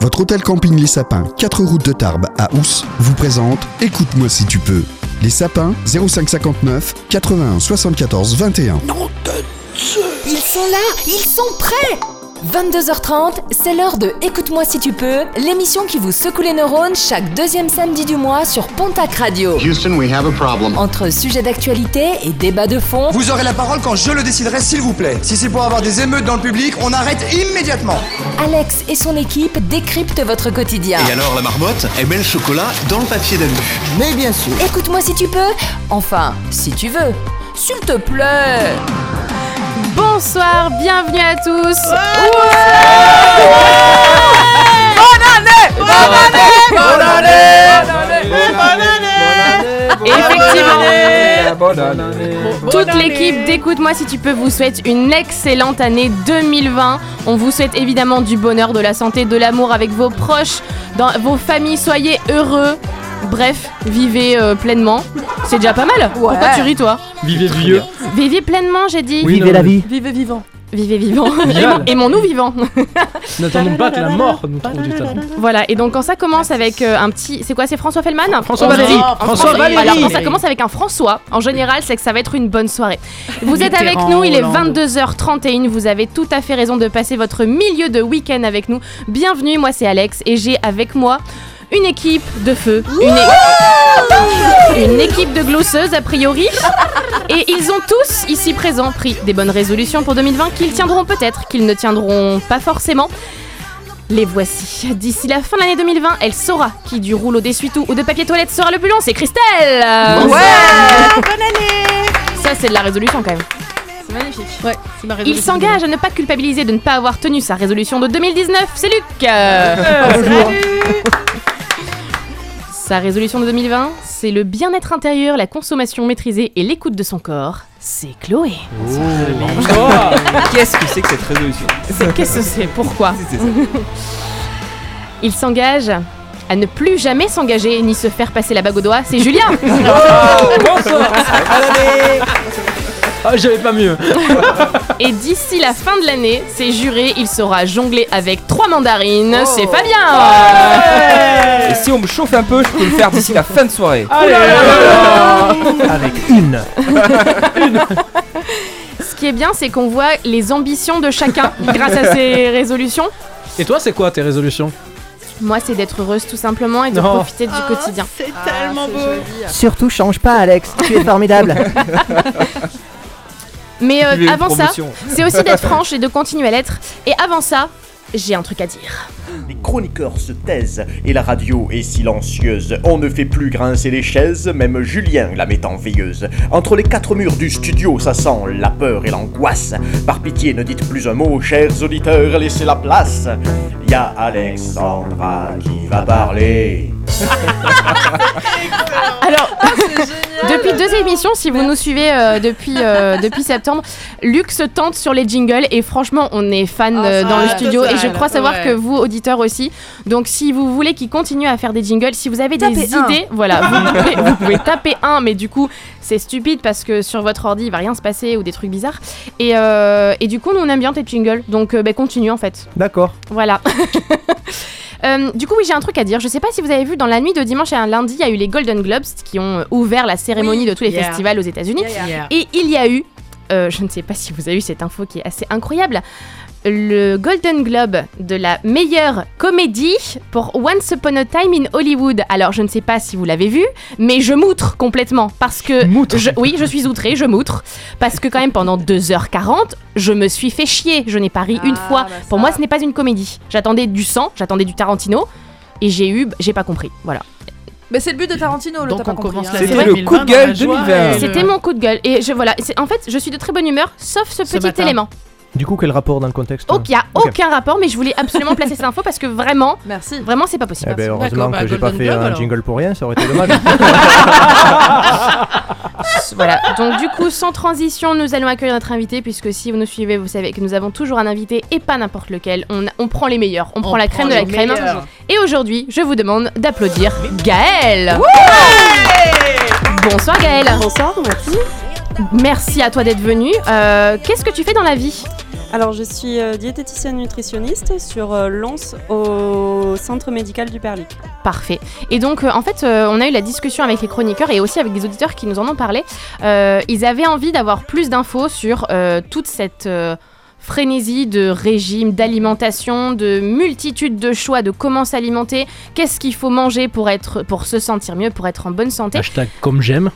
Votre hôtel camping Les Sapins, 4 routes de Tarbes à Ous, vous présente Écoute-moi si tu peux. Les Sapins, 0559 81 74 21. Ils sont là, ils sont prêts 22h30, c'est l'heure de Écoute-moi si tu peux, l'émission qui vous secoue les neurones chaque deuxième samedi du mois sur Pontac Radio. Houston, we have a problem. Entre sujets d'actualité et débats de fond, Vous aurez la parole quand je le déciderai, s'il vous plaît. Si c'est pour avoir des émeutes dans le public, on arrête immédiatement. Alex et son équipe décryptent votre quotidien. Et alors la marmotte, elle met le chocolat dans le papier d'alu. Mais bien sûr. Écoute-moi si tu peux, enfin, si tu veux. S'il te plaît Bonsoir, bienvenue à tous. Et effectivement, toute l'équipe d'Écoute-moi si tu peux vous souhaite une excellente année 2020. On vous souhaite évidemment du bonheur, de la santé, de l'amour avec vos proches, dans vos familles. Soyez heureux. Bref, vivez euh, pleinement. C'est déjà pas mal. Pourquoi tu ris toi Vivez vieux. Vivez pleinement, j'ai dit. Oui, Vivez non, la vie. Vivez vivant. Vivez vivant. Aimons-nous vivants. N'attendons pas que la mort nous trouve du talent. Voilà, et donc quand ça commence avec euh, un petit. C'est quoi, c'est François Fellman François Valéry. François Alors Valéry. quand ça commence avec un François, en général, c'est que ça va être une bonne soirée. Vous êtes avec nous, il est Hollande. 22h31, vous avez tout à fait raison de passer votre milieu de week-end avec nous. Bienvenue, moi c'est Alex, et j'ai avec moi une équipe de feu, une, é- une équipe de glosseuses a priori, et ils ont tous ici présents pris des bonnes résolutions pour 2020 qu'ils tiendront peut-être, qu'ils ne tiendront pas forcément. Les voici. D'ici la fin de l'année 2020, elle saura qui du rouleau d'essuie-tout ou de papier toilette sera le plus long. C'est Christelle Ouais Bonne année Ça, c'est de la résolution quand même. C'est magnifique. Ouais, c'est ma Il résolution. s'engage à ne pas culpabiliser de ne pas avoir tenu sa résolution de 2019. C'est Luc Sa résolution de 2020, c'est le bien-être intérieur, la consommation maîtrisée et l'écoute de son corps. C'est Chloé. Qu'est-ce que c'est que cette résolution Qu'est-ce que c'est? Pourquoi? Il s'engage à ne plus jamais s'engager ni se faire passer la bague au doigt. C'est Julien Bonsoir. Ah, j'avais pas mieux. Et d'ici la fin de l'année, c'est juré, il saura jongler avec trois mandarines. C'est Fabien Et si on me chauffe un peu, je peux le faire d'ici la fin de soirée. Allez. Avec une. Ce qui est bien, c'est qu'on voit les ambitions de chacun grâce à ces résolutions. Et toi, c'est quoi tes résolutions? Moi, c'est d'être heureuse tout simplement et de Non. profiter du quotidien. C'est Ah, tellement beau. Surtout, change pas, Alex. Tu es formidable. Mais euh, avant ça, c'est aussi d'être franche et de continuer à l'être. Et avant ça, j'ai un truc à dire. Les chroniqueurs se taisent et la radio est silencieuse. On ne fait plus grincer les chaises, même Julien la met en veilleuse. Entre les quatre murs du studio, ça sent la peur et l'angoisse. Par pitié, ne dites plus un mot, chers auditeurs, laissez la place. Y a Alexandra qui va parler. Alors, deux émissions, si vous nous suivez euh, depuis, euh, depuis septembre, Luc se tente sur les jingles et franchement, on est fan Ah, euh, ça, dans le studio et je crois savoir ouais. que vous, auditeurs aussi. Donc, si vous voulez qu'il continue à faire des jingles, si vous avez des Tapez un. idées, voilà, vous pouvez, vous pouvez taper un, mais du coup, c'est stupide parce que sur votre ordi, il va rien se passer ou des trucs bizarres. Et, euh, et du coup, nous, on aime bien tes jingles. Donc, euh, bah, continue en fait. D'accord. Voilà. Euh, du coup, oui, j'ai un truc à dire. Je sais pas si vous avez vu, dans la nuit de dimanche à un lundi, il y a eu les Golden Globes qui ont euh, ouvert la cérémonie Oui. de tous les Yeah. festivals aux États-Unis. Yeah, yeah. Et il y a eu, euh, je ne sais pas si vous avez eu cette info qui est assez incroyable, le Golden Globe de la meilleure comédie pour Once Upon a Time in Hollywood. Alors, je ne sais pas si vous l'avez vu, mais je moutre complètement parce que Moutre. je- oui, je suis outrée, je moutre parce que quand même pendant 2h40, je me suis fait chier. Je n'ai pas ri une Ah, fois. bah Pour ça. moi, ce n'est pas une comédie. J'attendais du sang, j'attendais du Tarantino et j'ai eu j'ai pas compris. Voilà. Mais c'est le but de Tarantino, le pas compris, hein. la C'était le 2020 coup de gueule joie 2020. et le- C'était mon coup de gueule et je voilà, c'est- en fait, je suis de très bonne humeur sauf ce, Ce petit matin. élément. Du coup, quel rapport dans le contexte Oh, il y a Ok. aucun rapport mais je voulais absolument placer cette info parce que vraiment Merci. vraiment c'est pas possible. Eh ben, heureusement bah, que j'ai pas fait un alors. jingle pour rien, ça aurait été dommage. Voilà, donc du coup, sans transition, nous allons accueillir notre invité, puisque si vous nous suivez, vous savez que nous avons toujours un invité et pas n'importe lequel. On, on prend les meilleurs, on, prend la crème de la crème. meilleurs. Et aujourd'hui, je vous demande d'applaudir Gaël. Bonsoir Gaël. Bonsoir, merci. Merci à toi d'être venu. Euh, Qu'est-ce que tu fais dans la vie? Alors, je suis euh, diététicienne nutritionniste sur euh, Lons au centre médical du Perlic. Parfait. Et donc, euh, en fait, euh, on a eu la discussion avec les chroniqueurs et aussi avec des auditeurs qui nous en ont parlé. Euh, ils avaient envie d'avoir plus d'infos sur euh, toute cette euh, frénésie de régime, d'alimentation, de multitude de choix, de comment s'alimenter, qu'est-ce qu'il faut manger pour, être, pour se sentir mieux, pour être en bonne santé. Hashtag comme j'aime.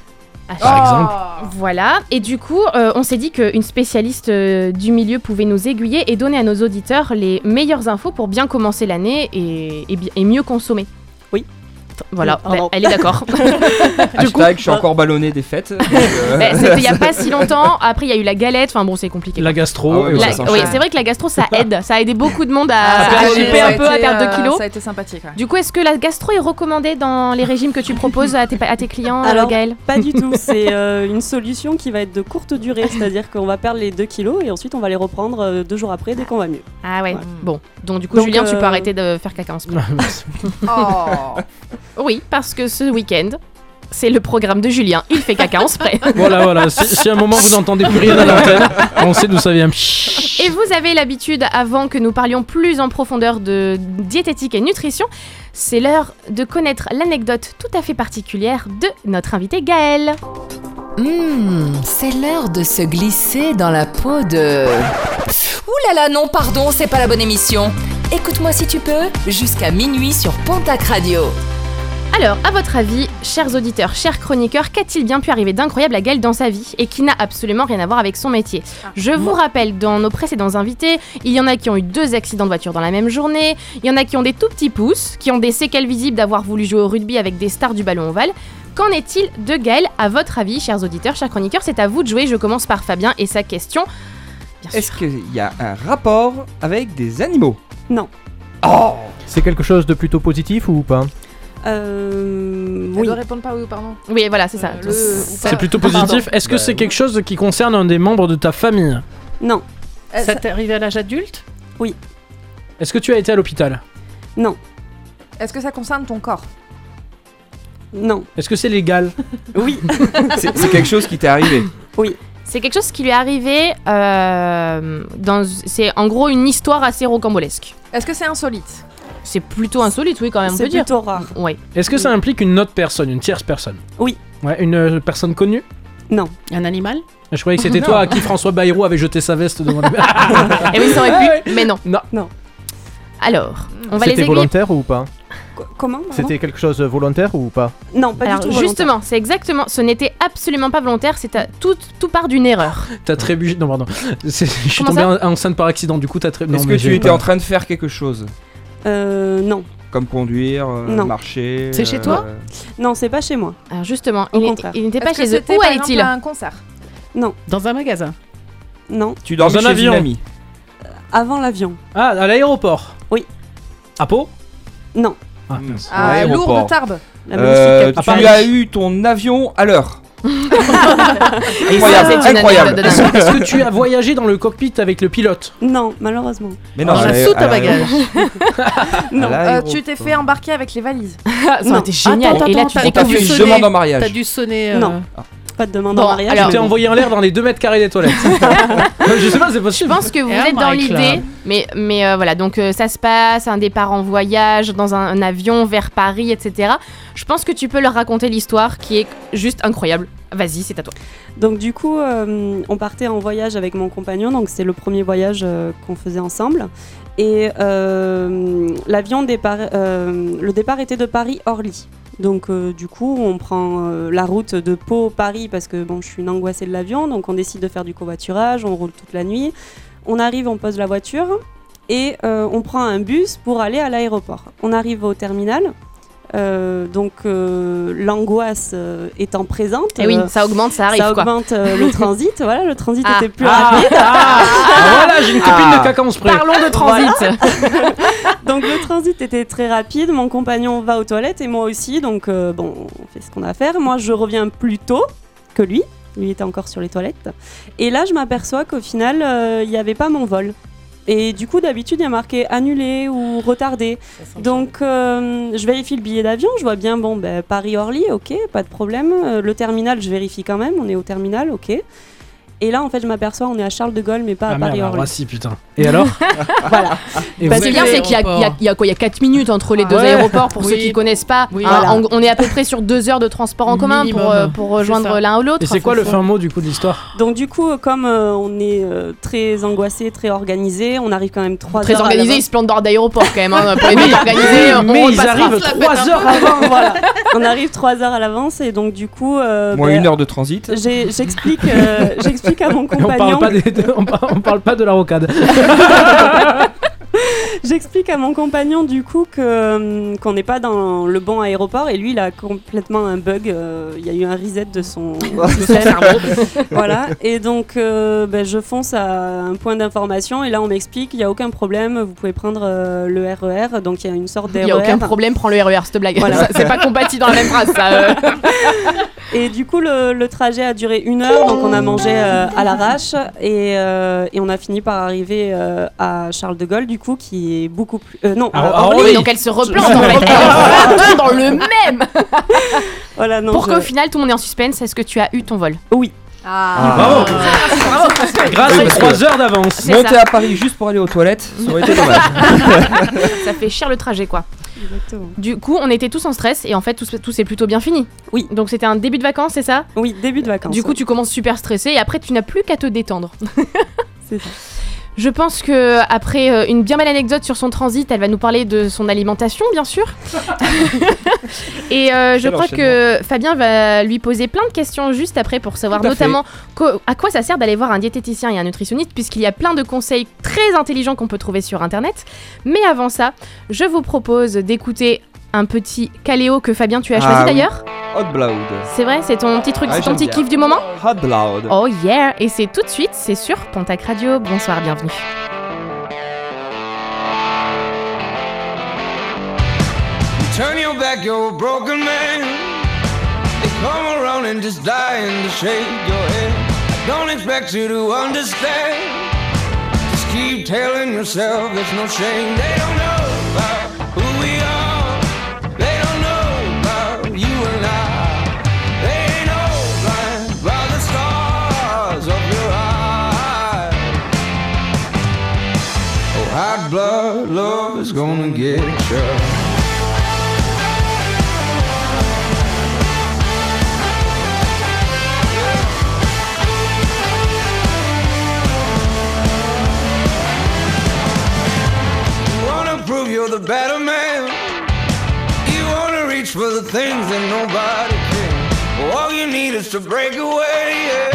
Ah, Par exemple. Voilà, et du coup, euh, on s'est dit qu'une spécialiste euh, du milieu pouvait nous aiguiller et donner à nos auditeurs les meilleures infos pour bien commencer l'année et, et bi- et mieux consommer. Oui. Voilà, bah, elle est d'accord. Hashtag, je suis encore ballonné des fêtes. euh, Bah, C'était il y a pas si longtemps. Après, il y a eu la galette. Enfin bon, c'est compliqué. La gastro. Ah ouais, et La- ça voilà. oui, c'est vrai que la gastro, ça aide. Ça a aidé beaucoup de monde à, Ah, à un peu, à perdre euh, 2 kilos. Ça a été sympathique. ouais. Du coup, est-ce que la gastro est recommandée dans les régimes que tu proposes à tes, à tes clients, euh, Alors, Gaël Pas du tout, c'est euh, une solution qui va être de courte durée, c'est-à-dire qu'on va perdre les 2 kilos et ensuite on va les reprendre euh, deux jours après dès qu'on va mieux. Ah ouais. Ouais. Bon, donc du coup, Donc, Julien, tu peux euh, arrêter de faire caca en ce moment. Oh. Oui, parce que ce week-end, c'est le programme de Julien. Il fait caca en spray. Voilà, voilà. Si, si à un moment vous n'entendez plus rien à l'antenne, on sait d'où ça vient. Et vous avez l'habitude, avant que nous parlions plus en profondeur de diététique et nutrition, c'est l'heure de connaître l'anecdote tout à fait particulière de notre invité Gaël. Hmm, c'est l'heure de se glisser dans la peau de... Ouh là là, non, pardon, c'est pas la bonne émission. Écoute-moi si tu peux, jusqu'à minuit sur Pontac Radio. Alors, à votre avis, chers auditeurs, chers chroniqueurs, qu'a-t-il bien pu arriver d'incroyable à Gaël dans sa vie et qui n'a absolument rien à voir avec son métier Je vous rappelle, dans nos précédents invités, il y en a qui ont eu deux accidents de voiture dans la même journée, il y en a qui ont des tout petits pouces, qui ont des séquelles visibles d'avoir voulu jouer au rugby avec des stars du ballon ovale. Qu'en est-il de Gaël, à votre avis, chers auditeurs, chers chroniqueurs? C'est à vous de jouer, je commence par Fabien et sa question. Bien sûr. Est-ce qu'il y a un rapport avec des animaux? Non. Oh C'est quelque chose de plutôt positif ou pas? Euh, Elle oui. doit répondre par oui ou par non. Oui, voilà, c'est ça. Euh, le-. C'est plutôt positif. Est-ce que Bah, c'est quelque chose qui concerne un des membres de ta famille? Non, Elle- Ça t'est arrivé à l'âge adulte? Est-ce que tu as été à l'hôpital? Non, Est-ce que ça concerne ton corps? Non, Est-ce que c'est légal? Oui, C'est quelque chose qui t'est arrivé? C'est quelque chose qui lui est arrivé euh, dans. C'est en gros une histoire assez rocambolesque. Est-ce que c'est insolite? C'est plutôt insolite, oui, quand même, on c'est peut dire. plutôt rare. Oui. Est-ce que ça implique une autre personne, une tierce personne? Oui. Ouais, une euh, personne connue? Non, Un animal? Je croyais que c'était toi à qui François Bayrou avait jeté sa veste devant la Et oui, ça aurait pu, mais non. Non. Non. Alors, on va les C'était aiguiller. volontaire ou pas? Qu- comment pardon? C'était quelque chose de volontaire ou pas? Non, pas Alors, du tout. volontaire. justement, c'est exactement. Ce n'était absolument pas volontaire, c'est à- tout, tout part d'une erreur. T'as trébuché. Non, pardon. C'est- Je suis Comment tombé en- enceinte par accident, du coup t'as trébuché. Est-ce que tu étais en train de faire quelque chose? Euh, non, Comme conduire, euh, Non. marcher C'est chez toi euh, non, c'est pas chez moi. Alors, justement, Au il, est- contraire. il n'était pas Est-ce que chez eux. c'était, Où par allait-il exemple, à un concert? Dans un magasin Non, Tu dormais un chez avion. une amie. avant l'avion. Ah, à l'aéroport Oui. À Pau? Non, Ah, Hmm. mince. À L'aéroport. Lourdes, Tarbes la Euh, tu as eu ton avion à l'heure. Et ça, Incroyable, c'est une incroyable. anecdote de- Est-ce que tu as voyagé dans le cockpit avec le pilote Non, malheureusement. Mais Dans à la soute à bagages. Non. Euh. Tu t'es fait embarquer avec les valises. Ça aurait Non. été génial. Attends, Et là, attends, tu t'as- On t'a découvres. fait dû une sonner. demande en mariage. T'as dû sonner. euh, Non. Pas de demande Bon, en mariage. alors- Tu t'es envoyé en l'air dans les 2 mètres carrés des toilettes. je sais pas, c'est Je possible. pense que vous Et êtes dans l'idée, mais, mais euh, voilà, donc euh, ça se passe, un départ en voyage, dans un, un avion vers Paris, etc. Je pense que tu peux leur raconter l'histoire qui est juste incroyable. Vas-y, c'est à toi. Donc du coup, euh, on partait en voyage avec mon compagnon, donc c'est le premier voyage euh, qu'on faisait ensemble. Et euh, l'avion départ, euh, le départ était de Paris-Orly. Donc euh, du coup, on prend euh, la route de Pau-Paris parce que bon, je suis une angoissée de l'avion, donc on décide de faire du covoiturage, on roule toute la nuit. On arrive, on pose la voiture et euh, on prend un bus pour aller à l'aéroport. On arrive au terminal. euh, donc euh, l'angoisse euh, étant présente, Et oui, euh, ça augmente, ça arrive ça quoi. augmente euh, le transit. Voilà, le transit Ah. était plus Ah, rapide. ah, ah, voilà, j'ai une copine Ah. de caca en spray. Parlons de transit. Donc le transit était très rapide. Mon compagnon va aux toilettes et moi aussi. Donc euh, bon, on fait ce qu'on a à faire. Moi, je reviens plus tôt que lui. Lui était encore sur les toilettes. Et là, je m'aperçois qu'au final, euh, il n'y avait pas mon vol. Et du coup, d'habitude, il y a marqué annulé ou retardé. Donc, euh, je vérifie le billet d'avion. Je vois bien, bon, ben, Paris-Orly, ok, pas de problème. Euh, le terminal, je vérifie quand même. On est au terminal, ok. Et là, en fait, je m'aperçois, on est à Charles de Gaulle, mais pas à Ah merde, Paris alors Orly. là, si, putain. Et alors Voilà. Et Bah, vous- c'est bien, c'est qu'il y a, il y y a quoi Il y a 4 minutes entre les deux Ouais. aéroports pour Oui. ceux qui connaissent pas. Oui. Hein, Voilà. on, on est à peu près sur 2 heures de transport en commun pour, euh, pour rejoindre l'un ou l'autre. Et c'est quoi le fin mot du coup de l'histoire? Donc du coup, comme euh, on est euh, très angoissé, très organisé, on arrive quand même trois Très heures à organisé, ils se plantent dans d'aéroport quand même. Hein, pour les mecs organisés, on Mais ils arrivent 3 heures avant voilà. On arrive trois heures à l'avance et donc du coup, euh, Moins ben, une heure de transit. j'explique, j'explique à mon Et on parle compagnon, pas, des- de- on par- on parle pas de la rocade. j'explique à mon compagnon du coup que hum, qu'on n'est pas dans le bon aéroport et lui il a complètement un bug. euh, Il y a eu un reset de son système. voilà. Et donc euh, ben, je fonce à un point d'information et là on m'explique il n'y a aucun problème, vous pouvez prendre euh, le RER. Donc il y a une sorte Il d'RER. n'y a aucun problème, prends le RER, cette blague. Voilà. C'est pas compatible dans la même phrase, ça. Et du coup, le, le trajet a duré une heure, donc on a mangé euh, à l'arrache et, euh, et on a fini par arriver euh, à Charles de Gaulle, du coup, qui est beaucoup plus. euh, non, Ah, à ah, Orly. oui. Donc elle se replante en fait. Elle dans le même. Voilà, non, Pour je- qu'au final, tout le monde est en suspense. Est-ce que tu as eu ton vol? Oui. Ah. Bravo Grâce Oui, à parce 3 que- heures d'avance. Monter ça. à Paris juste pour aller aux toilettes, ça aurait été dommage. Ça fait cher le trajet, quoi. Exactement. Du coup, on était tous en stress et en fait, tout, tout s'est plutôt bien fini. Oui. Donc c'était un début de vacances, c'est ça? Oui, début de vacances. Du coup, tu commences super stressé et après, tu n'as plus qu'à te détendre. C'est ça. Je pense que après euh, une bien belle anecdote sur son transit, elle va nous parler de son alimentation, bien sûr. et euh, je crois que Fabien va lui poser plein de questions juste après pour savoir notamment à quoi ça sert d'aller voir un diététicien et un nutritionniste, puisqu'il y a plein de conseils très intelligents qu'on peut trouver sur internet. Mais avant ça, je vous propose d'écouter un petit caléo que Fabien tu as choisi Ah oui. d'ailleurs. Hot Blood. C'est vrai, c'est ton petit truc, Ah, c'est ton petit kiff du moment. Hot Blood. Oh yeah Et c'est tout de suite, c'est sur Pontac Radio. Bonsoir, bienvenue. Turn your back, you're a broken man. They come around and just dying to shake your head. I don't expect you to understand. Just keep telling yourself there's no shame. They don't know about blood love is gonna get you. You're the better man. You wanna reach for the things that nobody can. All you need is to break away. Yeah.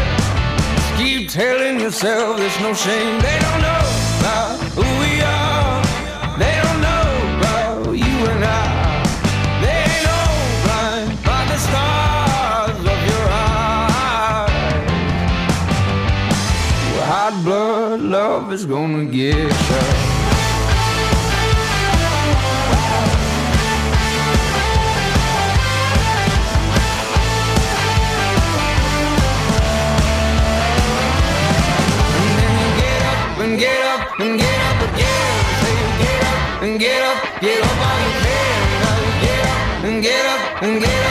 Just keep telling yourself there's no shame. They don't know about who we blood love is gonna get you. get up and get up again. Say get up and get up, get up all you can. Now you get up and get up and get up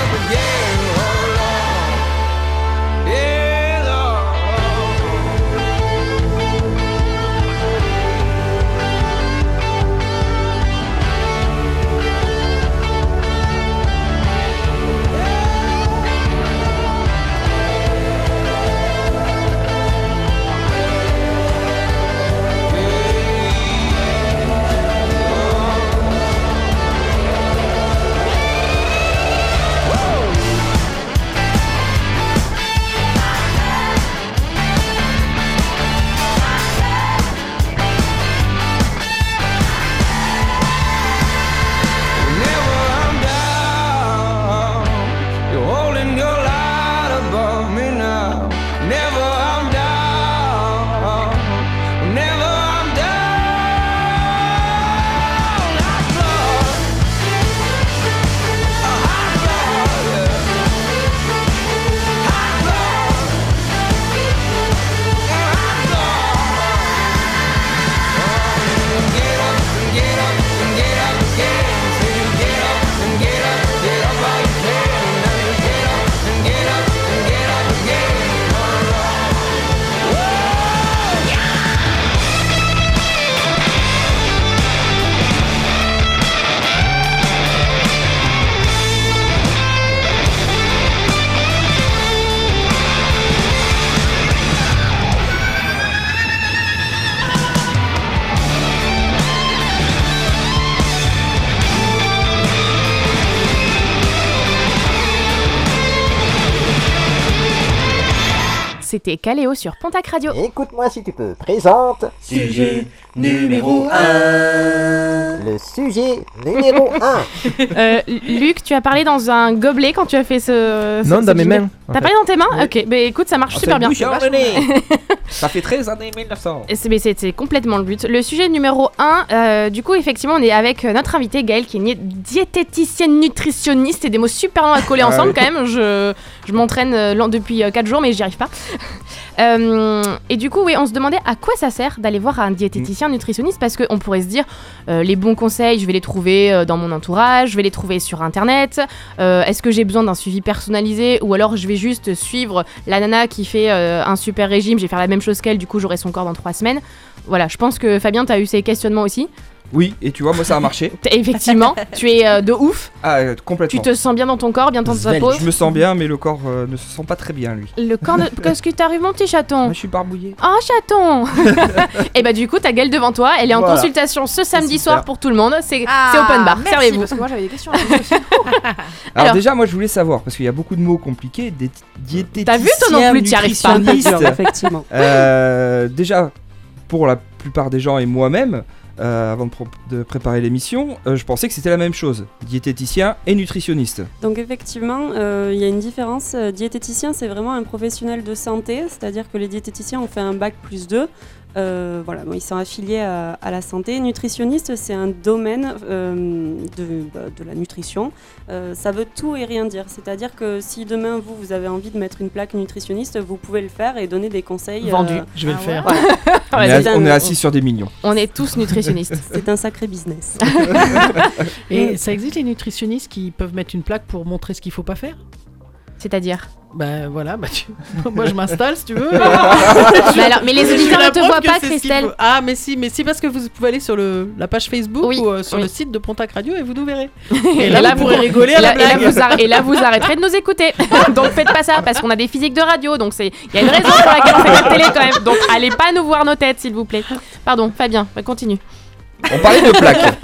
c'était Caléo sur Pontac Radio. Écoute-moi si tu peux. Présente. Sujet numéro 1. Le sujet numéro 1. Euh, Luc, tu as parlé dans un gobelet quand tu as fait ce. ce- Non, ce dans mes mains, T'as parlé dans tes mains Ok, bah écoute, ça marche Oh, super c'est bien. Ça fait 13 années 1900. Et c'est- mais complètement le but. Le sujet numéro 1, du coup, effectivement, on est avec euh, notre invité Gaëlle, qui est diététicienne nutritionniste et des mots super longs à coller Ah ensemble quand même. Je, je m'entraîne euh, depuis 4 jours, mais j'y arrive pas. Euh, et du coup, oui, on se demandait à quoi ça sert d'aller voir un diététicien nutritionniste parce qu'on pourrait se dire euh, les bons conseils, je vais les trouver euh, dans mon entourage, je vais les trouver sur internet. Euh, Est-ce que j'ai besoin d'un suivi personnalisé ou alors je vais juste suivre la nana qui fait euh, un super régime, je vais faire la même chose qu'elle, du coup j'aurai son corps dans 3 semaines. Voilà, je pense que Fabien, tu eu ces questionnements aussi. Oui, et tu vois, moi ça a marché. Effectivement, tu es euh, de ouf. Ah, euh, complètement. Tu te sens bien dans ton corps, bien dans ta peau. Je me sens bien, mais le corps euh, ne se sent pas très bien, lui. Le corps de... Qu'est-ce qui t'arrive, mon petit chaton Moi, je suis barbouillé. Oh, chaton Et bah, du coup, ta gueule devant toi, elle est en Voilà. consultation ce samedi super. soir pour tout le monde. C'est Ah, c'est open bar, merci, servez-vous. parce que moi j'avais des questions. Alors, Alors- déjà, moi je voulais savoir, parce qu'il y a beaucoup de mots compliqués, des diététiciens, T'as vu, toi non plus, t'y arrives pas. nutritionnistes. Effectivement. Euh, déjà, pour la plupart des gens et moi-même, euh, avant de, préparer l'émission, euh, je pensais que c'était la même chose, diététicien et nutritionniste. Donc effectivement, euh, il y a une différence. Diététicien, c'est vraiment un professionnel de santé, c'est-à-dire que les diététiciens ont fait un bac plus 2. Euh, voilà, bon, ils sont affiliés à, à la santé. Nutritionniste, c'est un domaine euh, de, bah, de la nutrition. Euh, ça veut tout et rien dire. C'est-à-dire que si demain vous, vous avez envie de mettre une plaque nutritionniste, vous pouvez le faire et donner des conseils. Vendu, euh, je vais le faire. on, est, on est assis sur des millions. On est tous nutritionnistes. C'est un sacré business. Et ça existe les nutritionnistes qui peuvent mettre une plaque pour montrer ce qu'il faut pas faire? C'est-à-dire? Bah voilà, bah tu... moi je m'installe si tu veux. mais, alors, mais les auditeurs la ne te voient pas, Christelle. faut. Ah mais si, mais si parce que vous pouvez aller sur le, la page Facebook Oui, ou euh, sur oui. le site de Pontac Radio et vous nous verrez. Et Et là, vous pourrez rigoler à et la là- et là, blague. vous arr- et là, vous arrêterez de nous écouter. donc faites pas ça, parce qu'on a des physiques de radio. Donc c'est, il y a une raison pour laquelle on fait notre télé quand même. Donc allez pas nous voir nos têtes, s'il vous plaît. Pardon, Fabien, continue. On parlait de plaques.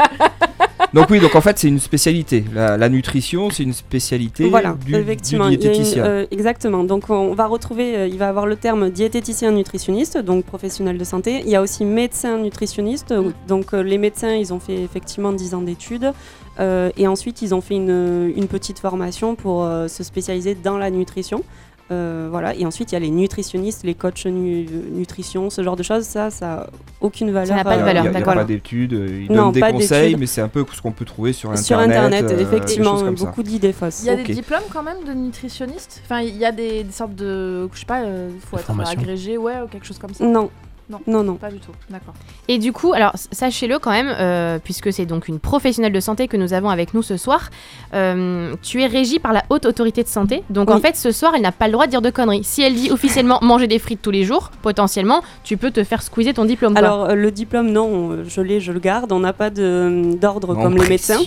donc oui, donc en fait c'est une spécialité. La, la nutrition, c'est une spécialité Voilà, du, effectivement. une- diététicien. euh, exactement. Donc on va retrouver, euh, il va avoir le terme diététicien nutritionniste, donc professionnel de santé. Il y a aussi médecin nutritionniste. euh, Donc euh, les médecins, ils ont fait effectivement 10 ans d'études. euh, et ensuite, ils ont fait une, une petite formation pour euh, se spécialiser dans la nutrition. Euh, voilà. Et ensuite, il y a les nutritionnistes, les coachs nu- nutrition, ce genre de choses. Ça, ça n'a aucune valeur. n'a pas de euh, Il y a- valeur, il y a, d'accord. pas d'études, euh, ils Non, donnent des pas conseils, d'études. mais c'est un peu ce qu'on peut trouver sur Internet. Sur Internet, euh, effectivement, ça. beaucoup d'idées fausses. Il y a des diplômes quand même de nutritionniste Enfin, il y a des, des sortes de. Je sais pas, il faut être agrégé, ouais, ou quelque chose comme ça? Non. Non, Non, non. Pas du tout, d'accord. Et du coup, alors sachez-le quand même, euh, puisque c'est donc une professionnelle de santé que nous avons avec nous ce soir, euh, tu es régie par la haute autorité de santé. Donc en fait, ce soir, elle n'a pas le droit de dire de conneries. Si elle dit officiellement manger des frites tous les jours, potentiellement, tu peux te faire squeezer ton diplôme. quoi. Alors euh, le diplôme, non, je l'ai, je le garde. On n'a pas de- d'ordre comme les médecins.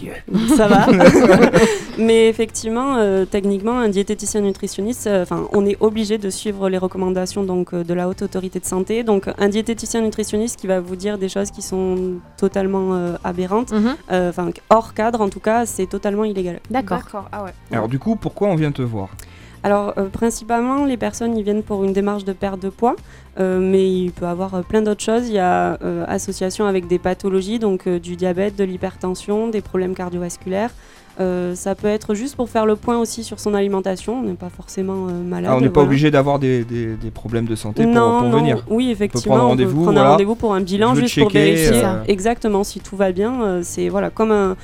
Ça va. Mais effectivement, euh, techniquement, un diététicien nutritionniste, euh, enfin, on est obligé de suivre les recommandations donc euh, de la haute autorité de santé. Donc un diététicien nutritionniste qui va vous dire des choses qui sont totalement euh, aberrantes, Mhm. euh, enfin hors cadre en tout cas, c'est totalement illégal. D'accord. D'accord, ah ouais. Alors du coup, pourquoi on vient te voir? Alors, euh, principalement, les personnes ils viennent pour une démarche de perte de poids, euh, mais il peut y avoir euh, plein d'autres choses. Il y a euh, association avec des pathologies, donc euh, du diabète, de l'hypertension, des problèmes cardiovasculaires. Euh, ça peut être juste pour faire le point aussi sur son alimentation. On n'est pas forcément euh, malade. Ah, On n'est pas voilà. obligé d'avoir des, des- des problèmes de santé pour, non, pour non. venir. Oui, effectivement. on peut prendre voilà. rendez-vous pour un bilan juste pour vérifier euh, exactement si tout va bien. c'est voilà comme un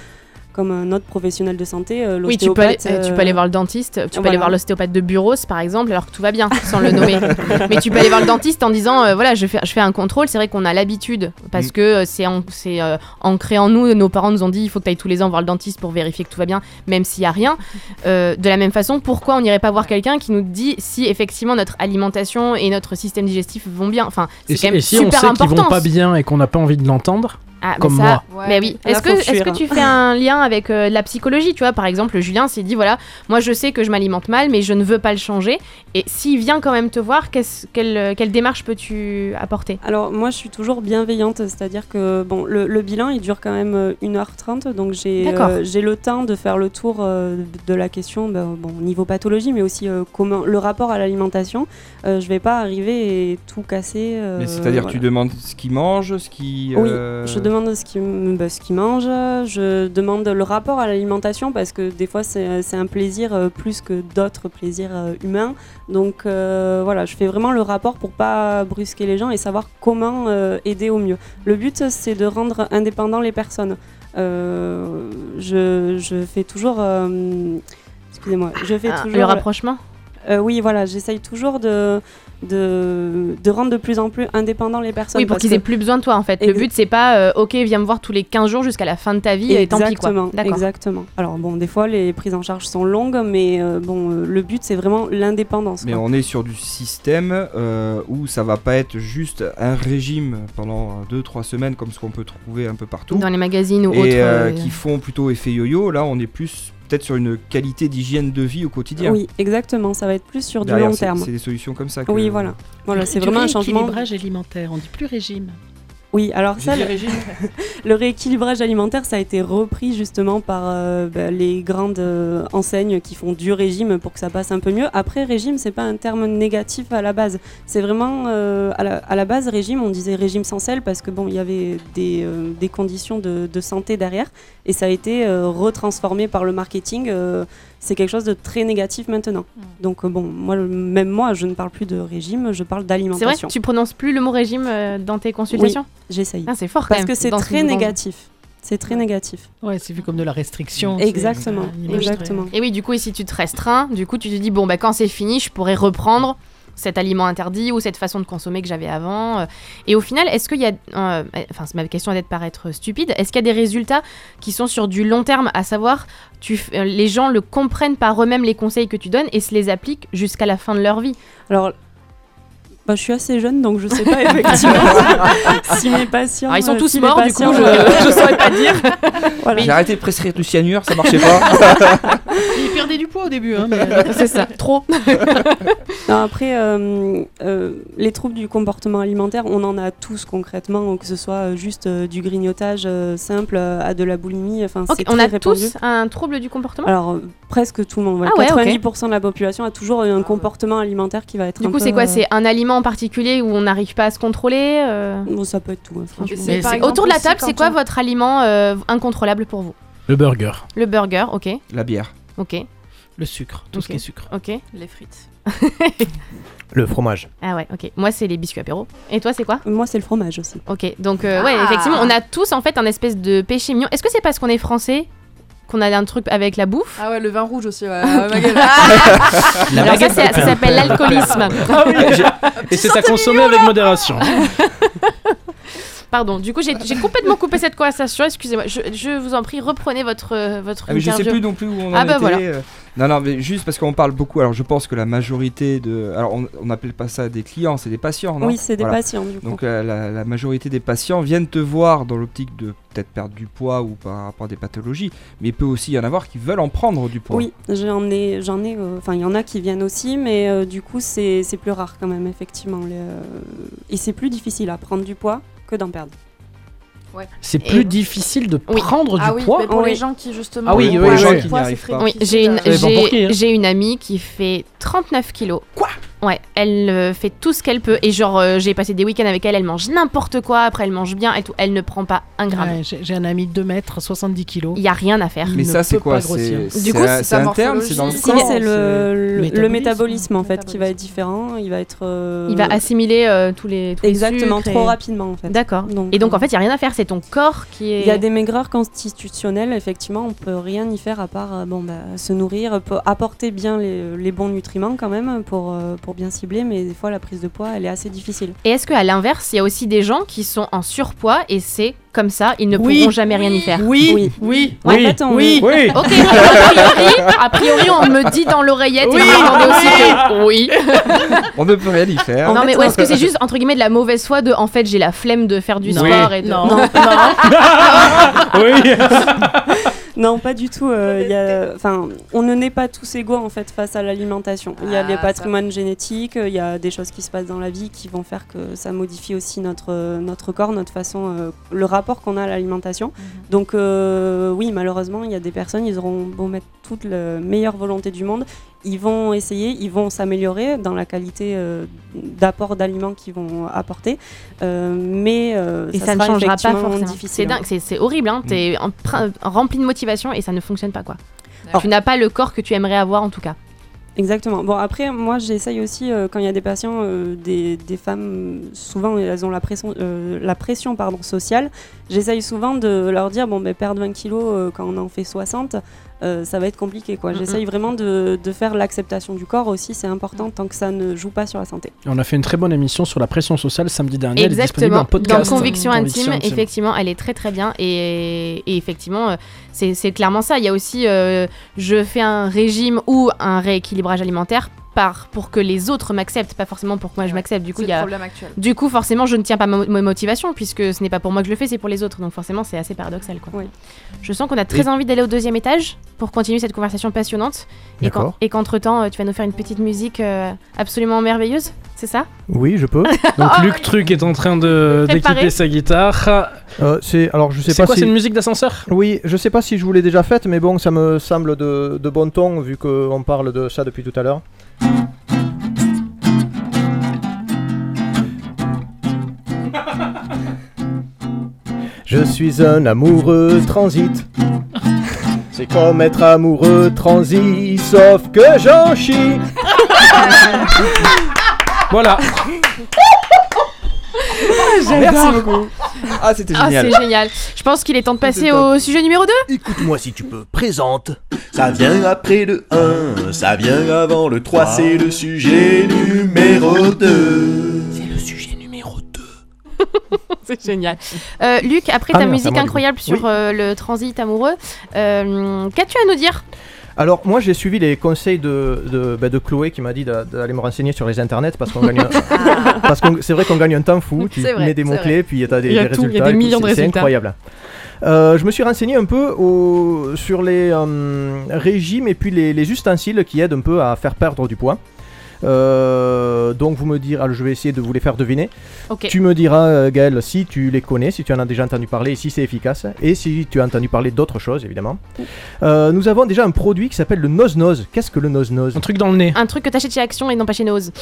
comme un autre professionnel de santé. euh, Oui, tu peux, aller, euh, tu euh, peux aller voir le dentiste, tu peux voilà. aller voir l'ostéopathe de bureau, par exemple, alors que tout va bien, sans le nommer. Mais tu peux aller voir le dentiste en disant, euh, voilà, je fais, je fais un contrôle. C'est vrai qu'on a l'habitude, parce Mm. que euh, c'est en- c'est, euh, ancré en nous. Nos parents nous ont dit, il faut que tu ailles tous les ans voir le dentiste pour vérifier que tout va bien, même s'il n'y a rien. Euh, de la même façon, pourquoi on n'irait pas voir quelqu'un qui nous dit si effectivement notre alimentation et notre système digestif vont bien? Enfin, Et c'est si, quand même et si on super sait qu'ils vont pas bien et qu'on n'a pas envie de l'entendre? Ah, Comme mais ça, moi. mais oui. Est-ce que, fuir, que hein. tu fais un lien avec euh, la psychologie Tu vois, par exemple, Julien s'est dit voilà, moi je sais que je m'alimente mal, mais je ne veux pas le changer. Et s'il vient quand même te voir, qu'est-ce- quelle, euh, quelle démarche peux-tu apporter? Alors moi je suis toujours bienveillante, c'est-à-dire que bon le, le bilan il dure quand même euh, 1h30 donc j'ai euh, j'ai le temps de faire le tour euh, de la question ben, bon niveau pathologie mais aussi euh, comment le rapport à l'alimentation. Euh, je vais pas arriver et tout casser. euh, c'est-à-dire voilà. tu demandes ce qu'il mange, ce qui. Oui, euh, je demande ce qu'il bah, ce qu'il mange, je demande le rapport à l'alimentation parce que des fois c'est un plaisir euh, plus que d'autres plaisirs euh, humains. Donc euh, voilà, je fais vraiment le rapport pour pas brusquer les gens et savoir comment euh, aider au mieux. Le but c'est de rendre indépendants les personnes. Euh, je, je fais toujours... Excusez-moi, je fais Ah, toujours... Le rapprochement? Oui, voilà, j'essaye toujours de, de, de rendre de plus en plus indépendants les personnes. Oui, pour qu'ils aient plus besoin de toi en fait. Le but c'est pas euh, ok, viens me voir tous les 15 jours jusqu'à la fin de ta vie et tant pis quoi. Exactement, D'accord. exactement. Alors bon, des fois les prises en charge sont longues, mais euh, bon, euh, le but c'est vraiment l'indépendance. Mais quoi. on est sur du système euh, où ça va pas être juste un régime pendant 2-3 semaines comme ce qu'on peut trouver un peu partout. Dans les magazines ou et autres, euh, euh, qui font plutôt effet yo-yo. Là, on est plus peut-être sur une qualité d'hygiène de vie au quotidien. Oui, exactement. Ça va être plus sur Derrière, du long terme. C'est des solutions comme ça. Que... Oui, voilà. Voilà, c'est vraiment un changement. rééquilibrage alimentaire, on dit plus régime. Oui, alors ça, le, rééquilibrage alimentaire, ça a été repris justement par euh, bah, les grandes euh, enseignes qui font du régime pour que ça passe un peu mieux. Après, régime, c'est pas un terme négatif à la base. C'est vraiment euh, à, la, à la base régime, on disait régime sans sel parce que bon, il y avait des, des conditions de, de santé derrière et ça a été retransformé par le marketing. C'est quelque chose de très négatif maintenant. Donc euh, bon, moi, même moi, je ne parle plus de régime, je parle C'est vrai, d'alimentation. tu prononces plus le mot régime euh, dans tes consultations Oui, j'essaye. Ah, c'est fort quand Parce même. que c'est ce- très négatif. C'est très négatif. Ouais, c'est vu comme de la restriction. Exactement, exactement. Et oui, du coup, et si tu te restreins, du coup, tu te dis, bon, bah, quand c'est fini, je pourrais reprendre cet aliment interdit ou cette façon de consommer que j'avais avant. euh. Et au final, est-ce qu'il y a. euh, Enfin, c'est ma question d'être paraître stupide. Est-ce qu'il y a des résultats qui sont sur du long terme, à savoir, tu, euh, les gens le comprennent par eux-mêmes les conseils que tu donnes et se les appliquent jusqu'à la fin de leur vie? Alors. Bah, je suis assez jeune, donc je sais pas effectivement si mes patients. Alors, ils sont euh, tous si morts, du patients, coup, je- je saurais pas dire. Voilà. J'ai arrêté de prescrire du cyanure, ça marchait pas. Du poids au début, hein, mais... c'est ça, trop. Non, après, euh, euh, les troubles du comportement alimentaire, on en a tous concrètement, que ce soit euh, juste euh, du grignotage euh, simple euh, à de la boulimie. Enfin, on a répandu. tous un trouble du comportement? Alors, euh, presque tout le monde. ouais. Ah ouais, ok. 90% de la population a toujours un comportement alimentaire qui va être Du un coup, c'est quoi? euh, C'est un aliment en particulier où on n'arrive pas à se contrôler euh? Bon, ça peut être tout, hein, exemple Autour de la table, c'est quoi on- votre aliment euh, incontrôlable pour vous? Le burger. Le burger, ok. La bière. Ok. Le sucre, tout ce qui est sucre. Ok. Les frites. Le fromage. Ah ouais, ok. Moi, c'est les biscuits apéro. Et toi, c'est quoi? Moi, c'est le fromage aussi. Ok, donc euh, ouais, Ah. effectivement, on a tous en fait un espèce de péché mignon. Est-ce que c'est parce qu'on est français qu'on a un truc avec la bouffe? Ah ouais, le vin rouge aussi, ouais. Magali. La Alors ça, s'appelle l'alcoolisme. Ah oui, et c'est à consommer avec modération. Pardon, du coup, j'ai complètement coupé cette conversation. Excusez-moi. Je, je vous en prie, reprenez votre, euh, votre Ah, mais je sais interview. plus non plus où on en Ah bah était. voilà. euh. Non, non, mais juste parce qu'on parle beaucoup. Alors, je pense que la majorité de. Alors, on n'appelle pas ça des clients, c'est des patients, non? Oui, c'est des Voilà. patients, du coup. Donc, euh, la, la majorité des patients viennent te voir dans l'optique de peut-être perdre du poids ou par rapport à des pathologies, mais il peut aussi y en avoir qui veulent en prendre du poids. Oui, j'en ai, j'en ai. euh, Enfin, il y en a qui viennent aussi, mais euh, du coup, c'est c'est plus rare quand même, effectivement. les, euh, et c'est plus difficile à prendre du poids que d'en perdre. C'est plus difficile de Oui. prendre Ah du oui, poids. mais pour Oui. les gens qui justement. Ah oui, ont oui, pas oui, le oui. poids, Qui arrivent très pas. Oui, difficile j'ai une, pour hein. j'ai j'ai une amie qui fait 39 kilos. Quoi? Ouais, elle euh, fait tout ce qu'elle peut. Et genre, euh, j'ai passé des week-ends avec elle, elle mange n'importe quoi, après elle mange bien et tout. Elle ne prend pas un gramme. Ouais, J'ai j'ai un ami de 2 mètres, 70 kilos. Il y a rien à faire. Mais Il ça, ne c'est peut quoi pas C'est grossir. c'est Du coup, un- c'est c'est sa interne C'est dans le corps Si, c'est le, le- le Métabolisme. métabolisme en fait qui va être différent. Il va être. euh, Il va assimiler euh, tous les tous les Exactement, sucres et- trop rapidement en fait. D'accord. Donc, Et donc euh, en fait, il y a rien à faire. C'est ton corps qui est. Il y a des maigreurs constitutionnelles, effectivement, on peut rien y faire à part euh, bon, bah, se nourrir, apporter bien les, les bons nutriments quand même pour, euh, pour pour bien cibler, mais des fois la prise de poids, elle est assez difficile. Et est-ce qu'à l'inverse, il y a aussi des gens qui sont en surpoids et c'est comme ça, ils ne Oui. pourront jamais rien y faire? Oui, Oui. oui, En fait, on- oui. Oui. Ok, a priori, a priori, on me dit dans l'oreillette et Oui. m'entendez aussi que oui. On ne peut rien y faire. non mais est-ce que c'est juste entre guillemets de la mauvaise foi de en fait j'ai la flemme de faire du Non. sport et de... Non, Non. non. Oui. Non, pas du tout. euh, y a- on ne naît pas tous égaux en fait face à l'alimentation. Il y a Ah, ça. patrimoines génétiques, euh, il y a des choses qui se passent dans la vie qui vont faire que ça modifie aussi notre euh, notre corps, notre façon, euh, le rapport qu'on a à l'alimentation. Donc euh, oui, malheureusement, il y a des personnes, ils auront beau mettre toute la meilleure volonté du monde, ils vont essayer, ils vont s'améliorer dans la qualité euh, d'apport d'aliments qu'ils vont apporter, euh, mais euh, Et ça, ne sera changera pas forcément. difficile. C'est dingue, c'est c'est horrible. Hein. T'es en prin- rempli de motivation et ça ne fonctionne pas quoi. Alors- Tu n'as pas le corps que tu aimerais avoir en tout cas. Exactement. Bon, après, moi, j'essaye aussi, euh, quand il y a des patients, euh, des, des femmes, souvent, elles ont la pression, euh, la pression pardon, sociale. J'essaye souvent de leur dire, bon, ben, perdre 20 kilos euh, quand on en fait 60, euh, ça va être compliqué. quoi. Mm, J'essaye vraiment de, de faire l'acceptation du corps aussi, c'est important, tant que ça ne joue pas sur la santé. On a fait une très bonne émission sur la pression sociale samedi dernier. Elle est disponible Exactement. en podcast. Dans Conviction Conviction intime, effectivement, elle est très très bien. Et, et effectivement, euh, c'est c'est clairement ça. Il y a aussi, euh, je fais un régime ou un rééquilibrage alimentaire par, pour que les autres m'acceptent, pas forcément pour que moi je m'accepte. Du coup, il y a. problème actuel. Du coup, forcément, je ne tiens pas ma, ma motivation puisque ce n'est pas pour moi que je le fais, c'est pour les autres. Donc forcément, c'est assez paradoxal. Quoi. Oui. Je sens qu'on a très Et- envie d'aller au deuxième étage pour continuer cette conversation passionnante. Et qu'en- D'accord. Et qu'entre-temps, euh, tu vas nous faire une petite musique euh, absolument merveilleuse, c'est ça? Oui, je peux. Donc Luc Truc est en train de d'équiper sa guitare. Euh, c'est alors je sais C'est pas quoi, si c'est une musique d'ascenseur? Oui, je sais pas si je vous l'ai déjà faite, mais bon, ça me semble de, de bon ton vu qu'on parle de ça depuis tout à l'heure. Je suis un amoureux transit. C'est comme être amoureux transit, sauf que j'en chie. Voilà. Merci beaucoup. Ah, c'était Ah, génial. c'est génial. Je pense qu'il est temps de passer au sujet numéro 2. Écoute-moi si tu peux, présente. Ça vient après le 1, ça vient avant le 3, c'est le sujet numéro 2. C'est le sujet numéro 2. C'est génial. Euh, Luc, après Ah ta non, c'est à musique moi, du coup. incroyable sur Oui. euh, le transit amoureux, euh, qu'as-tu à nous dire? Alors moi j'ai suivi les conseils de, de, bah, de Chloé qui m'a dit d'a- d'aller me renseigner sur les internets parce qu'on gagne un- parce que c'est vrai qu'on gagne un temps fou, tu vrai, mets des c'est mots-clés puis t'as des, Il y a des tout, il y résultats a des millions de c'est- c'est résultats. incroyable. Euh, je me suis renseigné un peu au, sur les euh, régimes et puis les, les ustensiles qui aident un peu à faire perdre du poids. Euh, donc vous me direz, alors je vais essayer de vous les faire deviner. Tu me diras euh, Gaël si tu les connais, si tu en as déjà entendu parler et si c'est efficace et si tu as entendu parler d'autres choses évidemment. Euh, nous avons déjà un produit qui s'appelle le Nose Nose. Qu'est-ce que le Nose Nose Un truc dans le nez. Un truc que t'achètes chez Action et non pas chez Nose.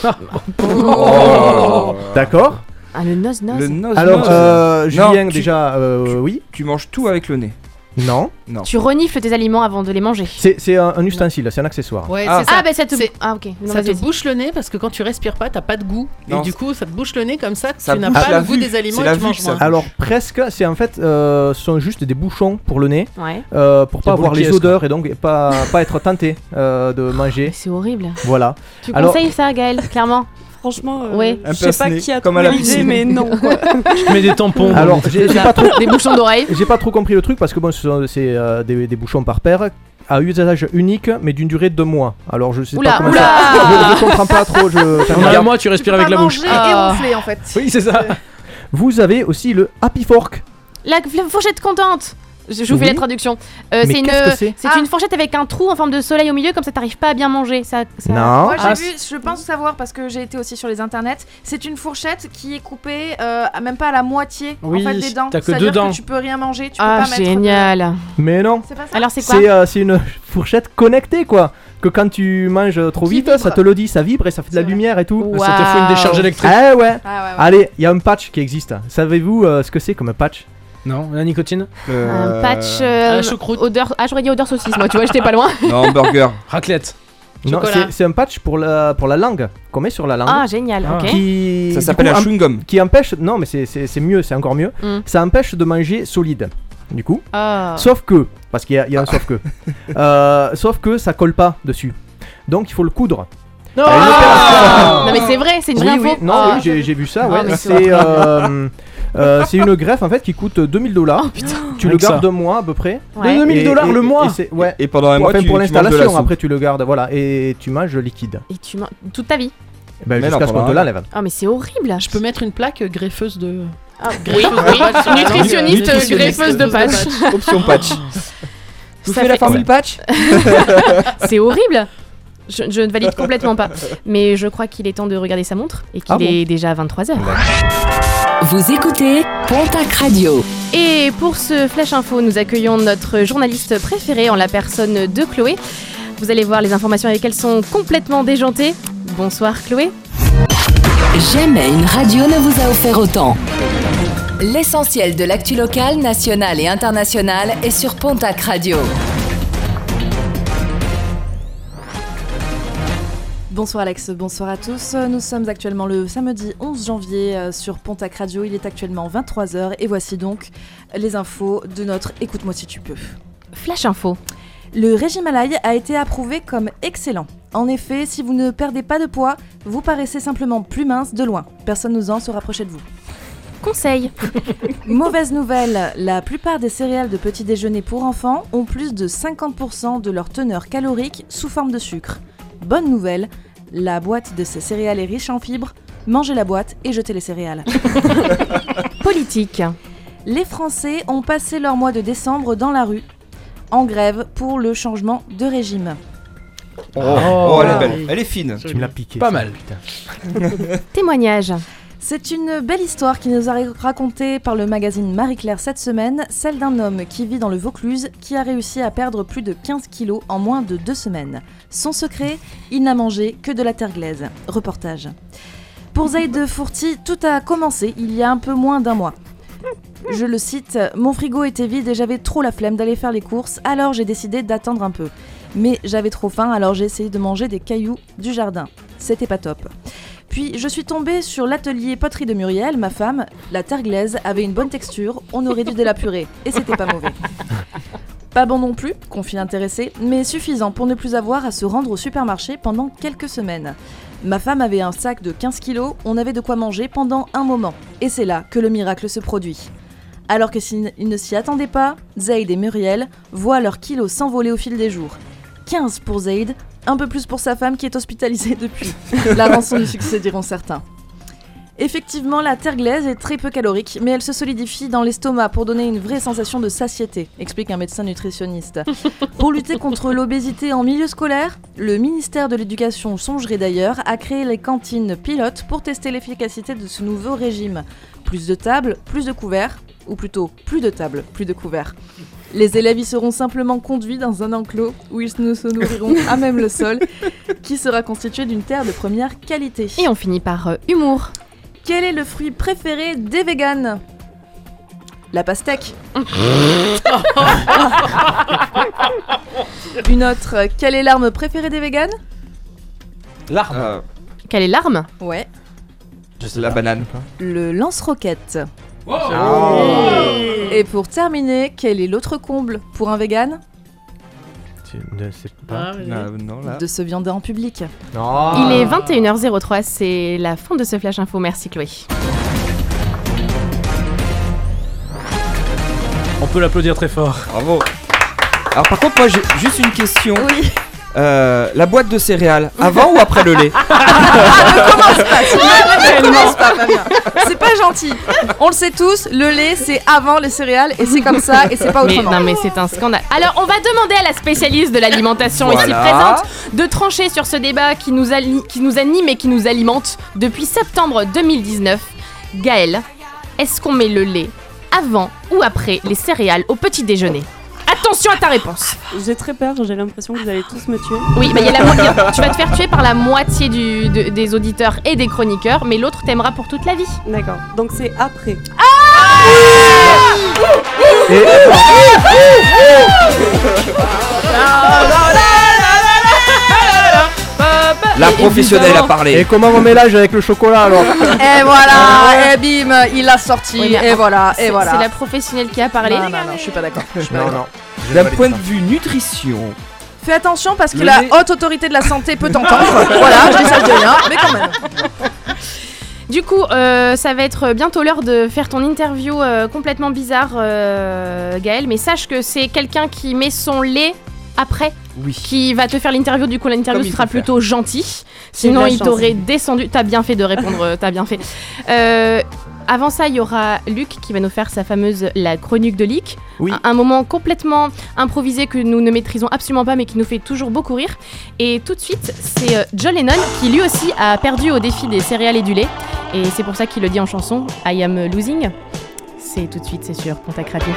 Oh. D'accord. Ah, le Nose Nose Le nose Alors, nose. euh, Non, Julien, tu- déjà, euh, oui. Tu manges tout avec le nez. Non. Non. Tu renifles tes aliments avant de les manger. C'est c'est un, un ustensile, c'est un accessoire. Ouais, Ah. Ah, bah ça te. C'est- Ah, ok. Non, ça vas-y, te bouche le nez parce que quand tu respires pas, t'as pas de goût. Non, et du coup, ça te bouche le nez comme ça, Ça tu n'as pas le goût vue. des aliments C'est et la tu vue manges moins. Alors presque, c'est en fait, euh, ce sont juste des bouchons pour le nez, Ouais. euh, pour pas avoir les odeurs et donc pas, pas être tenté euh, de manger. Mais C'est horrible. Voilà. Tu Alors- conseilles ça, Gaël, clairement? Franchement, euh, Ouais. Je sais pas qui a comme à trouvé la mais non. quoi. Te mets des tampons. Alors j'ai j'ai pas trop, Des bouchons d'oreilles. j'ai pas trop compris le truc parce que bon, ce sont c'est euh, des, des bouchons par paire à usage unique mais d'une durée de deux mois. Alors je sais Oula, pas comment oula. ça. Je, je comprends pas trop. Je, un mois, tu respires avec la bouche. Ah. et ronfler en fait. Oui, c'est ça. Vous avez aussi le Happy Fork. La, la fourchette contente. Je, vous fais Oui. la traduction. Euh, c'est une, Ah. une fourchette avec un trou en forme de soleil au milieu, comme ça t'arrives pas à bien manger. Ça, ça- Non. Moi j'ai Ah, vu, je pense savoir parce que j'ai été aussi sur les internets. C'est une fourchette qui est coupée euh, à- même pas à la moitié Oui, en fait des dents. t'as que deux dents. que tu peux rien manger, tu Ah, peux pas mettre. génial. Mais non. C'est pas ça. Alors c'est quoi C'est euh, c'est une fourchette connectée quoi. Que quand tu manges trop Qui vite, vibre. ça te le dit, ça vibre et ça fait de la vrai. lumière et tout. Waouh. Ça te fait une décharge électrique. Ah ouais. Ah ouais, ouais. Allez, il y a un patch qui existe. Savez-vous euh, ce que c'est comme un patch? Non, la nicotine. Euh, Un patch à euh, la choucroute. odeur. Ah, j'aurais dit odeur saucisse, moi, tu vois, j'étais pas loin. Non, hamburger. Raclette. Non, Chocolat. c'est- c'est un patch pour la, pour la langue, qu'on met sur la langue. Ah, génial, Ah. ok. Qui, Ça du s'appelle coup, un chewing-gum. Qui empêche. Non, mais c'est- c'est c'est mieux, c'est encore mieux. Mm. Ça empêche de manger solide. Du coup. Ah. Sauf que. Parce qu'il y, a- il y a un sauf que. Euh, sauf que ça colle pas dessus. Donc il faut le coudre. Non, opération. Non mais c'est vrai, c'est une vraie Oui, oui, info. non, Ah. oui, j'ai j'ai vu ça, Ah, ouais. mais c'est c'est euh, euh, c'est une greffe en fait qui coûte 2000 dollars. tu Rien le gardes un mois à peu près. Ouais. 2000 dollars le mois c'est- Ouais. Et pendant un mois, enfin, tu- pour tu manges de la l'installation, après tu le gardes, voilà, et tu manges liquide. Et tu manges toute ta vie. Ben, non, jusqu'à ce qu'on te l'enlève. Ah mais c'est horrible. Je peux mettre une plaque greffeuse de. Ah, oui, oui. Nutritionniste, greffeuse de patch. Option patch. Vous faites la formule patch? C'est horrible. Je, je ne valide complètement pas. Mais je crois qu'il est temps de regarder sa montre et qu'il Ah bon est déjà 23h. Vous écoutez Pontac Radio. Et pour ce Flash Info, nous accueillons notre journaliste préférée en la personne de Chloé. Vous allez voir, les informations avec elle sont complètement déjantées. Bonsoir Chloé. Jamais une radio ne vous a offert autant. L'essentiel de l'actu locale, nationale et internationale est sur Pontac Radio. Bonsoir Alex, bonsoir à tous. Nous sommes actuellement le samedi 11 janvier euh, sur Pontac Radio. Il est actuellement 23h et voici donc les infos de notre Écoute-moi si tu peux. Flash Info. Le régime à l'ail a été approuvé comme excellent. En effet, si vous ne perdez pas de poids, vous paraissez simplement plus mince de loin. Personne n'osant se rapprocher de vous. Conseil. Mauvaise nouvelle, la plupart des céréales de petit déjeuner pour enfants ont plus de 50% de leur teneur calorique sous forme de sucre. Bonne nouvelle, la boîte de ces céréales est riche en fibres. Mangez la boîte et jetez les céréales. Politique. Les Français ont passé leur mois de décembre dans la rue, en grève pour le changement de régime. Oh, oh, elle est belle. Elle est fine. Tu me l'as piqué. Pas ça, mal. putain. Témoignage. C'est une belle histoire qui nous a racontée par le magazine Marie-Claire cette semaine, celle d'un homme qui vit dans le Vaucluse qui a réussi à perdre plus de 15 kilos en moins de deux semaines. Son secret, il n'a mangé que de la terre glaise. Reportage. Pour Zaid Fourti, tout a commencé il y a un peu moins d'un mois. Je le cite, Mon frigo était vide et j'avais trop la flemme d'aller faire les courses, alors j'ai décidé d'attendre un peu. Mais j'avais trop faim, alors j'ai essayé de manger des cailloux du jardin. C'était pas top. Puis je suis tombée sur l'atelier poterie de Muriel, ma femme. La terre glaise avait une bonne texture, on aurait dû de la purée, et c'était pas mauvais. Pas bon non plus, confie l'intéressé, mais suffisant pour ne plus avoir à se rendre au supermarché pendant quelques semaines. Ma femme avait un sac de 15 kilos, on avait de quoi manger pendant un moment. Et c'est là que le miracle se produit. Alors que s'ils ne s'y attendaient pas, Zaid et Muriel voient leurs kilos s'envoler au fil des jours. 15 pour Zaid, un peu plus pour sa femme qui est hospitalisée depuis. La rançon du succès diront certains. Effectivement, la terre glaise est très peu calorique, mais elle se solidifie dans l'estomac pour donner une vraie sensation de satiété, explique un médecin nutritionniste. pour lutter contre l'obésité en milieu scolaire, le ministère de l'Éducation songerait d'ailleurs à créer les cantines pilotes pour tester l'efficacité de ce nouveau régime. Plus de tables, plus de couverts, ou plutôt plus de tables, plus de couverts. Les élèves y seront simplement conduits dans un enclos où ils ne se nourriront à même le sol, qui sera constitué d'une terre de première qualité. Et on finit par euh, humour. Quel est le fruit préféré des véganes? La pastèque. Une autre. Quelle est l'arme préférée des véganes? L'arme. Quelle est l'arme? Ouais. La banane. Le lance-roquette. Ah. Et pour terminer, quel est l'autre comble pour un vegan? Tu ne sais pas. Non, là. De se viander en public. Il est 21h03, c'est la fin de ce Flash Info. Merci Chloé. On peut l'applaudir très fort. Bravo. Alors par contre, moi j'ai juste une question. Oui. Euh, la boîte de céréales, avant ou après le lait ne commence pas, s'il te plaît, ne commence pas, Fabien. C'est pas gentil. On le sait tous, le lait c'est avant les céréales et c'est comme ça et c'est pas Mais, autrement. non mais c'est un scandale. Alors on va demander à la spécialiste de l'alimentation ici Voilà. présente de trancher sur ce débat qui nous, ali- qui nous anime et qui nous alimente depuis septembre 2019. Gaëlle, est-ce qu'on met le lait avant ou après les céréales au petit déjeuner? Attention à ta réponse. J'ai très peur, j'ai l'impression que vous allez tous me tuer. Oui, mais il y a la moitié. Tu vas te faire tuer par la moitié du- de- des auditeurs et des chroniqueurs, mais l'autre t'aimera pour toute la vie. D'accord, donc c'est après. Et- La professionnelle a parlé. Et comment on mélange avec le chocolat alors Et voilà, et bim, il l'a sorti, Oui, mais et voilà, c'est- et voilà. C'est la professionnelle qui a parlé. Non, non, non, je suis pas d'accord. Je suis pas Non, d'accord. non. D'un point de vue nutrition, Fais attention parce que Le la nez- haute autorité de la santé peut t'entendre. voilà, je dis ça, je dis rien, mais quand même. Du coup, euh, ça va être bientôt l'heure de faire ton interview euh, complètement bizarre, euh, Gaël. Mais sache que c'est quelqu'un qui met son lait après Oui. qui va te faire l'interview. Du coup, l'interview sera plutôt gentil. J'ai de Sinon, il t'aurait descendu. T'as bien fait de répondre. euh, T'as bien fait. Euh, avant ça, il y aura Luc qui va nous faire sa fameuse la chronique de Leak. Oui. Un, un moment complètement improvisé que nous ne maîtrisons absolument pas, mais qui nous fait toujours beaucoup rire. Et tout de suite, c'est euh, John Lennon qui lui aussi a perdu au défi des céréales et du lait. Et c'est pour ça qu'il le dit en chanson I am losing. C'est tout de suite, c'est sur Pontac Radio.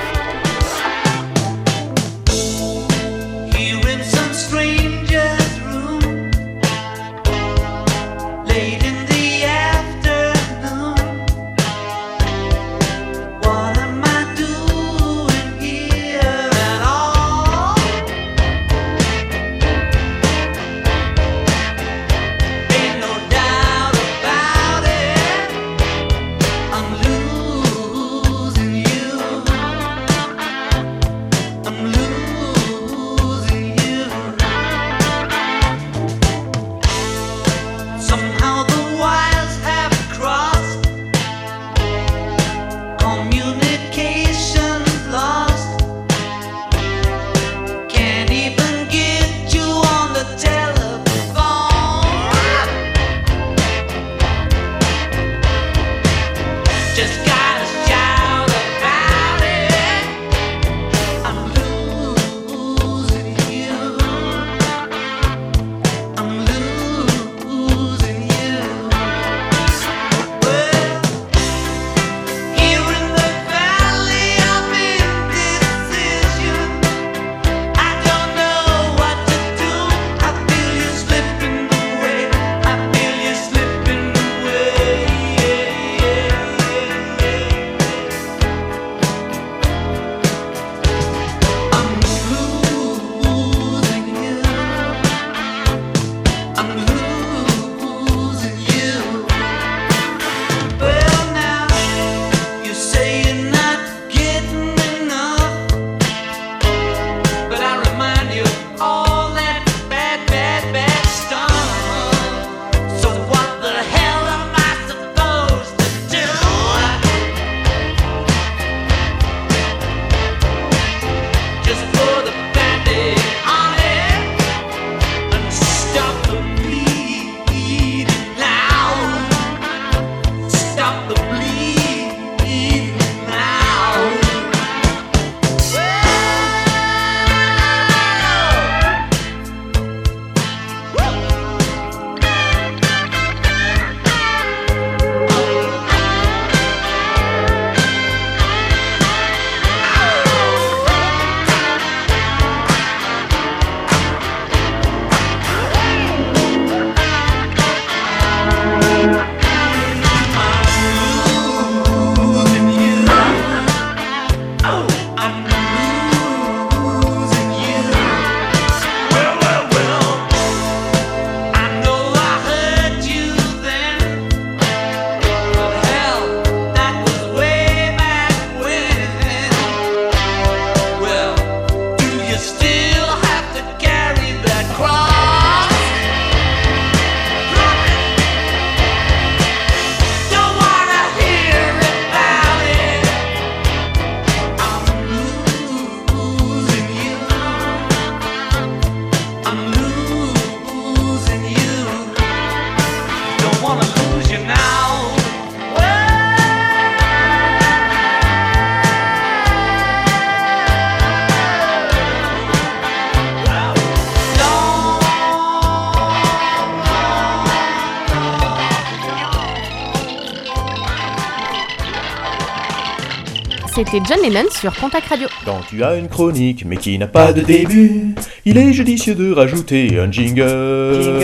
C'était John Lennon sur Pontac Radio. Quand tu as une chronique mais qui n'a pas de début, il est judicieux de rajouter un jingle.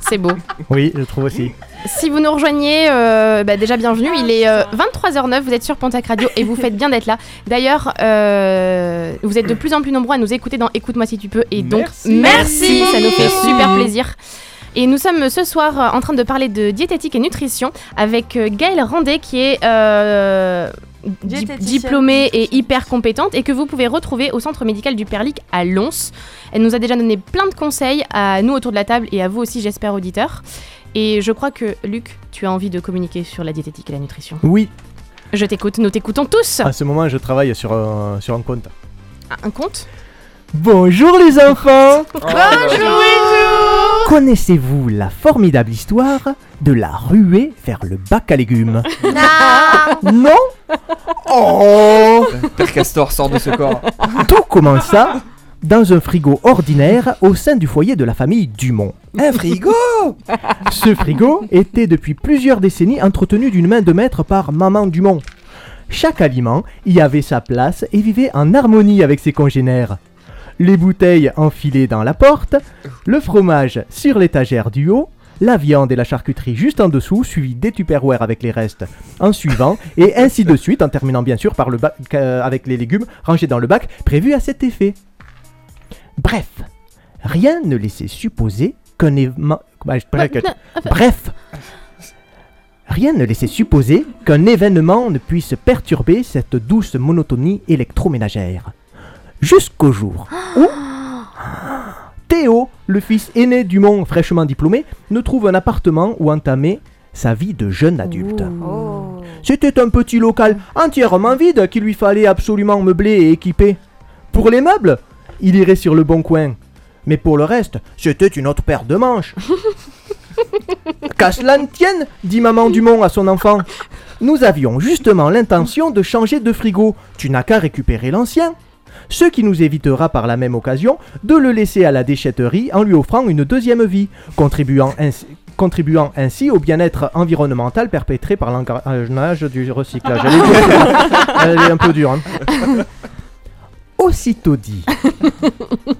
C'est beau. Oui, je trouve aussi. Si vous nous rejoignez, euh, bah, déjà bienvenue. Il est euh, 23h09, vous êtes sur Pontac Radio et vous faites bien d'être là. D'ailleurs, euh, vous êtes de plus en plus nombreux à nous écouter dans Écoute-moi si tu peux. Et donc, Merci. merci, ça nous fait super plaisir. Et nous sommes ce soir euh, en train de parler de diététique et nutrition avec euh, Gaël Randé qui est euh, di- diplômée et hyper compétente et que vous pouvez retrouver au centre médical du Perlic à Lons. Elle nous a déjà donné plein de conseils à nous autour de la table et à vous aussi, j'espère, auditeurs. Et je crois que, Luc, tu as envie de communiquer sur la diététique et la nutrition. Oui, Je t'écoute, nous t'écoutons tous. à ce moment, je travaille sur, un- sur un compte. Ah, Un compte? Bonjour les enfants Bonjour Connaissez-vous la formidable histoire de la ruée vers le bac à légumes? Non Oh Père Castor sort de ce corps. Tout commença dans un frigo ordinaire au sein du foyer de la famille Dumont. Un frigo? Ce frigo était depuis plusieurs décennies entretenu d'une main de maître par maman Dumont. Chaque aliment y avait sa place et vivait en harmonie avec ses congénères. Les bouteilles enfilées dans la porte, le fromage sur l'étagère du haut, la viande et la charcuterie juste en dessous, suivi des tupperwares avec les restes en suivant, et ainsi de suite, en terminant bien sûr par le bac euh, avec les légumes rangés dans le bac prévu à cet effet. Bref, rien ne laissait supposer qu'un événement... Je- Bref, rien ne laissait supposer qu'un événement ne puisse perturber cette douce monotonie électroménagère. Jusqu'au jour où Théo, le fils aîné du monde fraîchement diplômé, ne trouve un appartement où entamer sa vie de jeune adulte. C'était un petit local entièrement vide qu'il lui fallait absolument meubler et équiper. Pour les meubles, il irait sur le bon coin. Mais pour le reste, c'était une autre paire de manches. Qu'à cela ne tienne, dit maman Dumont à son enfant. Nous avions justement l'intention de changer de frigo. Tu n'as qu'à récupérer l'ancien. Ce qui nous évitera par la même occasion de le laisser à la déchetterie en lui offrant une deuxième vie, contribuant ainsi, contribuant ainsi au bien-être environnemental perpétré par l'engrenage du recyclage. Elle est, dure, Elle est un peu dure. hein. Aussitôt dit,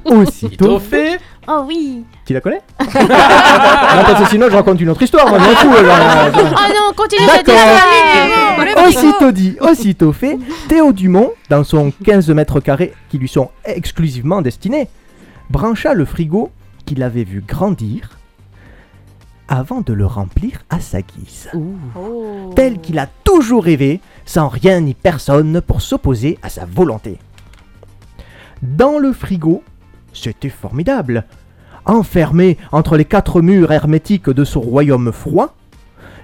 aussitôt fait. Oh oui Tu la connais Non, parce que sinon je raconte une autre histoire, moi je m'en fous. alors. Oh non, continue histoire Aussitôt dit, aussitôt fait, Théo Dumont, dans son 15 mètres carrés qui lui sont exclusivement destinés, brancha le frigo qu'il avait vu grandir avant de le remplir à sa guise. Tel qu'il a toujours rêvé, sans rien ni personne pour s'opposer à sa volonté. Dans le frigo, c'était formidable. Enfermé entre les quatre murs hermétiques de son royaume froid,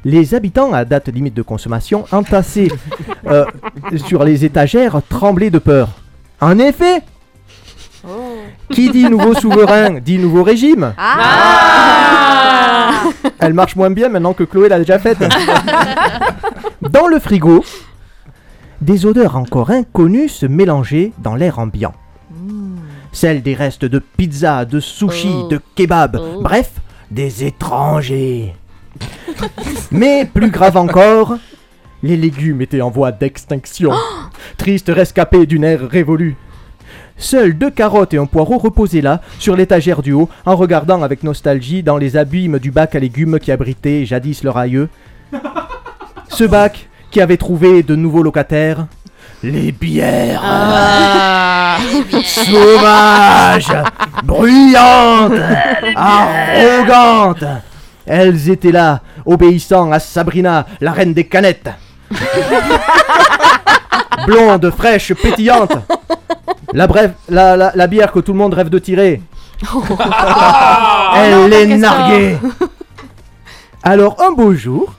les habitants à date limite de consommation entassés euh, sur les étagères tremblaient de peur. En effet, qui dit nouveau souverain dit nouveau régime. Elle marche moins bien maintenant que Chloé l'a déjà faite. Dans le frigo, des odeurs encore inconnues se mélangeaient dans l'air ambiant. Celles des restes de pizza, de sushi, de kebab, bref, des étrangers. Mais plus grave encore, les légumes étaient en voie d'extinction. Triste rescapé d'une ère révolue. Seules deux carottes et un poireau reposaient là, sur l'étagère du haut, en regardant avec nostalgie dans les abîmes du bac à légumes qui abritait jadis leur aïeux. Ce bac qui avait trouvé de nouveaux locataires. Les bières sauvages, bruyantes, arrogantes. Elles étaient là, obéissant à Sabrina, la reine des canettes. Blonde, fraîche, pétillante. La, la, la, la bière que tout le monde rêve de tirer. Elle les narguait. Alors un beau jour,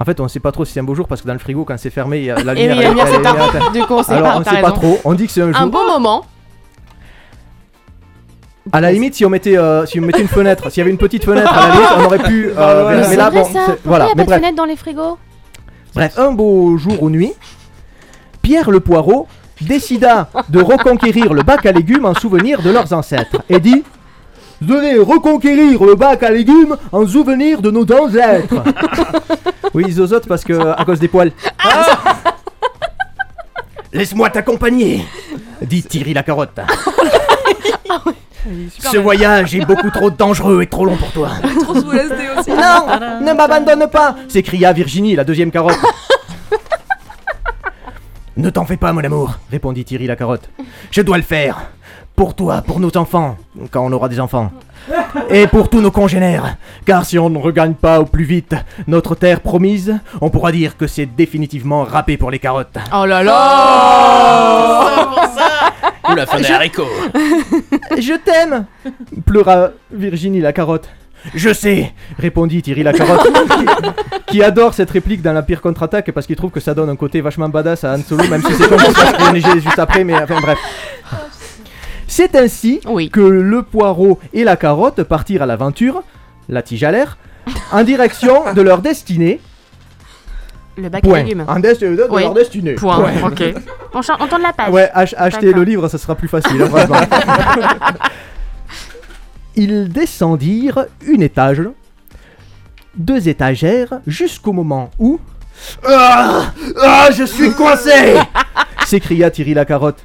en fait on sait pas trop si c'est un beau jour parce que dans le frigo quand c'est fermé, il y a la Eh lumière. oui, la lumière elle est s'éteint. éteinte. Du coup, on sait Alors pas, on sait pas trop. On dit que c'est un jour. Un bon moment. À la limite, si on mettait, euh, si on mettait une fenêtre, s'il y avait une petite fenêtre, à la limite, on aurait pu. euh, mais, Mais mais là, bon, ça. voilà. y a Mais pas de fenêtre dans les frigos bref, un beau jour ou nuit, Pierre le poireau décida de reconquérir le bac à légumes en souvenir de leurs ancêtres et dit Venez reconquérir le bac à légumes en souvenir de nos ancêtres. Oui, zozote parce que à cause des poils. Laisse-moi t'accompagner, dit Thierry la carotte. Ce voyage est beaucoup trop dangereux et trop long pour toi. Trop sous LSD aussi. Non, ne m'abandonne pas s'écria Virginie, la deuxième carotte. Ne t'en fais pas, mon amour, répondit Thierry la carotte. Je dois le faire. Pour toi, pour nos enfants, quand on aura des enfants. Et pour tous nos congénères. Car si on ne regagne pas au plus vite notre terre promise, on pourra dire que c'est définitivement râpé pour les carottes. Oh là là Ou la fin des Je- haricots. Je t'aime pleura Virginie la carotte. Je sais, répondit Thierry la carotte, qui, qui adore cette réplique dans la pire contre-attaque parce qu'il trouve que ça donne un côté vachement badass à Han Solo, même si c'est comme ça juste après, mais enfin bref. C'est ainsi que le poireau et la carotte partirent à l'aventure, la tige à l'air, en direction de leur destinée. Le bac Point. à légumes. En dest- de Oui. leur destinée. Point. Point. Ok. On, cha- on tourne la page. Ouais, ach- acheter D'accord. le livre, ça sera plus facile, hein, vraiment. Ils descendirent une étage, deux étagères, jusqu'au moment où. Ah, ah, je suis coincé s'écria Thierry la carotte.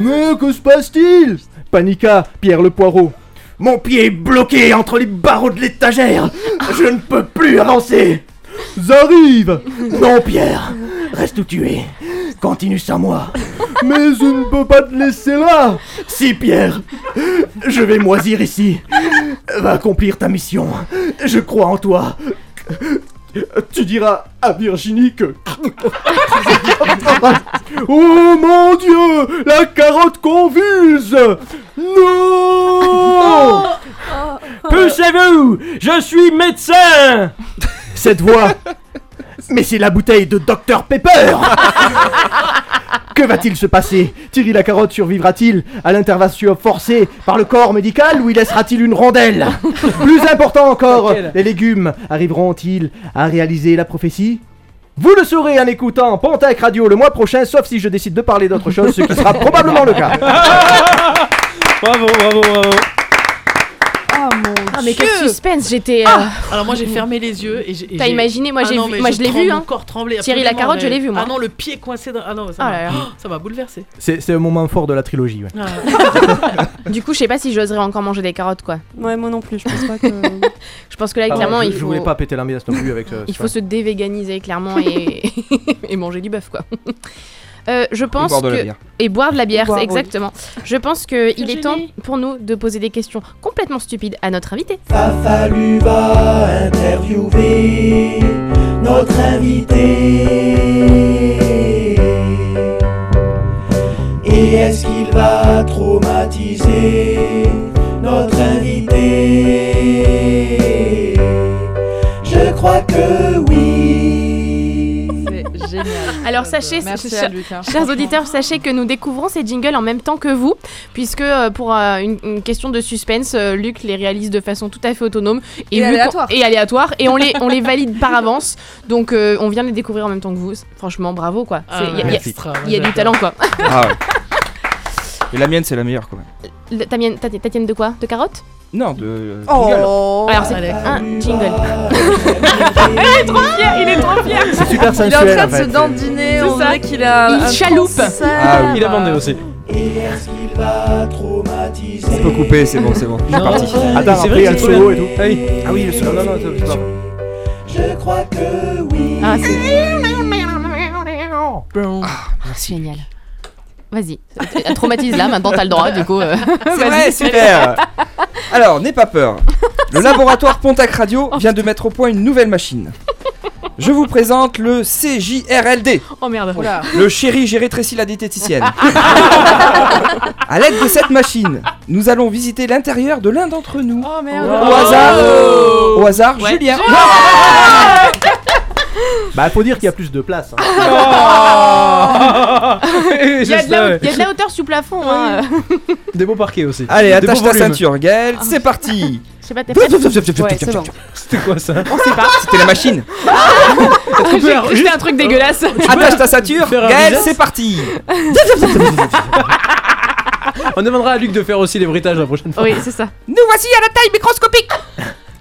Mais que se passe-t-il? Paniqua Pierre le poireau. Mon pied est bloqué entre les barreaux de l'étagère. Je ne peux plus avancer. J'arrive Non, Pierre Reste où tu es. Continue sans moi. Mais je ne peux pas te laisser là Si, Pierre Je vais moisir ici. Va accomplir ta mission. Je crois en toi. Tu diras à Virginie que... oh mon Dieu La carotte convulse. Non. Poussez-vous Je suis médecin. Cette voix Mais c'est la bouteille de Dr Pepper Que va-t-il se passer Thierry la carotte survivra-t-il à l'intervention forcée par le corps médical ou y laissera-t-il une rondelle Plus important encore, les légumes arriveront-ils à réaliser la prophétie vous le saurez en écoutant Pontac Radio le mois prochain, sauf si je décide de parler d'autre chose, ce qui sera probablement le cas. Bravo, bravo, bravo. Ah mon Ah, mais Dieu. quel suspense, j'étais. euh, Ah, Alors moi j'ai fermé les yeux et j'ai. et T'as j'ai- imaginé Moi, Ah j'ai non, vu- mais moi, je l'ai vu, hein. Mon corps tremblait. Thierry la absolument, carotte, je mais- l'ai vu, moi. Ah non, le pied coincé dans. Ah non, ça Ah m'a là là. Ça m'a bouleversé. C'est c'est un moment fort de la trilogie. ouais. Du coup, je sais pas si j'oserais encore manger des carottes, quoi. Ouais, moi non plus, je pense pas que. Je pense que là, Ah, clairement, je, il je faut. voulais pas péter l'ambiance non plus avec euh, Il ça. faut se dévéganiser clairement et, et manger du bœuf quoi. Euh, je pense boire de la que bière. et boire de la bière, Boire, oui. exactement. Je pense que il est temps pour nous de poser des questions complètement stupides à notre invité. Fallu va interviewer notre invité. Et est-ce qu'il va traumatiser notre invité? Je crois que oui. Alors sachez, Merci chers- à hein, auditeurs, sachez que nous découvrons ces jingles en même temps que vous, puisque euh, pour euh, une, une question de suspense, euh, Luc les réalise de façon tout à fait autonome Et aléatoire. et aléatoire, et on les, on les valide par avance. Donc euh, on vient de les découvrir en même temps que vous. Franchement, bravo quoi. Ah Il y a- y y du talent quoi. Ah ouais. Et la mienne, c'est la meilleure quand même. Le- Ta mienne, ta, ta tienne de quoi? De carottes? Non, de. euh, Oh. jingle. Alors c'est un jingle. il est trop fier, il est trop fier. C'est super Il est en sensuel train en de se fait. dandiner, C'est on ça. dirait qu'il a Il un chaloupe. cancer. Ah oui. Il a bandé aussi. On peut couper, c'est bon, c'est bon. Je suis Non. parti. Attends, C'est après vrai il y a le c'est solo et tout. Ah oui. Ah oui, le solo. Non, non, non, c'est pas- Je crois que oui. Ah c'est c'est génial. Vas-y, traumatise là, maintenant t'as le droit du coup. euh. C'est vrai, super Alors, n'aie pas peur. Le laboratoire Pontac Radio vient de mettre au point une nouvelle machine. Je vous présente le CJRLD, Oh merde. Oula. le chéri j'ai rétréci la diététicienne. À l'aide de cette machine, nous allons visiter l'intérieur de l'un d'entre nous. Oh merde. Au hasard, au hasard, Ouais. Julien. Bah faut dire qu'il y a plus de place. hein. Il y, a de la, il y a de la hauteur sous plafond. Hein. Des beaux parquets aussi. Allez, Des attache beaux ta volumes. ceinture, Gaël, c'est parti Je sais pas, t'es prête Ouais, c'est bon. C'était quoi ça On sait pas. C'était la machine. J'ai cru que c'était un truc dégueulasse. Attache ta ceinture, faire un Gaël, c'est parti On demandera à Luc de faire aussi les bruitages la prochaine fois. Oui, c'est ça. Nous voici à la taille microscopique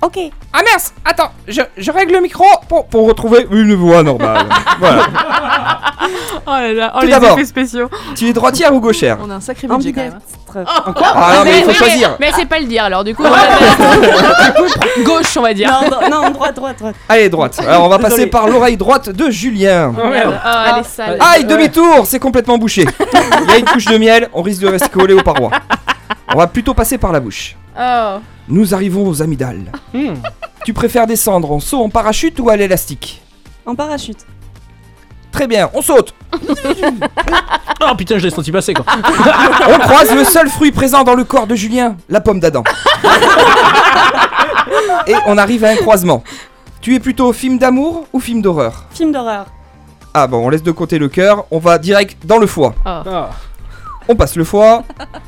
Ok. Ah mince Attends, je, je règle le micro pour, pour retrouver une voix normale. voilà. Oh là là, oh Tout les d'abord. effets spéciaux. Tu es droitière ou gauchère On a un sacré budget quand même. hein. Encore Ah non, mais il faut choisir. Mais c'est pas le dire alors du coup. on va- du coup, gauche on va dire. Non, non, non, droite, droite, droite. Allez, droite. Alors on va passer Désolé. par l'oreille droite de Julien. Ah, elle est sale. Aïe, demi-tour, c'est complètement bouché. Il y a une couche de miel, on risque de rester collé aux parois. On va plutôt passer par la bouche. Oh. Nous arrivons aux amygdales. Tu préfères descendre en saut en parachute ou à l'élastique? En parachute. Très bien, on saute. Oh putain, je l'ai senti passer quoi. On croise le seul fruit présent dans le corps de Julien, la pomme d'Adam. Et on arrive à un croisement. Tu es plutôt film d'amour ou film d'horreur? Film d'horreur. Ah bon, on laisse de côté le cœur, on va direct dans le foie. Oh. On passe le foie.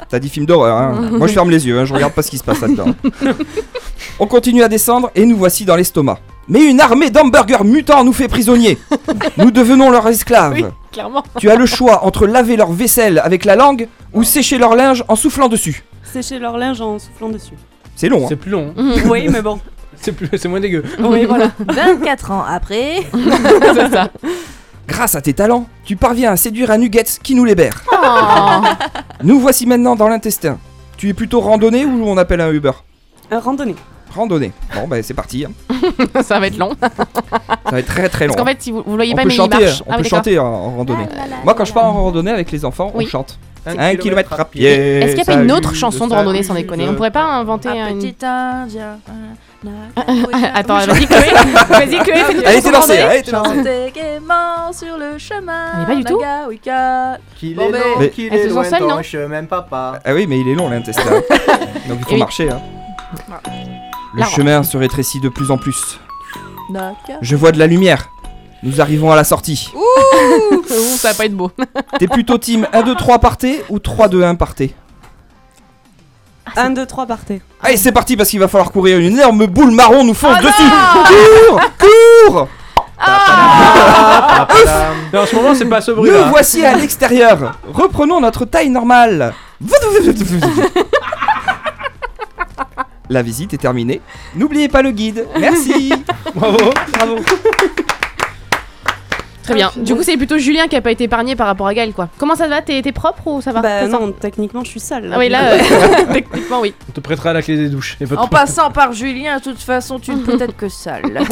T'as dit film d'horreur, hein Moi je ferme les yeux, hein, je regarde pas ce qui se passe là-dedans. On continue à descendre et nous voici dans l'estomac. Mais une armée d'hamburgers mutants nous fait prisonniers. Nous devenons leurs esclaves. Oui, clairement. Tu as le choix entre laver leur vaisselle avec la langue ou sécher leur linge en soufflant dessus. Sécher leur linge en soufflant dessus. C'est long, hein C'est plus long. hein. Mhm. oui, mais bon. C'est plus, c'est moins dégueu. Oui, voilà. 24 ans après. C'est ça. Grâce à tes talents, tu parviens à séduire un nuggets qui nous libère. Oh. Nous voici maintenant dans l'intestin. Tu es plutôt randonnée ou on appelle un Uber? Euh, randonnée. Randonnée. Bon, bah c'est parti. hein. ça va être long. Ça va être très très long. Parce qu'en fait si vous, vous voyez on pas peut mais il chanter, marche. on Ah peut oui, chanter en, en randonnée. Moi, quand je pars en randonnée avec les enfants, Oui. on chante. Un kilomètre à pied. Est-ce qu'il n'y a pas une autre chanson de randonnée sans déconner? On pourrait pas inventer Un une. petit indien. Attends, vas-y Chloé. Vas-y Chloé, fais une Allez, t'es lancée, allez, t'es lancée. Gaiement sur le chemin. Mais pas du tout. Qu'il Bon, est long, qu'il est loin ton chemin, papa. Ah oui, mais il est long l'intestin. Donc il faut marcher. hein. Le chemin se rétrécit de plus en plus. Naga. Je vois de la lumière. Nous arrivons à la sortie. Ouh, ça va pas être beau. T'es plutôt team 1, 2, 3 partez ou 3, 2, 1 partez? 1, 2, 3, partez. Allez, c'est parti parce qu'il va falloir courir. Une énorme boule marron nous fonce Oh dessus. Cours Cours Ah, Mais en ce moment, c'est pas ce Nous bruit là. voici à l'extérieur. Reprenons notre taille normale. La visite est terminée. N'oubliez pas le guide. Merci. Bravo. Bravo. Très bien. Du coup, c'est plutôt Julien qui a pas été épargné par rapport à Gaël, quoi. Comment ça va? T'es propre ou ça va? Bah non, techniquement, je suis sale. Ah oui, là, euh, techniquement, oui. On te prêtera la clé des douches. Et En passant par Julien, de toute façon, tu ne peux être que sale.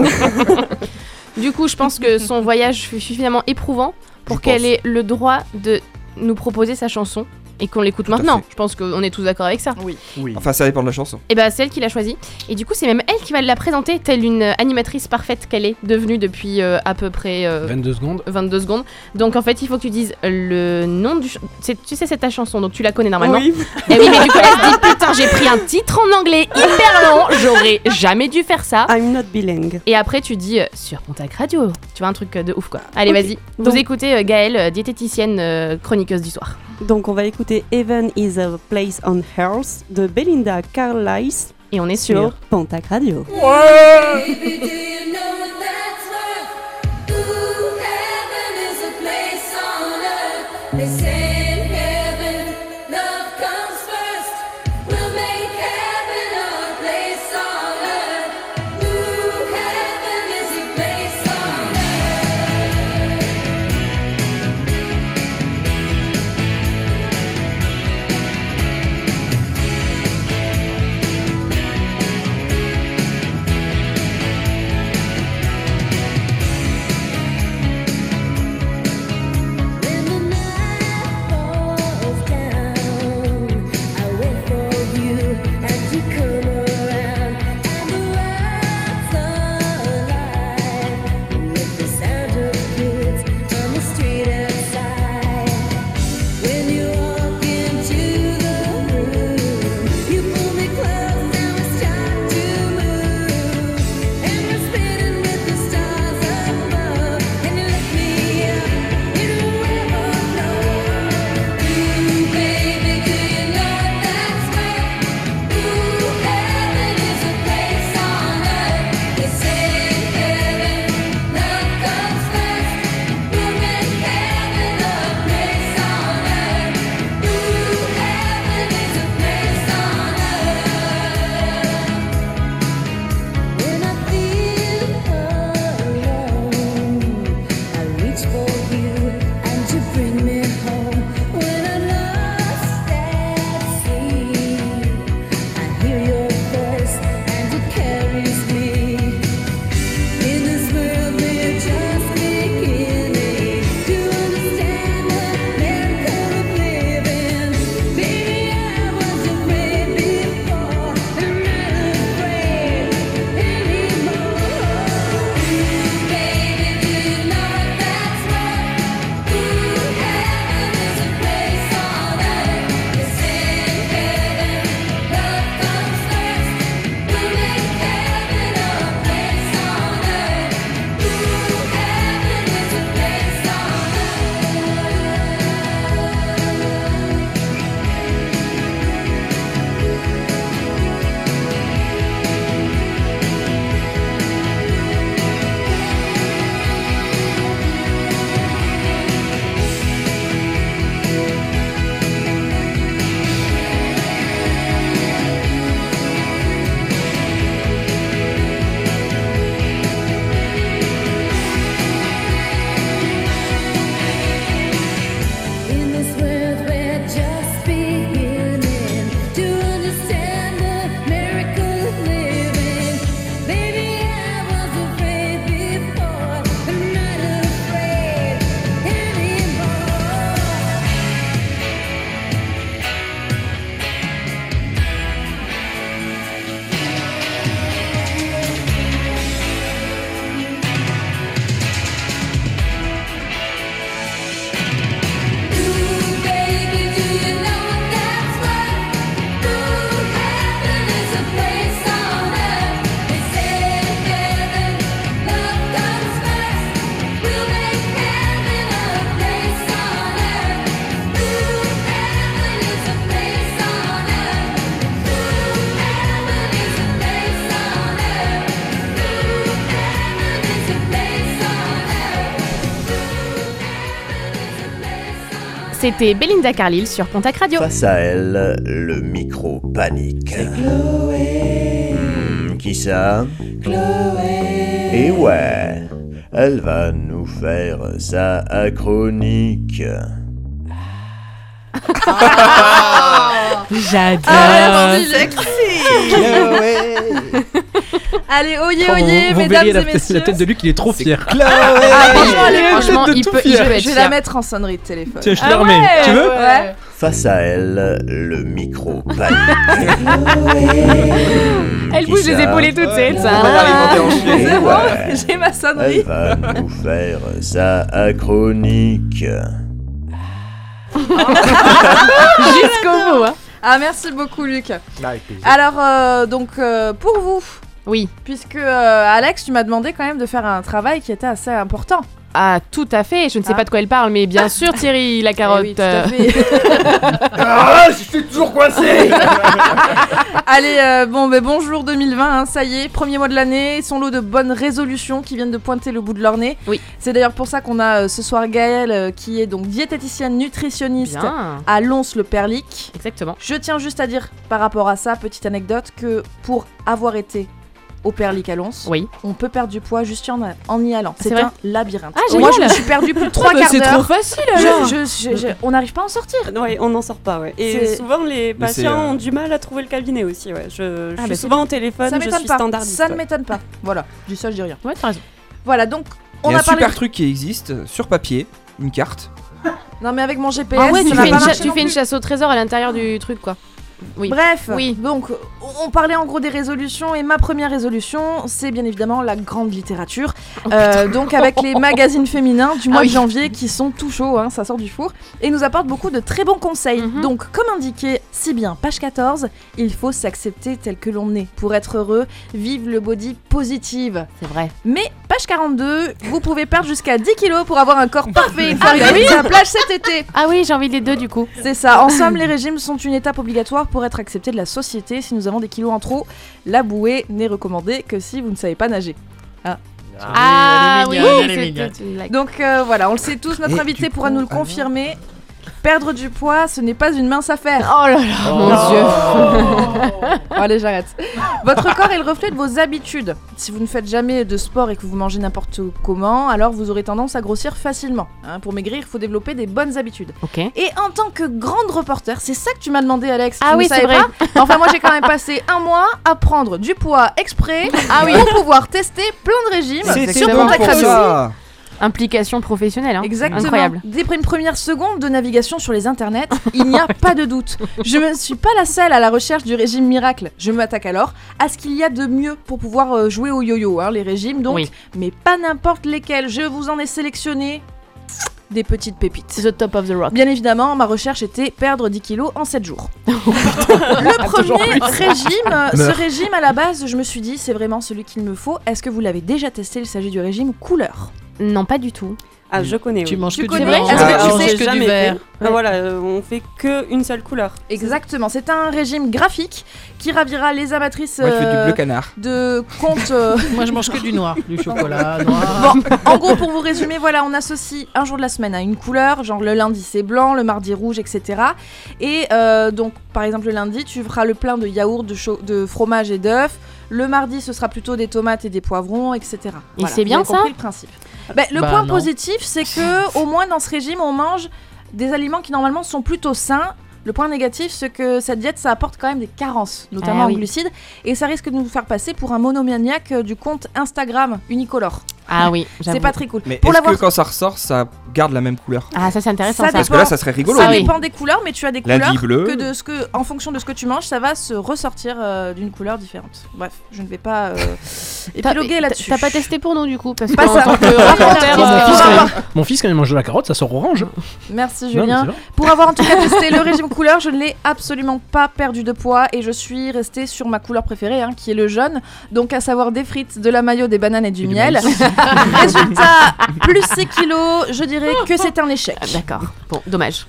Du coup, je pense que son voyage fut suffisamment éprouvant pour qu'elle ait le droit de nous proposer sa chanson et qu'on l'écoute maintenant. Je pense qu'on est tous d'accord avec ça. Oui. Oui. Enfin, ça dépend de la chanson. Et bah, c'est elle qui l'a choisi. Et du coup, c'est même elle qui va la présenter, telle une animatrice parfaite qu'elle est devenue depuis euh, à peu près euh, 22 secondes. 22 secondes. Donc en fait, il faut que tu dises le nom du. Tu sais, c'est ta chanson, donc tu la connais normalement. Oui. Et oui, mais du coup, elle se dit putain, j'ai pris un titre en anglais hyper long, j'aurais jamais dû faire ça. I'm not bilingue. Et après, tu dis euh, sur Contact Radio. Tu vois, un truc euh, de ouf quoi. Allez, vas-y. Vous Donc- écoutez euh, Gaëlle, diététicienne euh, chroniqueuse du soir. Donc on va écouter Heaven is a Place on Earth de Belinda Carlisle Et on est sur sur. Pontac Radio. C'était Belinda Carlil sur Pontac Radio. Face à elle, le micro panique. Hmm, qui ça? Et ouais, elle va nous faire sa chronique. J'adore. Ah, Allez, oyez, Oh, oyez, vous, vous mesdames verriez la, et messieurs. la tête de Luc, il est trop fier. Ah, franchement, allez, Franchement, il tout peut, fier. Je vais la mettre en sonnerie de téléphone. Tiens, je te Ah la remets. ouais, Tu veux ouais. Face à elle, le micro panique. Elle bouge les ça épaules et c'est va alimenter en chien. C'est bon, j'ai ma Elle sonnerie. va nous faire sa chronique. Jusqu'au bout. hein. Ah, merci beaucoup, Luc. Alors, euh, donc, euh, pour vous, Oui. puisque euh, Alex, tu m'as demandé quand même de faire un travail qui était assez important. Ah, tout à fait. Je ne sais Ah. pas de quoi elle parle, mais bien sûr, Thierry, la carotte. Eh oui, tout à euh, fait. Ah, je suis toujours coincé Allez, euh, bon, ben bonjour 2020, hein, ça y est, premier mois de l'année, son lot de bonnes résolutions qui viennent de pointer le bout de leur nez. Oui. C'est d'ailleurs pour ça qu'on a euh, ce soir Gaëlle, euh, qui est donc diététicienne nutritionniste Bien. à Lons-le-Perlic. Exactement. Je tiens juste à dire par rapport à ça, petite anecdote, que pour avoir été au Perlic à Lons, Oui. on peut perdre du poids juste en, en y allant. C'est vrai un labyrinthe. Ah, Moi, je me suis perdu plus de trois Ah, bah, quarts c'est trop d'heure. facile Je- alors. je- je- je- on n'arrive pas à en sortir. Ouais, on n'en sort pas, ouais. Et souvent, les patients euh, ont du mal à trouver le cabinet aussi, ouais. Je, je Ah, suis bah, souvent au téléphone, Ça je suis pas. standardiste. Ça ne m'étonne pas. Voilà, je dis ça, je dis rien. Ouais, t'as raison. Voilà, donc Il on y a a un parlé. super truc qui existe sur papier, une carte. Non, mais avec mon GPS, Ah ouais, ça tu fais, une, cha- tu fais une chasse au trésor à l'intérieur du truc, quoi. Oui. Bref, Oui. donc on parlait en gros des résolutions et ma première résolution, c'est bien évidemment la grande littérature. Euh, donc avec les magazines féminins du mois Ah oui. de janvier qui sont tout chauds, hein, ça sort du four, et nous apportent beaucoup de très bons conseils. Mhm. Donc comme indiqué si bien, page 14, il faut s'accepter tel que l'on est pour être heureux, vive le body positive. C'est vrai. Mais page 42, vous pouvez perdre jusqu'à 10 kilos pour avoir un corps parfait une fois Ah oui. la plage cet été. Ah oui, j'ai envie des deux du coup. C'est ça. En somme, les régimes sont une étape obligatoire pour être accepté de la société. Si nous avons des kilos en trop, la bouée n'est recommandée que si vous ne savez pas nager. Ah oui, est c'est mignonne. toute une blague. Donc euh, voilà, on le sait tous, notre Et invité pourra coup, nous le confirmer. Perdre du poids, ce n'est pas une mince affaire. Oh là là, mon dieu. Bon, allez, j'arrête. Votre corps est le reflet de vos habitudes. Si vous ne faites jamais de sport et que vous mangez n'importe comment, alors vous aurez tendance à grossir facilement. Hein, pour maigrir, il faut développer des bonnes habitudes. Ok. Et en tant que grande reporter, c'est ça que tu m'as demandé, Alex. Ah tu oui, ne c'est savais vrai. pas Enfin, moi, j'ai quand même passé un mois à prendre du poids exprès Ah oui. pour pouvoir tester plein de régimes C'est sur exactement Implication professionnelle, hein. Exactement. Incroyable. Dès une première seconde de navigation sur les internets, il n'y a pas de doute. Je ne suis pas la seule à la recherche du régime miracle. Je m'attaque alors à ce qu'il y a de mieux pour pouvoir euh, jouer au yo-yo, hein, les régimes donc, Oui. mais pas n'importe lesquels. Je vous en ai sélectionné des petites pépites. The top of the rock. Bien évidemment, ma recherche était perdre 10 kilos en 7 jours. le premier régime, euh, ce régime à la base, je me suis dit, c'est vraiment celui qu'il me faut. Est-ce que vous l'avez déjà testé Il s'agit du régime couleur? Non, pas du tout. Ah, je connais. Tu oui. manges Tu que connais du que Ah, tu on que jamais du fait. vert. Ah, Voilà, euh, on fait que une seule couleur. Exactement, c'est un régime graphique qui ravira les amatrices Moi, je fais du euh, bleu canard. de comptes. euh, Moi, je mange que du noir. Du chocolat noir. Bon, en gros, pour vous résumer, voilà, on associe un jour de la semaine à une couleur, genre le lundi c'est blanc, le mardi rouge, etc. Et euh, donc, par exemple, le lundi, tu feras le plein de yaourt, de, cho- de fromage et d'œufs. Le mardi, ce sera plutôt des tomates et des poivrons, etc. Et c'est bien vous avez ça compris le principe. Ben, le Bah, point non. positif, c'est que au moins dans ce régime, on mange des aliments qui normalement sont plutôt sains. Le point négatif, c'est que cette diète, ça apporte quand même des carences, notamment Ah en oui. glucides, et ça risque de nous faire passer pour un monomaniaque euh, du compte Instagram Unicolore. Ah oui, c'est pas très cool. Mais Pour est-ce que quand ça ressort, ça garde la même couleur Ah, ça c'est intéressant. Ça Ça, Parce que là, ça serait rigolo. Ça oui. dépend des couleurs, mais tu as des couleurs que de ce que, en fonction de ce que tu manges, ça va se ressortir euh, d'une couleur différente. Bref, je ne vais pas euh, T'as- épiloguer là-dessus. T'as pas testé pour nous du coup parce Pas ça. que ça. euh, Mon fils, quand il- Mon mange de la carotte, ça sort orange. Merci Non, Julien. vrai. Pour avoir en tout cas testé le régime couleur, je ne l'ai absolument pas perdu de poids et je suis restée sur ma couleur préférée, hein, qui est le jaune. Donc à savoir des frites, de la mayo, des bananes et du, Et miel. Résultat, plus 6 kilos, je dirais que c'est un échec. Ah, D'accord. Bon, dommage.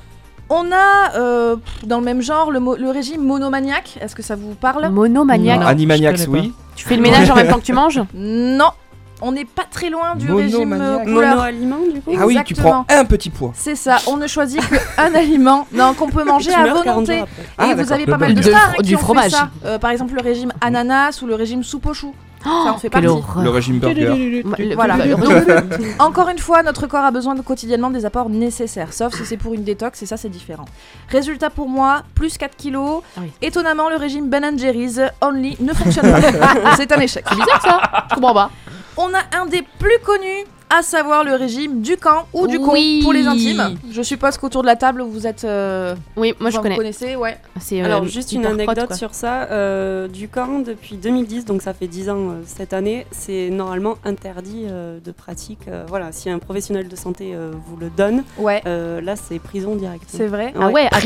On a euh, dans le même genre le, mo- le régime monomaniaque. Est-ce que ça vous parle? Monomaniaque. Non, Animaniacs, je connais oui. Tu fais le ménage en même temps que tu manges? Non. On n'est pas très loin du régime euh, Monomaniaque. couleur. Monoaliment, du coup? Ah oui, tu prends un petit pois. C'est ça, on ne choisit qu'un aliment non, qu'on peut manger Tu à meurs 40 volonté. jours après. Et Ah, vous d'accord. avez Le pas mal de de stars fro- hein, qui du ont fait fromage. ça. Euh, par exemple, le régime ananas ou le régime soupe au chou. Ça en fait partie. horreur. Le régime burger. Voilà. encore une fois, notre corps a besoin de quotidiennement des apports nécessaires, sauf si c'est pour une détox, et ça c'est différent. Résultat pour moi, plus 4 kilos. Ah oui. Étonnamment, le régime Ben Jerry's Only ne fonctionne pas. c'est un échec. C'est bizarre ça. Je comprends pas. On a un des plus connus, à savoir le régime du camp ou du Oui. con pour les intimes. Je suppose qu'autour de la table, vous êtes. euh, Oui, moi je vous connais. connaissez, ouais. C'est euh, Alors juste une anecdote quoi. sur ça, euh, du camp depuis 2010, donc ça fait 10 ans euh, cette année, c'est normalement interdit euh, de pratique. euh, voilà, si un professionnel de santé euh, vous le donne, Ouais. euh, là c'est prison direct. C'est vrai Ah ouais, à-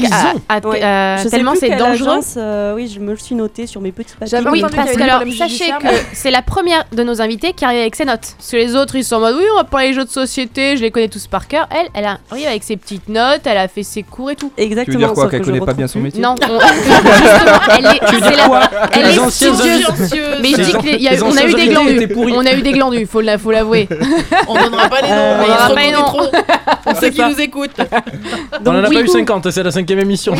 à- à- Ouais. euh, Je sais tellement plus c'est dangereux. agence, euh, oui, je me le suis noté sur mes petits papiers. Oui, parce que alors, sachez que c'est la première de nos invités qui arrive avec ses notes. Parce que les autres, ils sont en mode oui, on va parler des jeux de société, je les connais tous par cœur. Elle, elle arrive avec ses petites notes, elle a fait ses cours et tout. Exactement. Tu veux dire quoi Qu'elle connaît pas bien son métier Non, on- elle est, Tu veux c'est dire la- quoi elle Les est anciennes studieuse. Mais je dis y a- on eu des glandus. On a eu des glandus, faut la- faut l'avouer. On donnera pas les noms, Euh, on on donnera pas les noms. Pour ceux qui nous écoutent. On en a pas eu coup- 50, c'est la cinquième émission.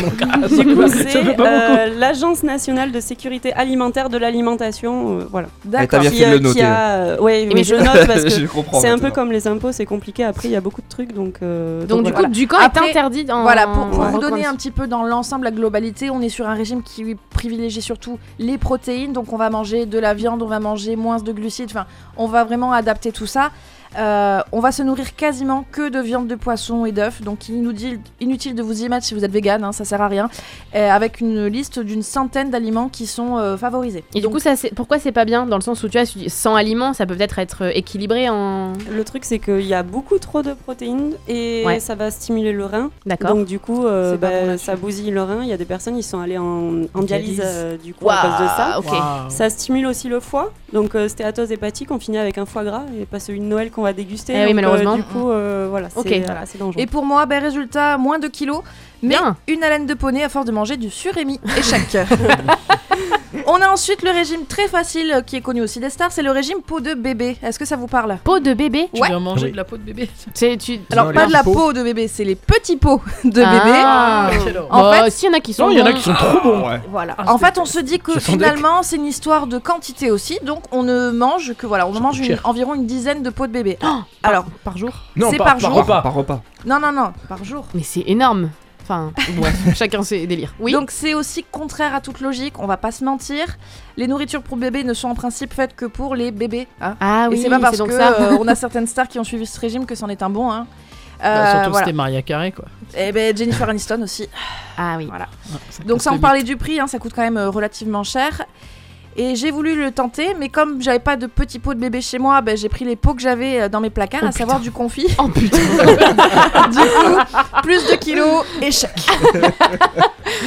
C'est fait pas beaucoup. euh, l'Agence nationale de sécurité alimentaire de l'alimentation. euh, voilà. Eh, T'as bien Qui, fait de euh, le qui noter. a, euh, ouais, mais je note parce que c'est un peu maintenant. comme les impôts, c'est compliqué. Après, il y a beaucoup de trucs, donc. euh, Donc, du voilà. coup, du Après, est interdit en Voilà, pour, vous donner un petit peu dans l'ensemble, la globalité, on est sur un régime qui privilégie surtout les protéines. Donc, on va manger de la viande, on va manger moins de glucides. Enfin, on va vraiment adapter tout ça. Euh, on va se nourrir quasiment que de viande de poisson et d'œufs. Donc, inutile, inutile de vous y mettre si vous êtes vegan, hein, ça sert à rien. Euh, avec une liste d'une centaine d'aliments qui sont euh, favorisés. Et du coup, ça, c'est- pourquoi c'est pas bien Dans le sens où tu dis, sans aliments, ça peut peut-être être équilibré en. Le truc, c'est qu'il y a beaucoup trop de protéines et Ouais. ça va stimuler le rein. D'accord. Donc, du coup, euh, bah, ça bousille le rein. Il y a des personnes qui sont allées en, en dialyse Dialyse. euh, du coup à cause de ça. Ça stimule aussi le foie. Donc, euh, stéatose hépatique, on finit avec un foie gras et pas celui de Noël qu'on va déguster. Eh oui, Donc, euh, malheureusement. du coup, euh, voilà, c'est Ok. voilà, c'est dangereux. Et pour moi, ben, résultat, moins de kilos, mais Bien. une haleine de poney à force de manger du surémi. Échec. On a ensuite le régime très facile qui est connu aussi des stars, c'est le régime peau de bébé. Est-ce que ça vous parle? Peau de bébé? Tu Ouais. dois manger Oui. de la peau de bébé. C'est tu. Alors Non, pas les de la petits pots. peau de bébé, c'est les petits pots de Ah. bébé. Quelle horreur. En Bah, fait- s'il y en a qui sont. Non, il y en a bons. qui sont trop bons. Voilà. Ah, en c'est fait, on se dit que J'attendais finalement, c'est une histoire de quantité aussi, donc on ne mange que voilà, on mange une- cher. environ une dizaine de pots de bébé. Alors, par jour? Non, C'est pas- par par jour. repas. Par repas. non, non, non, par jour. Mais c'est énorme. Enfin, chacun ses délires. Oui. Donc c'est aussi contraire à toute logique, on va pas se mentir. Les nourritures pour bébés ne sont en principe faites que pour les bébés. hein. ah oui, c'est pas parce donc que ça. euh, on a certaines stars qui ont suivi ce régime que c'en est un bon. Hein. Bah, Euh, surtout voilà. c'était Maria Carré quoi. Et ben Jennifer Aniston aussi. Ah oui. Voilà. Ça Donc sans le parler du prix, hein, ça coûte quand même euh, relativement cher. Et j'ai voulu le tenter, mais comme j'avais pas de petits pots de bébé chez moi, ben, j'ai pris les pots que j'avais euh, dans mes placards, Oh, à savoir du confit. Oh putain. du coup, plus de kilos, échec.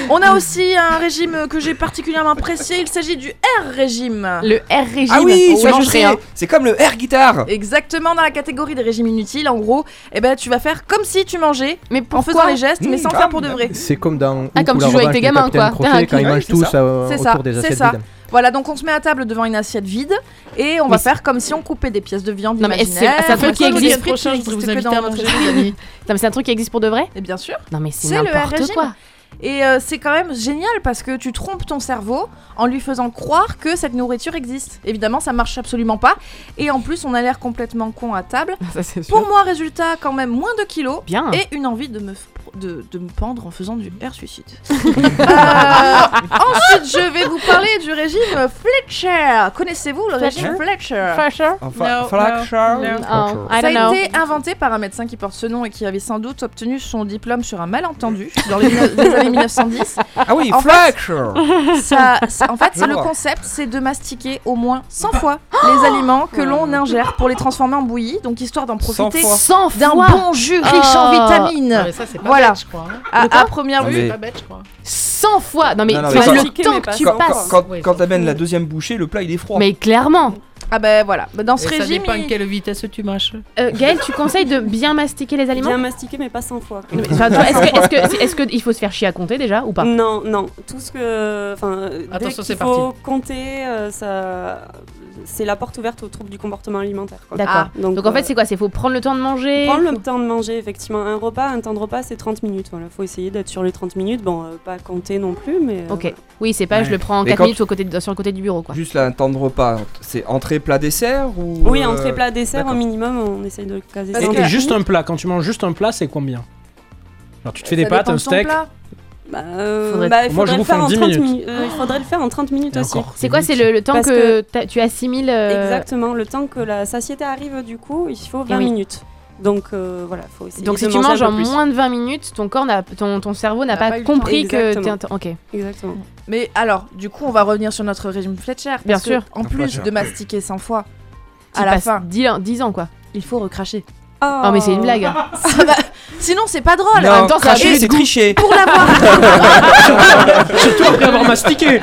On a aussi un régime que j'ai particulièrement apprécié, il s'agit du R-régime. Le R régime. Ah oui, mange sais. rien. C'est comme le air guitare. Exactement dans la catégorie des régimes inutiles, en gros, eh ben tu vas faire comme si tu mangeais, Mais en faisant les gestes, mais sans ah, faire pour de vrai. C'est comme dans. Ah, comme tu joues avec tes gamins, quoi. Crochet, quand ils Ouais, mangent c'est tous ça. euh, C'est autour ça, des c'est assiettes. Voilà, donc on se met à table devant une assiette vide et on va faire comme si on coupait des pièces de viande Non, mais c'est- un truc qui existe. le frites prochain, je n'existe voudrais vous que inviter dans à notre manger, régime les amis. Non, mais c'est un truc qui existe pour de vrai Et bien sûr. Non, mais c'est n'importe quoi. Et euh, c'est quand même génial parce que tu trompes ton cerveau en lui faisant croire que cette nourriture existe. Évidemment, ça marche absolument pas. Et en plus, on a l'air complètement con à table. Ça. Pour moi, résultat, quand même moins de kilos Bien. et une envie de me, de, de me pendre en faisant du air suicide. Euh, ensuite, je vais vous parler du régime Fletcher. Connaissez-vous le régime Fletcher Fletcher? Enfin, No, Fletcher? no, no. Oh, Ça a été inventé par un médecin qui porte ce nom et qui avait sans doute obtenu son diplôme sur un malentendu dans les, les années 1910. Ah oui, En fait, Fletcher. ça, ça- en fait, c'est le concept, c'est de mastiquer au moins 100 fois les aliments que l'on ingère pour les transformer en bouillie, donc histoire d'en 100 profiter fois. 100 d'un fois. bon jus riche en Oh. vitamines. Ah, mais ça, c'est pas voilà. bête, je crois. hein. À, première vue, mais- C'est pas bête, je crois. 100 fois Non mais, Non, non, le quand- temps mais que tu Quand, passes. quand, Oui, quand t'amènes la deuxième bouchée, le plat il est froid. Mais clairement. ah ben voilà, Bah, dans ce Et ça régime, dépend à il- quelle vitesse tu mâches. Euh, Gaël, tu conseilles de bien mastiquer les aliments Bien mastiqué, mais pas 100 fois. Enfin, Est-ce que, est-ce que, est-ce que il faut se faire chier à compter déjà ou pas? Non, non. Tout ce que. Enfin, Attention, qu'il c'est faut compter, euh, ça. C'est la porte ouverte aux troubles du comportement alimentaire. quoi. D'accord. Ah, Donc, en euh, fait, c'est quoi? C'est faut prendre le temps de manger Prendre faut- le temps de manger, effectivement. Un repas, un temps de repas, c'est 30 minutes. Voilà, faut essayer d'être sur les 30 minutes. Bon, euh, pas compter non plus, mais. euh, Ok. voilà. Oui, c'est pas je le prends en Mais 4 quand- minutes au côté de- sur le côté du bureau quoi. Juste là, un temps de repas, c'est entrée, plat, dessert ou Oui, euh, entrée, plat, dessert, au minimum, on essaye de caser ça. Et, juste un plat, quand tu manges juste un plat, c'est combien? Genre tu te fais des pâtes, un steak. Bah, euh, Faudrait- bah, il Moi, je faudrait vous le faire en en 10 30 minutes. minutes. Euh, il faudrait le faire en 30 minutes Et aussi. C'est quoi C'est le, le temps Parce que, t'as- tu assimiles euh, Exactement, le temps que la satiété arrive, du coup, il faut 20 oui. minutes. Donc euh, voilà, faut essayer Donc de si tu manges en moins de 20 minutes, ton corps n'a ton, ton cerveau n'a pas, compris que un- OK. Exactement. Mais alors, du coup, on va revenir sur notre régime Fletcher. parce Bien que, sûr. En plus Fletcher. de mastiquer 100 fois, Tu à la fin, 10, ans- 10 ans quoi. il faut recracher. Oh mais c'est une blague. Ça va- Sinon, c'est pas drôle. Non, En même temps, cracher, c'est tricher. Pour l'avoir Surtout après avoir mastiqué.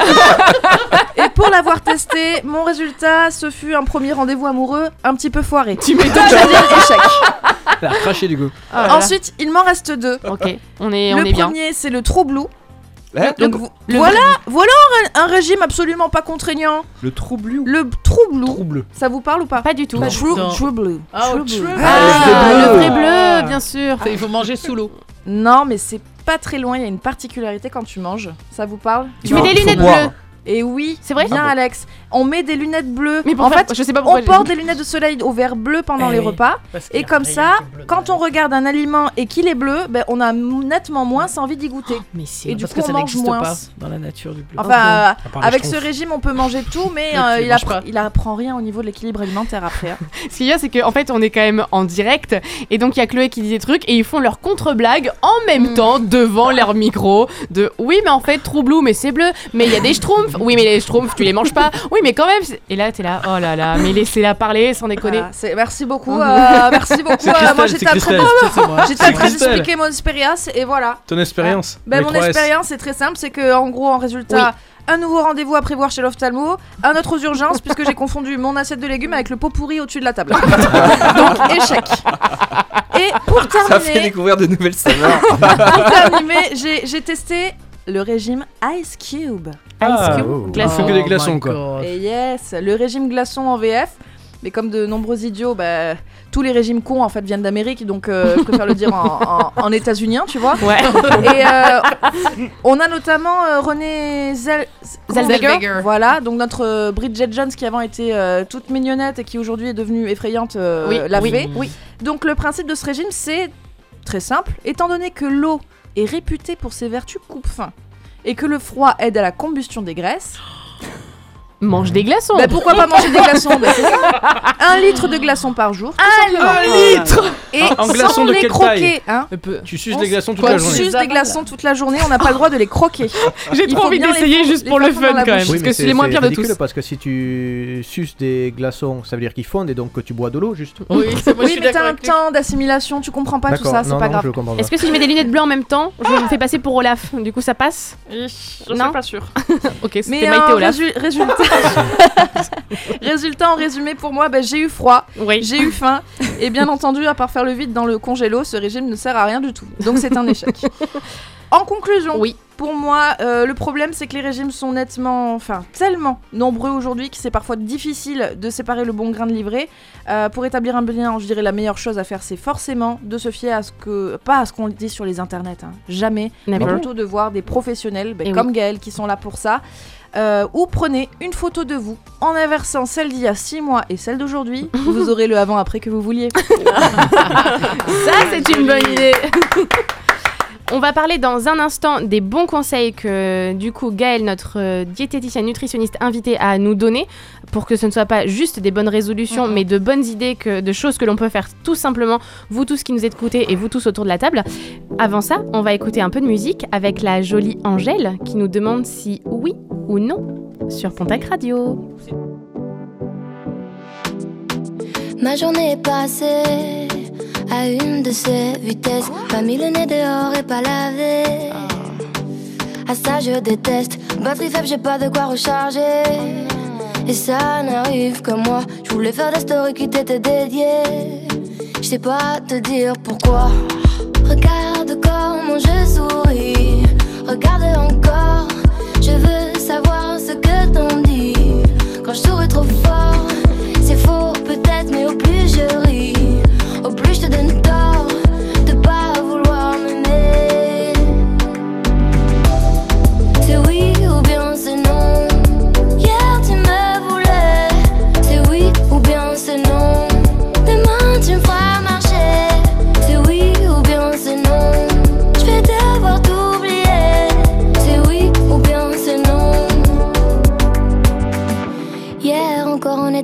et pour l'avoir testé, mon résultat, ce fut un premier rendez-vous amoureux un petit peu foiré. Tu m'étonnes. Échec. Elle a craché du coup. Ensuite, il m'en reste deux. OK, on est on le est bien. premier, c'est le troublou. Hein Donc, vo- le voilà, voilà un, un régime absolument pas contraignant. Le troublou. Le troublou. Trouble. Ça vous parle ou pas? Pas du tout. Non. Troublou. Oh, Troublou. true. Ah, le le vrai Ah. bleu, bien sûr. Il faut manger sous l'eau. Non, mais c'est pas très loin. Il y a une particularité quand tu manges. Ça vous parle? Tu mets des lunettes bleues. Et oui, C'est vrai? Bien, Ah bon. Alex. On met des lunettes bleues. Mais pour en faire- fait, je sais pas on porte des lunettes de soleil au vert bleu pendant Eh les repas. Et a comme ça, bleu quand on regarde un aliment et qu'il est bleu, ben, on a nettement moins envie d'y goûter. Mais si, Et du parce coup, que on ça mange n'existe moins. pas dans la nature du bleu. Enfin, euh, les avec ce régime, on peut manger tout, mais euh, il, appre- apprend rien au niveau de l'équilibre alimentaire après. hein. Ce qu'il y a, c'est qu'en fait, on est quand même en direct. Et donc, il y a Chloé qui dit des trucs. Et ils font leur contre-blague en même temps devant leur micro. De oui, mais en fait, troublou, mais c'est bleu. Mais il y a des schtroumpfs. Oui, mais les schtroumpfs, tu les manges pas. Oui, mais quand même. Et là, t'es là. Oh là là. Mais laissez-la parler sans déconner. Voilà, merci beaucoup. euh, merci beaucoup. Euh, moi, j'étais en train d'expliquer mon expérience et voilà. Ton expérience. Ben, mon 3S. expérience c'est très simple, c'est que en gros en résultat, un nouveau rendez-vous à prévoir chez l'ophtalmo, un autre aux urgences puisque j'ai confondu mon assiette de légumes avec le pot pourri au-dessus de la table. Donc échec. Et pour Ça fait terminer, découvrir de nouvelles saveurs. pour terminer, j'ai testé le régime Ice Cube. Ah, Cube, oh. glaçon. Il faut que des Oh glaçons my quoi. Et yes, le régime glaçon en VF. Mais comme de nombreux idiots, bah, tous les régimes cons en fait viennent d'Amérique, donc euh, je préfère le dire en, en, en états-unien, tu vois. Ouais. Et euh, on a notamment euh, René Zel- Zellweger. Voilà, donc notre euh, Bridget Jones qui avant était euh, toute mignonnette et qui aujourd'hui est devenue effrayante, euh, Oui, l'a oui, oui. Donc le principe de ce régime, c'est très simple. Étant donné que l'eau est réputée pour ses vertus coupe-faim et que le froid aide à la combustion des graisses, Mange des glaçons. bah, pourquoi pas manger des glaçons Bah, c'est ça. Un litre de glaçons par jour. tout simplement. litre Et En sans glaçons de les quelle croquer. Hein. Tu suces On des glaçons toute on la journée. suce des glaçons toute la journée, on n'a pas le droit de les croquer. J'ai Il trop faut envie bien les d'essayer fondre- juste les pour le fondre fun dans la quand même. bouche. Parce que c'est les moins pires de ridicule tous. parce que si tu suces des glaçons, ça veut dire qu'ils fondent et donc que tu bois de l'eau juste. Oui, c'est moi, je Oui, suis mais t'as un avec lui. temps d'assimilation, tu comprends pas tout D'accord, ça, c'est non, pas non, grave. je comprends pas. Est-ce que si je mets des lunettes bleues en même temps, je me fais passer pour Olaf? Du coup, ça passe? Je Non? suis pas sûre. Ok, Mais c'était euh, Maïté Olaf. résu- résultat... résultat en résumé pour moi, bah, j'ai eu froid, Oui. j'ai eu faim et bien entendu, à part faire le vide dans le congélo, ce régime ne sert à rien du tout. Donc c'est un échec. En conclusion, Oui. Pour moi, euh, le problème c'est que les régimes sont nettement, enfin tellement nombreux aujourd'hui que c'est parfois difficile de séparer le bon grain de livret. Euh, pour établir un lien, je dirais la meilleure chose à faire, c'est forcément de se fier à ce que, pas à ce qu'on dit sur les internets, hein, jamais, Never. mais plutôt de voir des professionnels, ben, comme Gaël, qui sont là pour ça. Euh, ou prenez une photo de vous en inversant celle d'il y a 6 mois et celle d'aujourd'hui, vous aurez le avant-après que vous vouliez. Ça, c'est une bonne idée. On va parler dans un instant des bons conseils que du coup Gaëlle, notre euh, diététicienne nutritionniste invité, à nous donner pour que ce ne soit pas juste des bonnes résolutions, mais de bonnes idées, que, de choses que l'on peut faire tout simplement, vous tous qui nous écoutez et vous tous autour de la table. Avant ça, on va écouter un peu de musique avec la jolie Angèle qui nous demande si oui ou non sur Pontac Radio. Ma journée est passée à une de ces vitesses. Pas mis le nez dehors et pas lavé. À ça je déteste. Batterie faible, j'ai pas de quoi recharger. Et ça n'arrive que moi. Je voulais faire des stories qui t'étaient dédiées. Je sais pas te dire pourquoi. Regarde comment je souris. Regarde encore. Je veux savoir ce que t'en dis. Quand je souris trop fort, c'est faux peut-être, mais au plus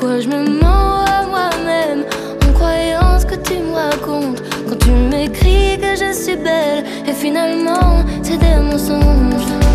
Pourquoi je me mens à moi-même en croyant ce que tu me racontes. Quand tu m'écris que je suis belle et finalement c'est des mensonges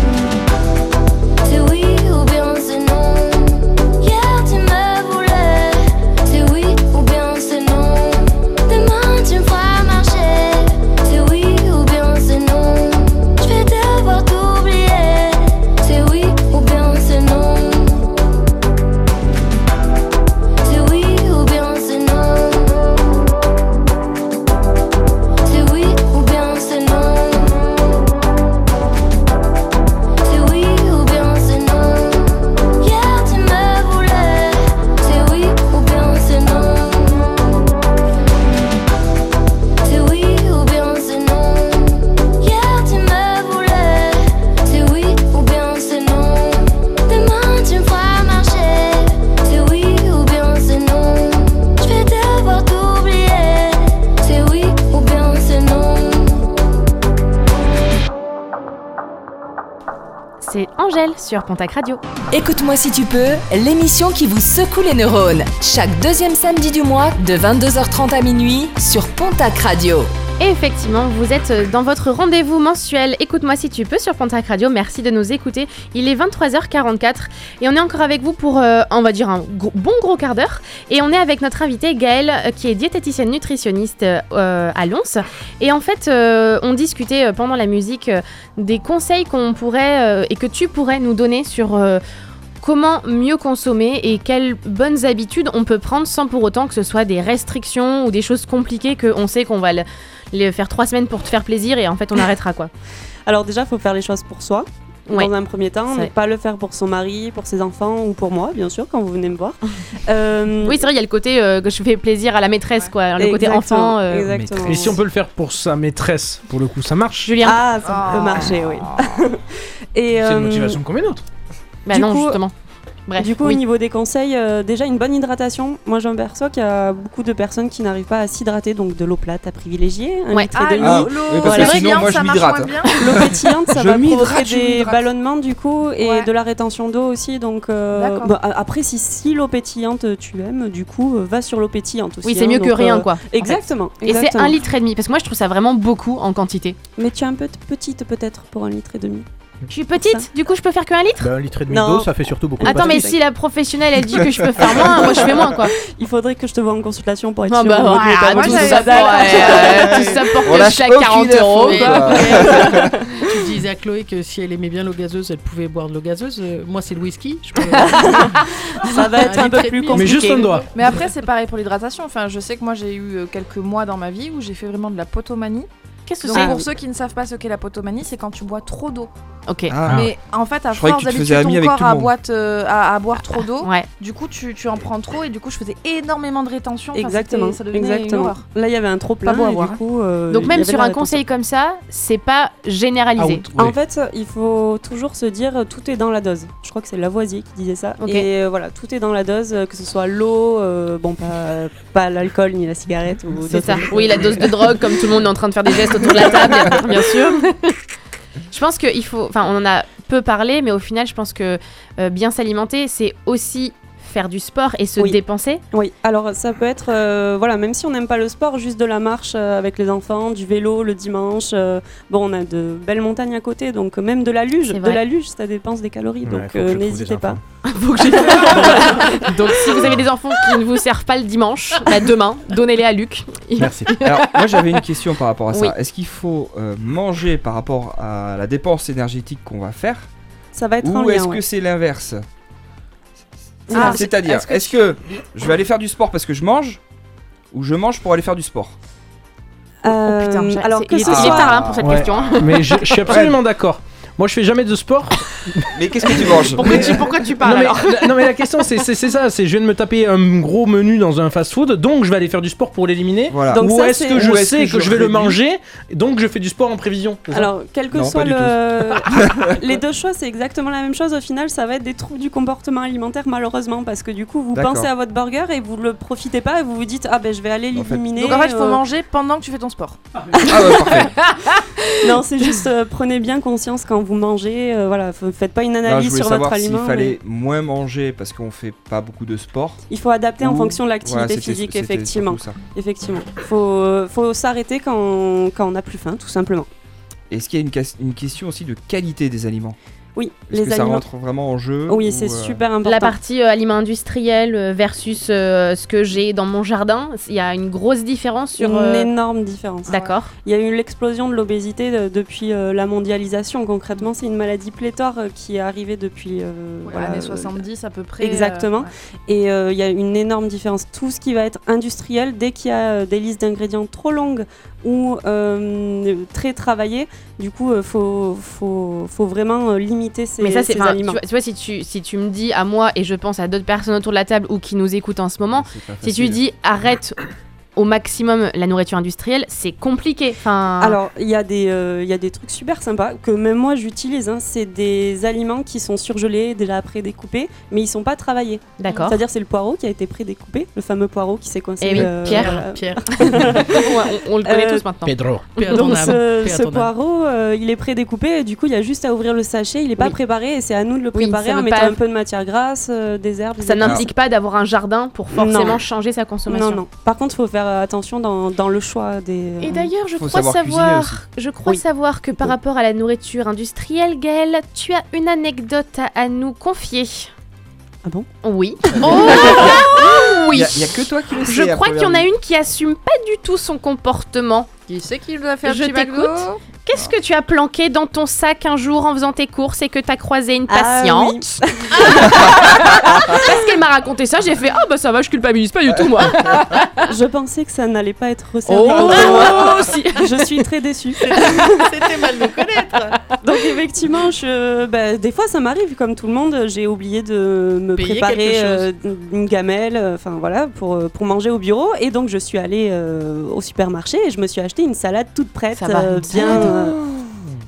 Pontac Radio. Écoute-moi si tu peux, l'émission qui vous secoue les neurones. Chaque deuxième samedi du mois, de 22h30 à minuit, sur Pontac Radio. Et effectivement, vous êtes dans votre rendez-vous mensuel Écoute-moi si tu peux sur Pontac Radio. Merci de nous écouter. Il est 23h44 et on est encore avec vous pour, euh, on va dire, un bon gros quart d'heure. Et on est avec notre invitée Gaëlle, euh, qui est diététicienne nutritionniste euh, à Lons. Et en fait, euh, on discutait euh, pendant la musique euh, des conseils qu'on pourrait euh, et que tu pourrais nous donner sur. euh, Comment mieux consommer et quelles bonnes habitudes on peut prendre sans pour autant que ce soit des restrictions ou des choses compliquées qu'on sait qu'on va le- les faire trois semaines pour te faire plaisir et en fait on arrêtera quoi. Alors déjà, il faut faire les choses pour soi. Ouais. Dans un premier temps, ne pas le faire pour son mari, pour ses enfants ou pour moi, bien sûr, quand vous venez me voir. Euh, Oui, c'est vrai, il y a le côté euh, que je fais plaisir à la maîtresse, quoi. Le côté enfant. euh, exactement. Et si on peut le faire pour sa maîtresse, pour le coup, ça marche Julien Ah, ça peut marcher, oui. Et, C'est euh, une motivation comme une autre. Bah du non, coup, justement. Bref, du coup, oui. au niveau des conseils, euh, déjà une bonne hydratation. Moi, j'en perçois qu'il y a beaucoup de personnes qui n'arrivent pas à s'hydrater, donc de l'eau plate à privilégier, un Ouais. litre et Ah, demi. Ah, oui. L'eau pétillante, ça Je va provoquer des ballonnements du coup et Ouais. de la rétention d'eau aussi. Donc euh, D'accord. bah, a- après, si, si l'eau pétillante tu aimes, du coup, euh, va sur l'eau pétillante aussi. Oui, c'est hein, mieux que rien, euh, quoi. Exactement. Et c'est un litre et demi, parce que moi je trouve ça vraiment beaucoup en quantité. Mais tu es un peu petite peut-être pour un litre et demi. Je suis petite, du coup je peux faire qu'un litre Bah, un litre et demi Non. d'eau, ça fait surtout beaucoup. de Attends, mais si la professionnelle elle dit que je peux faire moins, moi je fais moins quoi. Il faudrait que je te vois en consultation pour être Ah sûr bah métabolique. moi, tout ça pour- ouais, tout ça pour que lâche je aucune 40 info, euros. quoi. Tu disais à Chloé que si elle aimait bien l'eau gazeuse, elle pouvait boire de l'eau gazeuse. Euh, moi, c'est le whisky. Je peux- Ça va être un peu litre et plus compliqué. Mais juste un doigt. Mais après, c'est pareil pour l'hydratation. Enfin, je sais que moi, j'ai eu euh, quelques mois dans ma vie où j'ai fait vraiment de la potomanie. Qu'est-ce que Donc, c'est pour ceux qui ne savent pas ce qu'est la potomanie, c'est quand tu bois trop d'eau. Ok. Ah. Mais en fait, à Je force d'habituer ton corps à, boite, euh, à, à boire trop d'eau, Ouais. du coup, tu, tu en prends trop et du coup, je faisais énormément de rétention. Enfin, Exactement. Ça devenait une Exactement. horreur. Là, il y avait un trop plein Pas beau à et du coup. euh, Donc même sur un conseil comme ça, c'est pas généralisé. Out. En fait, il faut toujours se dire euh, tout est dans la dose. Je crois que c'est Lavoisier qui disait ça. Ok. Et euh, voilà, tout est dans la dose, que ce soit l'eau, euh, bon, pas, pas l'alcool ni la cigarette. ou C'est ça. choses. Oui, la dose de drogue, comme tout le monde est en train de faire des gestes autour de la table, bien, bien sûr. Je pense qu'il faut. Enfin, on en a peu parlé, mais au final, je pense que euh, bien s'alimenter, c'est aussi faire du sport et se Oui. dépenser. Oui, alors ça peut être, euh, voilà, même si on n'aime pas le sport, juste de la marche euh, avec les enfants, du vélo le dimanche. euh, bon, on a de belles montagnes à côté, donc même de la luge. De la luge, ça dépense des calories, Ouais, donc euh, n'hésitez pas. Faut que Donc si vous avez des enfants qui ne vous servent pas le dimanche, bah, demain, donnez-les à Luc. Merci. Alors, moi j'avais une question par rapport à ça. Oui. Est-ce qu'il faut euh, manger par rapport à la dépense énergétique qu'on va faire Ça va être en Ou lien. est-ce ouais. que c'est l'inverse? Ah, C'est-à-dire, est-ce que est-ce que je vais aller faire du sport parce que je mange Ou je mange pour aller faire du sport? Euh, Oh, putain, j'ai- alors que il est, ce il est soit- tard hein, pour cette Ouais. question. Mais je, je suis absolument d'accord. Moi, je fais jamais de sport. Mais qu'est-ce que tu manges Pourquoi tu, pourquoi tu parles non, mais, alors la- non, mais la question, c'est ça. C'est je viens de me taper un gros menu dans un fast-food, donc je vais aller faire du sport pour l'éliminer. Voilà. Donc Ou est-ce que je sais que que, je vais le manger, donc je fais du sport en prévision Alors, quel que Non, soit le. les deux choix, c'est exactement la même chose. Au final, ça va être des troubles du comportement alimentaire, malheureusement, parce que du coup, vous pensez à votre burger et vous le profitez pas et vous vous dites Ah ben je vais aller En fait- l'éliminer. Donc en fait, il faut euh, manger pendant que tu fais ton sport. Ah ouais, parfait. Non, c'est juste euh, prenez bien conscience quand vous mangez. euh, voilà, faites pas une analyse sur votre aliment. fallait moins manger parce qu'on fait pas beaucoup de sport. Il faut adapter en fonction de l'activité physique, effectivement. Effectivement. Faut, euh, faut s'arrêter quand, quand on n'a plus faim, tout simplement. Est-ce qu'il y a une question aussi de qualité des aliments? Oui, Est-ce les que ça rentre vraiment en jeu Oui, ou, c'est euh, super important. La partie euh, aliments industriels euh, versus euh, ce que j'ai dans mon jardin, il y a une grosse différence sur. Une euh, énorme différence. D'accord. Il y a eu l'explosion de l'obésité depuis euh, la mondialisation. Concrètement, c'est une maladie pléthore euh, qui est arrivée depuis euh, Ouais, voilà, années euh, 70 à peu près. Exactement. euh, ouais. Et euh, il y a une énorme différence. Tout ce qui va être industriel, dès qu'il y a euh, des listes d'ingrédients trop longues ou euh, très travaillées, du coup, il faut, faut, faut vraiment euh, limiter ces, Mais ça, c'est. ces enfin, Tu aliments. vois, tu vois, si, tu, si tu me dis à moi, et je pense à d'autres personnes autour de la table ou qui nous écoutent en ce moment, si tu dis arrête au maximum la nourriture industrielle, c'est compliqué. Enfin, Alors, il y, a des, euh, il y a des trucs super sympas que même moi j'utilise. hein. C'est des aliments qui sont surgelés, déjà pré-découpés, mais ils sont pas travaillés. D'accord. C'est-à-dire, c'est le poireau qui a été pré-découpé, le fameux poireau qui s'est coincé. Eh oui, euh, Pierre. Pierre. On, on le connaît Euh, tous maintenant. Pedro. Donc ce, ce poireau, euh, il est pré-découpé et du coup il y a juste à ouvrir le sachet, il n'est pas Oui. préparé et c'est à nous de le préparer en mettant pas- un peu de matière grasse, euh, des herbes. Ça n'implique pas d'avoir un jardin pour forcément Non. changer sa consommation. Non, non. Par contre, il faut faire attention dans, dans le choix des. Et d'ailleurs, je Faut crois savoir je crois Oui. savoir que par rapport à la nourriture industrielle, Gaëlle, tu as une anecdote à, à nous confier. Ah bon? Oui. Oh oui. Il y, a- il y a que toi qui le sais. Je crois qu'il y en a une qui assume pas du tout son comportement. Qui c'est qui doit faire Je petit McDo t'écoute. Qu'est-ce que tu as planqué dans ton sac un jour en faisant tes courses et que t'as croisé une Ah patiente Parce qu'elle m'a raconté ça, j'ai fait ah bah ça va, je culpabilise pas du tout moi. Je pensais que ça n'allait pas être resservi Oh, contre moi. si. Je suis très déçue. C'était mal de connaître. Donc effectivement, je, bah, des fois ça m'arrive comme tout le monde. J'ai oublié de me Payer préparer euh, une gamelle, euh, enfin voilà, pour, euh, pour manger au bureau. Et donc je suis allée euh, au supermarché et je me suis acheté une salade toute prête, Ça va, euh, une bien. salade. euh,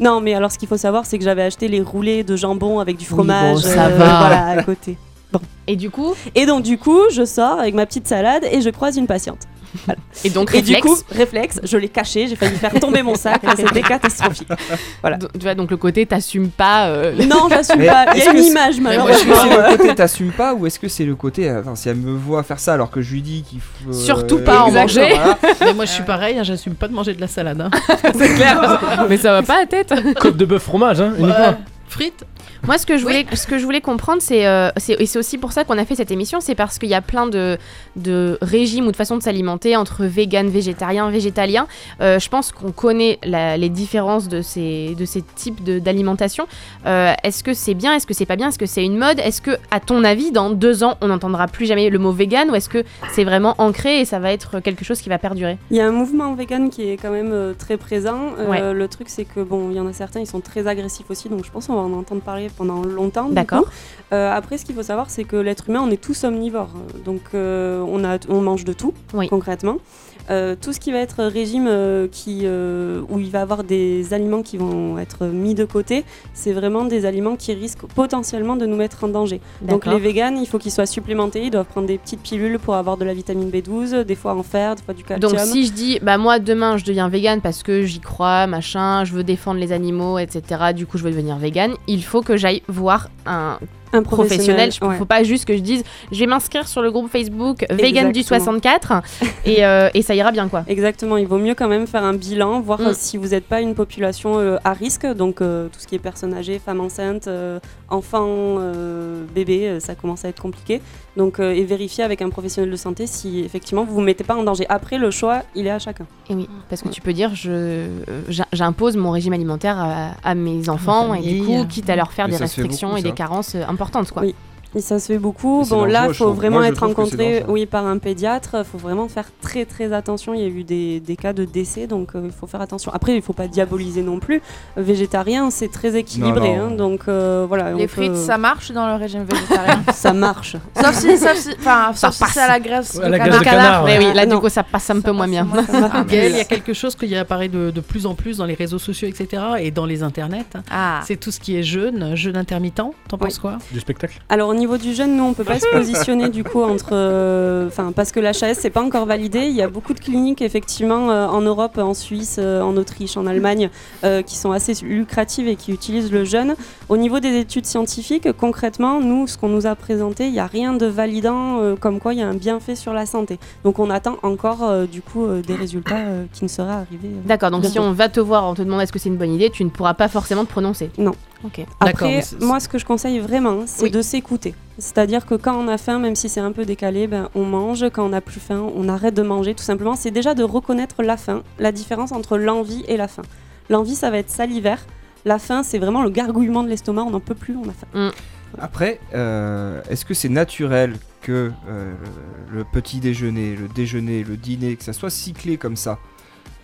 Non, mais alors ce qu'il faut savoir, c'est que j'avais acheté les roulés de jambon avec du fromage, bon, ça euh, va. voilà, à côté. Bon. Et du coup Et donc du coup, je sors avec ma petite salade et je croise une patiente. Voilà. Et donc, et du réflexe. coup, réflexe, je l'ai caché, j'ai failli faire tomber mon sac, c'était catastrophique. Voilà. Donc, tu vois, donc le côté t'assumes pas. euh, Non, j'assume pas. Il y a une image moi, Est-ce que malheureusement. c'est le côté t'assumes pas ou est-ce que c'est le côté attends si elle me voit faire ça alors que je lui dis qu'il faut euh, Surtout pas en manger. voilà. Mais moi je suis pareil, hein, j'assume pas de manger de la salade. hein. C'est clair. Mais ça va pas à tête. Côte de bœuf fromage, hein, uniquement. Frites Moi, ce que je voulais, ce que je voulais comprendre, c'est, euh, c'est- et c'est aussi pour ça qu'on a fait cette émission, c'est parce qu'il y a plein de, de régimes ou de façons de s'alimenter entre vegan, végétarien, végétalien. Euh, je pense qu'on connaît la- les différences de ces, de ces types d'alimentation. Euh, est-ce que c'est bien Est-ce que c'est pas bien Est-ce que c'est une mode? Est-ce que, à ton avis, dans deux ans, on n'entendra plus jamais le mot vegan ou est-ce que c'est vraiment ancré et ça va être quelque chose qui va perdurer? Il y a un mouvement vegan qui est quand même très présent. Ouais. Le truc, c'est que bon, il y en a certains, ils sont très agressifs aussi, donc je pense qu'on va en entendre parler pendant longtemps. D'accord. Euh, après, ce qu'il faut savoir, c'est que l'être humain, on est tous omnivores, donc euh, on a, on mange de tout, concrètement. Euh, tout ce qui va être régime euh, qui, euh, où il va y avoir des aliments qui vont être mis de côté, c'est vraiment des aliments qui risquent potentiellement de nous mettre en danger. Donc les véganes, il faut qu'ils soient supplémentés, ils doivent prendre des petites pilules pour avoir de la vitamine B12, des fois en fer, des fois du calcium. Donc si je dis, bah moi demain je deviens vegan parce que j'y crois, machin, je veux défendre les animaux, etc. Du coup je veux devenir vegan, il faut que j'aille voir un, Un professionnel. Il ouais. faut pas juste que je dise, je vais m'inscrire sur le groupe Facebook vegan du Exactement. 64 et, euh, et ça ira bien quoi. Exactement, il vaut mieux quand même faire un bilan, voir Mm. euh, si vous n'êtes pas une population euh, à risque, donc euh, tout ce qui est personnes âgées, femmes enceintes, euh, enfants, euh, bébés, euh, ça commence à être compliqué. Donc, euh, et vérifier avec un professionnel de santé si effectivement vous ne vous mettez pas en danger. Après, le choix, il est à chacun. Et oui, parce que tu peux dire, je, euh, j'im- j'impose mon régime alimentaire à, à mes enfants et du coup, quitte à leur faire Mais des restrictions et des carences euh, quoi. Oui. Et ça se fait beaucoup. Bon, là, il faut vraiment Moi, être rencontré oui, par un pédiatre. Il faut vraiment faire très très attention. Il y a eu des, des cas de décès, donc euh, il faut faire attention. Après, il ne faut pas diaboliser non plus. Végétarien, c'est très équilibré. Non, non. hein, donc euh, voilà. Les frites, peut- ça marche dans le régime végétarien Ça marche. Sauf si, sauf si, enfin, Ça sauf si passe. c'est à la graisse Ouais, la canard. graisse de canard, mais oui, là Non. du coup ça passe un peu moins bien. Gaël, il y a quelque chose qui apparaît de, de plus en plus dans les réseaux sociaux, etc. et dans les internets. Ah. C'est tout ce qui est jeûne, jeûne intermittent. T'en penses quoi? Du spectacle? Alors au niveau du jeûne, nous on peut pas se positionner du coup entre, euh, enfin parce que l'HAS c'est pas encore validé. Il y a beaucoup de cliniques effectivement euh, en Europe, en Suisse, euh, en Autriche, en Allemagne, qui sont assez lucratives et qui utilisent le jeûne. Au niveau des études scientifiques, concrètement, nous ce qu'on nous a présenté, il y a rien de validant comme quoi il y a un bienfait sur la santé. Donc on attend encore du coup des résultats qui ne seraient arrivés. D'accord, donc si on va te voir, on te demande est-ce que c'est une bonne idée, tu ne pourras pas forcément te prononcer. Non. Ok. Après, moi, ce que je conseille vraiment, c'est de s'écouter. C'est-à-dire que quand on a faim, même si c'est un peu décalé, ben, on mange. Quand on n'a plus faim, on arrête de manger, tout simplement. C'est déjà de reconnaître la faim, la différence entre l'envie et la faim. L'envie, ça va être salivaire. La faim, c'est vraiment le gargouillement de l'estomac. On n'en peut plus, on a faim. Après, euh, est-ce que c'est naturel que euh, le petit déjeuner, le déjeuner, le dîner, que ça soit cyclé comme ça?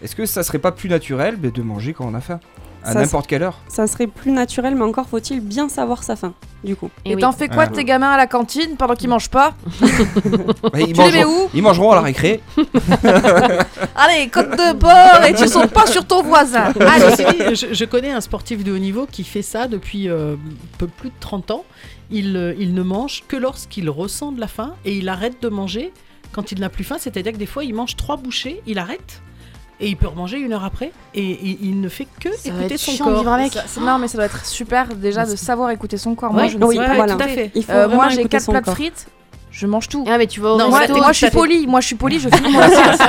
Est-ce que ça serait pas plus naturel mais, de manger quand on a faim? À Ça n'importe quelle heure Ça serait plus naturel, mais encore faut-il bien savoir sa faim, du coup. Et t'en fais quoi Ah. de tes gamins à la cantine pendant qu'ils mangent pas? Bah, ils, Tu les mets mangeront, où? ils mangeront à la récé. Allez, côte de porc et tu sautes pas sur ton voisin. Ah, Allez, ceci dit, je, je connais un sportif de haut niveau qui fait ça depuis euh, peu plus de 30 ans. Il, euh, il ne mange que lorsqu'il ressent de la faim et il arrête de manger quand il n'a plus faim. C'est-à-dire que des fois, il mange trois bouchées, il arrête et il peut remanger une heure après et, et il ne fait que Ça écouter son de corps. vivre avec. Ça- non, mais ça doit être super déjà de savoir écouter son corps. Moi, Ouais, je ne oui, sais pas voilà. tout à fait. Il faut Euh, moi, j'ai quatre plats de frites. Je mange tout. Ah mais tu vas au Non, resto. moi, moi, je suis poli. Moi je suis poli, je finis mon assiette.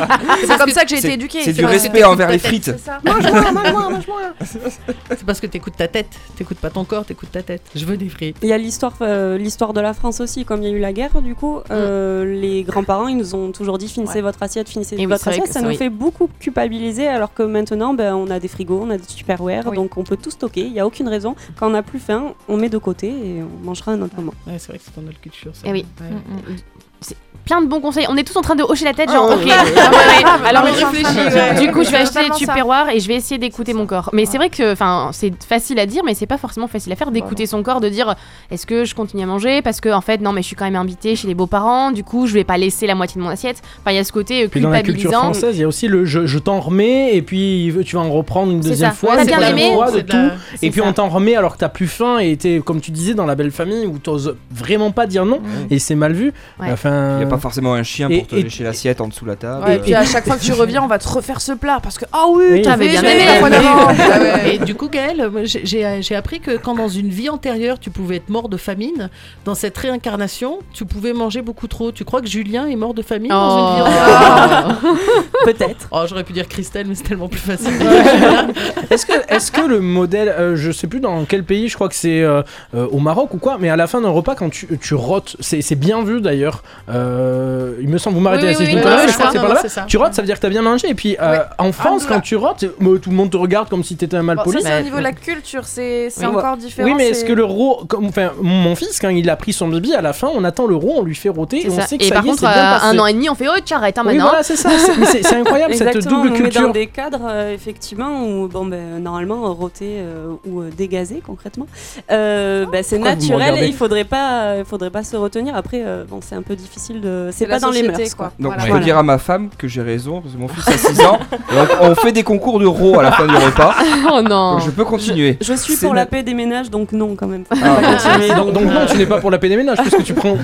C'est comme ça que j'ai été éduquée. c'est du respect envers ta les frites. c'est ça. Mange-moi, mange-moi, mange-moi. C'est parce que t'écoutes ta tête, t'écoutes pas ton corps, t'écoutes ta tête. Je veux des frites. Il y a l'histoire, euh, l'histoire de la France aussi, comme il y a eu la guerre, du coup, euh, les grands-parents, ils nous ont toujours dit finissez votre assiette, finissez Et oui, votre c'est vrai assiette. que Ça nous oui. fait beaucoup culpabiliser, alors que maintenant, ben, on a des frigos, on a des superware, donc on peut tout stocker. Il n'y a aucune raison. Quand on n'a plus faim, on met de côté et on mangera à un autre moment. Ouais, c'est vrai que c'est dans notre culture. Ça. Eh oui. Ouais. C'est plein de bons conseils. On est tous en train de hocher la tête, Ah genre, ouais, ok. ouais, ouais. ouais, ouais. Alors, On réfléchit, ouais. du coup, je vais acheter des tupperwares et je vais essayer d'écouter mon corps. Mais c'est vrai que, enfin, c'est facile à dire, mais c'est pas forcément facile à faire d'écouter son corps, de dire, est-ce que je continue à manger? Parce que, en fait, non, mais je suis quand même invitée chez les beaux-parents. Du coup, je vais pas laisser la moitié de mon assiette. Enfin, il y a ce côté euh, Puis dans la culture culpabilisant. française, il y a aussi le je, je t'en remets et puis tu vas en reprendre une deuxième ça. fois. Bien la aimé de la- tout. Et puis ça. on t'en remet alors que t'as plus faim et t'es, comme tu disais, dans la belle famille où t'oses vraiment pas dire non et c'est mal vu. Enfin, Il n'y a pas forcément un chien Et- pour te et- lécher l'assiette en dessous de la table. Ouais, et puis à chaque fois que tu reviens, on va te refaire ce plat parce que ah oui, Oui. t'avais bien aimé la fois d'avant. Ah. Et du coup, Gaël, j'ai- appris que quand dans une vie antérieure, tu pouvais être mort de famine, dans cette réincarnation, tu pouvais manger beaucoup trop. Tu crois que Julien est mort de famine dans une vie Oh. antérieure? Peut-être. Oh, j'aurais pu dire Christelle, mais c'est tellement plus facile. Est-ce que, est que le modèle, euh, je sais plus dans quel pays, je crois que c'est euh, euh, au Maroc ou quoi, mais à la fin d'un repas, quand tu, tu rotes, c'est c'est bien vu d'ailleurs. Euh, il me semble, vous m'arrêtez Oui, oui, je me oui, je crois que c'est par là. Tu rotes, ça veut dire que t'as bien mangé. Et puis euh, en France, quand tu rotes, euh, tout le monde te regarde comme si t'étais un mal Bon, c'est au niveau de la culture, c'est encore différent. Oui, mais est-ce que le ro, comme, enfin, mon fils, quand il a pris son bibi, à la fin, on attend le ro, on lui fait roter, et on ça. sait que Et ça par y est, contre, c'est bien passé. un an et demi, on fait oh, tu arrêtes hein, Oui, maintenant. voilà, c'est ça. c'est- incroyable cette double culture. dans des cadres, euh, effectivement, où, bon, ben, normalement, euh, roter euh, ou euh, dégazer, concrètement, euh, ben, c'est naturel et il faudrait pas, il faudrait pas se retenir. Après, euh, bon, c'est un peu difficile de. C'est pas dans les mœurs, quoi. Donc Voilà. je peux Voilà. dire à ma femme que j'ai raison, parce que mon fils a 6 ans, on, fait des concours de ro à la fin du repas. Oh non. Donc je peux continuer. Je suis pour la paix des ménages, donc non, quand même. Ah. pas continuer. donc, donc non, tu n'es pas pour la paix des ménages, parce que tu prends.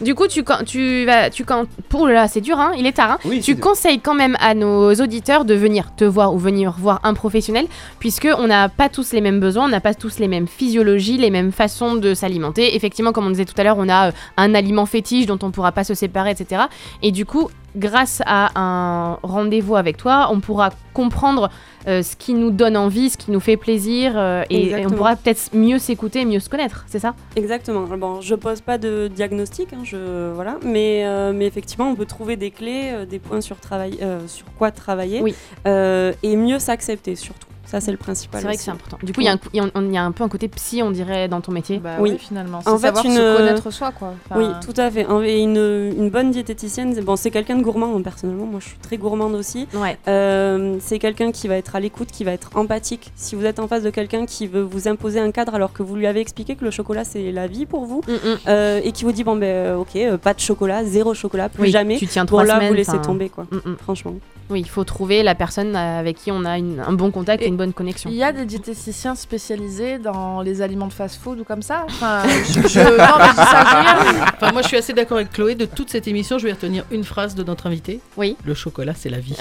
Du coup, tu, quand- tu vas, tu quand, pour là, c'est dur, hein, il est tard. hein. Oui, tu dur. conseilles quand même à nos auditeurs de venir te voir ou venir voir un professionnel, puisque on n'a pas tous les mêmes besoins, on n'a pas tous les mêmes physiologies, les mêmes façons de s'alimenter. Effectivement, comme on disait tout à l'heure, on a euh, un aliment fétiche dont on pourra pas se séparer, etc. Et du coup, grâce à un rendez-vous avec toi, on pourra comprendre euh, ce qui nous donne envie, ce qui nous fait plaisir, euh, et, et on pourra peut-être mieux s'écouter, mieux se connaître, c'est ça? Exactement. Bon, je pose pas de diagnostic, hein, je, voilà, mais, euh, mais effectivement, on peut trouver des clés, des points sur, travail, sur quoi travailler, Oui. et mieux s'accepter surtout. Ça, c'est le principal. C'est vrai que c'est important. Du coup, il y, a un y y a peu un côté psy, on dirait, dans ton métier. Bah Oui. oui, finalement. En C'est fait, savoir une- se connaître soi, quoi. Enfin, Oui, tout à fait. Et une, une bonne diététicienne, c'est- bon, c'est quelqu'un de gourmand, hein, personnellement. Moi, je suis très gourmande aussi. Ouais. Euh, c'est quelqu'un qui va être à l'écoute, qui va être empathique. Si vous êtes en face de quelqu'un qui veut vous imposer un cadre alors que vous lui avez expliqué que le chocolat c'est la vie pour vous, Mm, mm. euh, et qui vous dit bon ben euh, ok, pas de chocolat, zéro chocolat, plus Oui, jamais. tu tiens bon trois là, semaines, vous laissez tomber quoi. Mm. Franchement. Oui, il faut trouver la personne avec qui on a une- un bon contact et, Et une bonne connexion. Il y a des diététiciens spécialisés dans les aliments de fast-food ou comme ça? Enfin, je, je- non, mais je ça. Enfin, moi, je suis assez d'accord avec Chloé. De toute cette émission, je vais retenir une phrase de notre invité. Oui. Le chocolat, c'est la vie.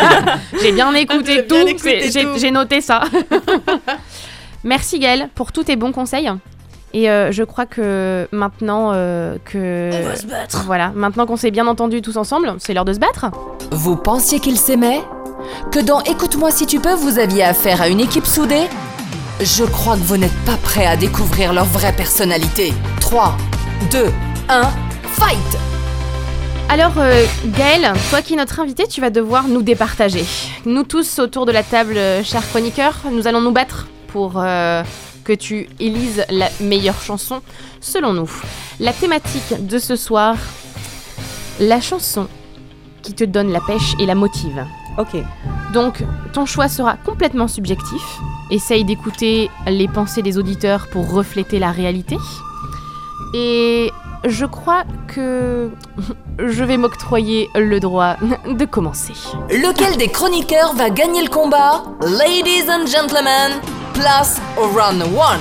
J'ai bien écouté bien tout. j'ai noté ça. Merci Gaëlle pour tous tes bons conseils. Et euh, je crois que maintenant euh, que... On va se battre. Voilà, maintenant qu'on s'est bien entendu tous ensemble, c'est l'heure de se battre. Vous pensiez qu'ils s'aimaient Que dans Écoute-moi si tu peux, vous aviez affaire à une équipe soudée? Je crois que vous n'êtes pas prêts à découvrir leur vraie personnalité. 3, 2, 1, fight Alors euh, Gaëlle, toi qui es notre invité, tu vas devoir nous départager. Nous tous autour de la table, euh, chers chroniqueurs, nous allons nous battre pour euh, que tu élises la meilleure chanson selon nous. La thématique de ce soir, la chanson qui te donne la pêche et la motive. Ok. Donc ton choix sera complètement subjectif. Essaye d'écouter les pensées des auditeurs pour refléter la réalité. Et je crois que je vais m'octroyer le droit de commencer. Lequel des chroniqueurs va gagner le combat? Ladies and gentlemen, place au round one.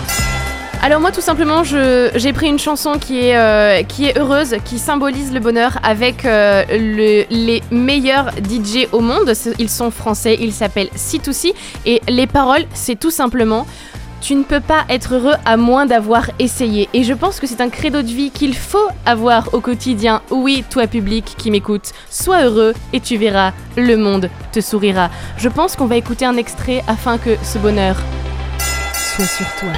Alors moi tout simplement je- j'ai pris une chanson qui est, euh, qui est heureuse, qui symbolise le bonheur avec euh, le- les meilleurs DJ au monde. Ils sont français, ils s'appellent C2C et les paroles c'est tout simplement tu ne peux pas être heureux à moins d'avoir essayé. Et je pense que c'est un credo de vie qu'il faut avoir au quotidien. Oui, toi public qui m'écoute, sois heureux et tu verras, le monde te sourira. Je pense qu'on va écouter un extrait afin que ce bonheur soit sur toi.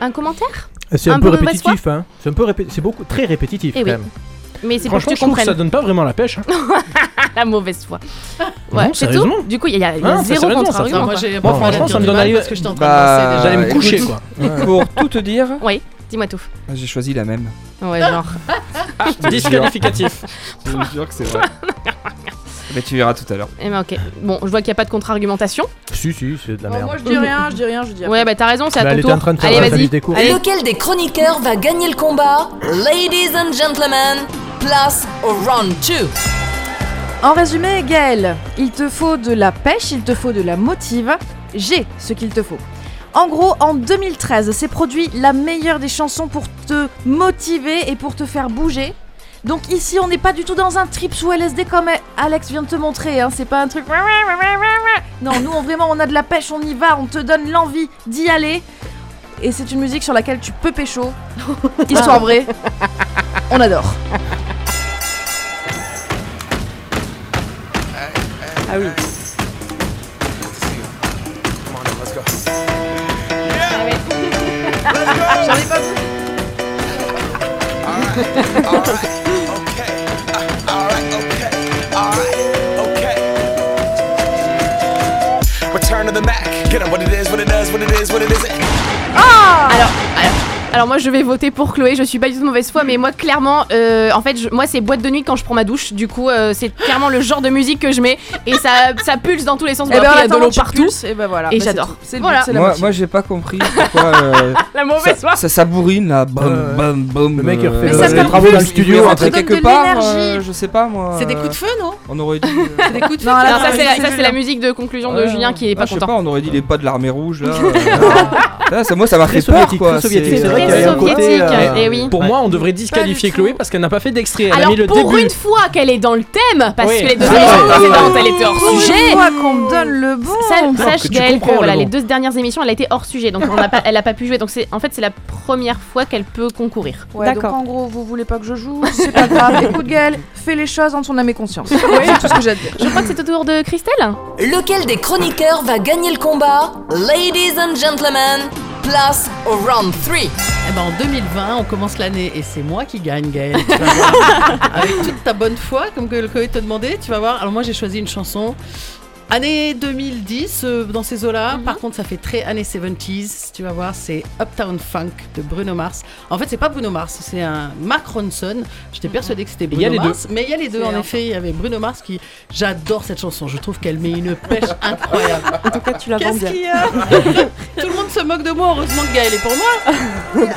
Un commentaire C'est un, Un peu répétitif, hein. C'est un peu répé- c'est beaucoup très répétitif Eh quand oui. même. Mais c'est pour que Franchement, tu je trouve que ça comprennes. donne pas vraiment la pêche. hein. la mauvaise foi. Ouais, c'est tout. Du coup, il y a, il y a Ah, c'est zéro contre-argument. Moi, Bon, franchement, ça me donne parce que danser déjà. J'allais me coucher, quoi. Pour tout te dire, Oui, dis-moi tout. j'ai choisi la même. Ouais, genre. Disqualificatif. Je vous jure que c'est vrai. Mais tu verras tout à l'heure. Eh ben ok. Bon, je vois qu'il n'y a pas de contre-argumentation. Si, si, c'est de la Bon, merde. moi je dis rien, je dis rien, je dis rien. Ouais, bah t'as raison, c'est à Bah, ton elle tour. était en train de faire Allez, la vas-y. des cours. Allez. Lequel des chroniqueurs va gagner le combat? Ladies and gentlemen, place au round 2. En résumé, Gaël, il te faut de la pêche, il te faut de la motive. J'ai ce qu'il te faut. En gros, en 2013, s'est produit la meilleure des chansons pour te motiver et pour te faire bouger. Donc ici, on n'est pas du tout dans un trip sous LSD comme Alex vient de te montrer. Hein. C'est pas un truc. Non, nous, on, vraiment, on a de la pêche, on y va, on te donne l'envie d'y aller. Et c'est une musique sur laquelle tu peux pécho. Histoire vraie. On adore. Ah oui. J'en ai pas vu. Return to the Mac. Get up what it is, what it does, what it is, what it isn't. Ah! Alors, alors, alors moi je vais voter pour Chloé, je suis pas du tout de mauvaise foi, mais moi clairement, euh, en fait, je- moi c'est boîte de nuit quand je prends ma douche, du coup euh, c'est clairement le genre de musique que je mets et ça, ça pulse dans tous les sens, Et Bon, ben après, il y a de l'eau partout. pulses, et ben voilà. Et Bah, c'est j'adore. tout. C'est le Voilà. but, c'est la Moi, j'ai pas compris pourquoi. euh, La mauvaise foi. ça, ça, ça bourrine là. Bam, Euh, bam, bam. le mec, il refait Mais ça les travaux dans le studio. il ça donne quelque de part. l'énergie. euh, je sais pas moi. C'est des coups de feu, non On aurait dit. C'est des coups de feu. Non, Alors ça c'est- la, ça, c'est musique de conclusion de Ouais. Julien qui est Ah, pas je sais content. pas, on aurait dit les pas de l'armée rouge là. euh. Là, ça, moi ça m'a Très fait peur soviétique, quoi. très soviétique, c'est- c'est vrai Y un côté, euh, eh oui. Pour Ouais. moi, on devrait disqualifier Chloé parce qu'elle n'a pas fait d'extrait. Elle a Alors mis le pour début. une fois qu'elle est dans le thème, parce Oui. que les deux Ah, émissions précédentes elle était hors Pour une sujet. fois qu'on me donne le bon. Sache, sache, Gaëlle, que voilà, le les deux dernières émissions, elle a été hors sujet, donc on a pas, elle a pas pu jouer. Donc c'est, en fait, c'est la première fois qu'elle peut concourir. Ouais, donc D'accord. en gros, vous voulez pas que je joue, c'est pas grave. Écoute, Gaël, fais les choses en ton âme et conscience. C'est tout ce que j'ai à dire. Je crois que c'est au tour de Christelle. Lequel des chroniqueurs va gagner le combat? Ladies and gentlemen, place au round 3. Eh ben, en 2020, on commence l'année et c'est moi qui gagne, Gaël. Tu vas voir. Avec toute ta bonne foi, comme que le Covid te demandait, tu vas voir. Alors moi, j'ai choisi une chanson. Année 2010, euh, dans ces eaux-là. Par contre, ça fait très années 70s. Tu vas voir, c'est Uptown Funk de Bruno Mars. En fait, c'est pas Bruno Mars, c'est un Mark Ronson. J'étais persuadée que c'était Bruno Mars. Mais il y a les deux, en effet. Il y avait Bruno Mars qui. J'adore cette chanson. Je trouve qu'elle met une pêche incroyable. En tout cas, tu la vends Qu'est-ce bien. qu'il y a? Tout le monde se moque de moi. Heureusement que Gaël est pour moi.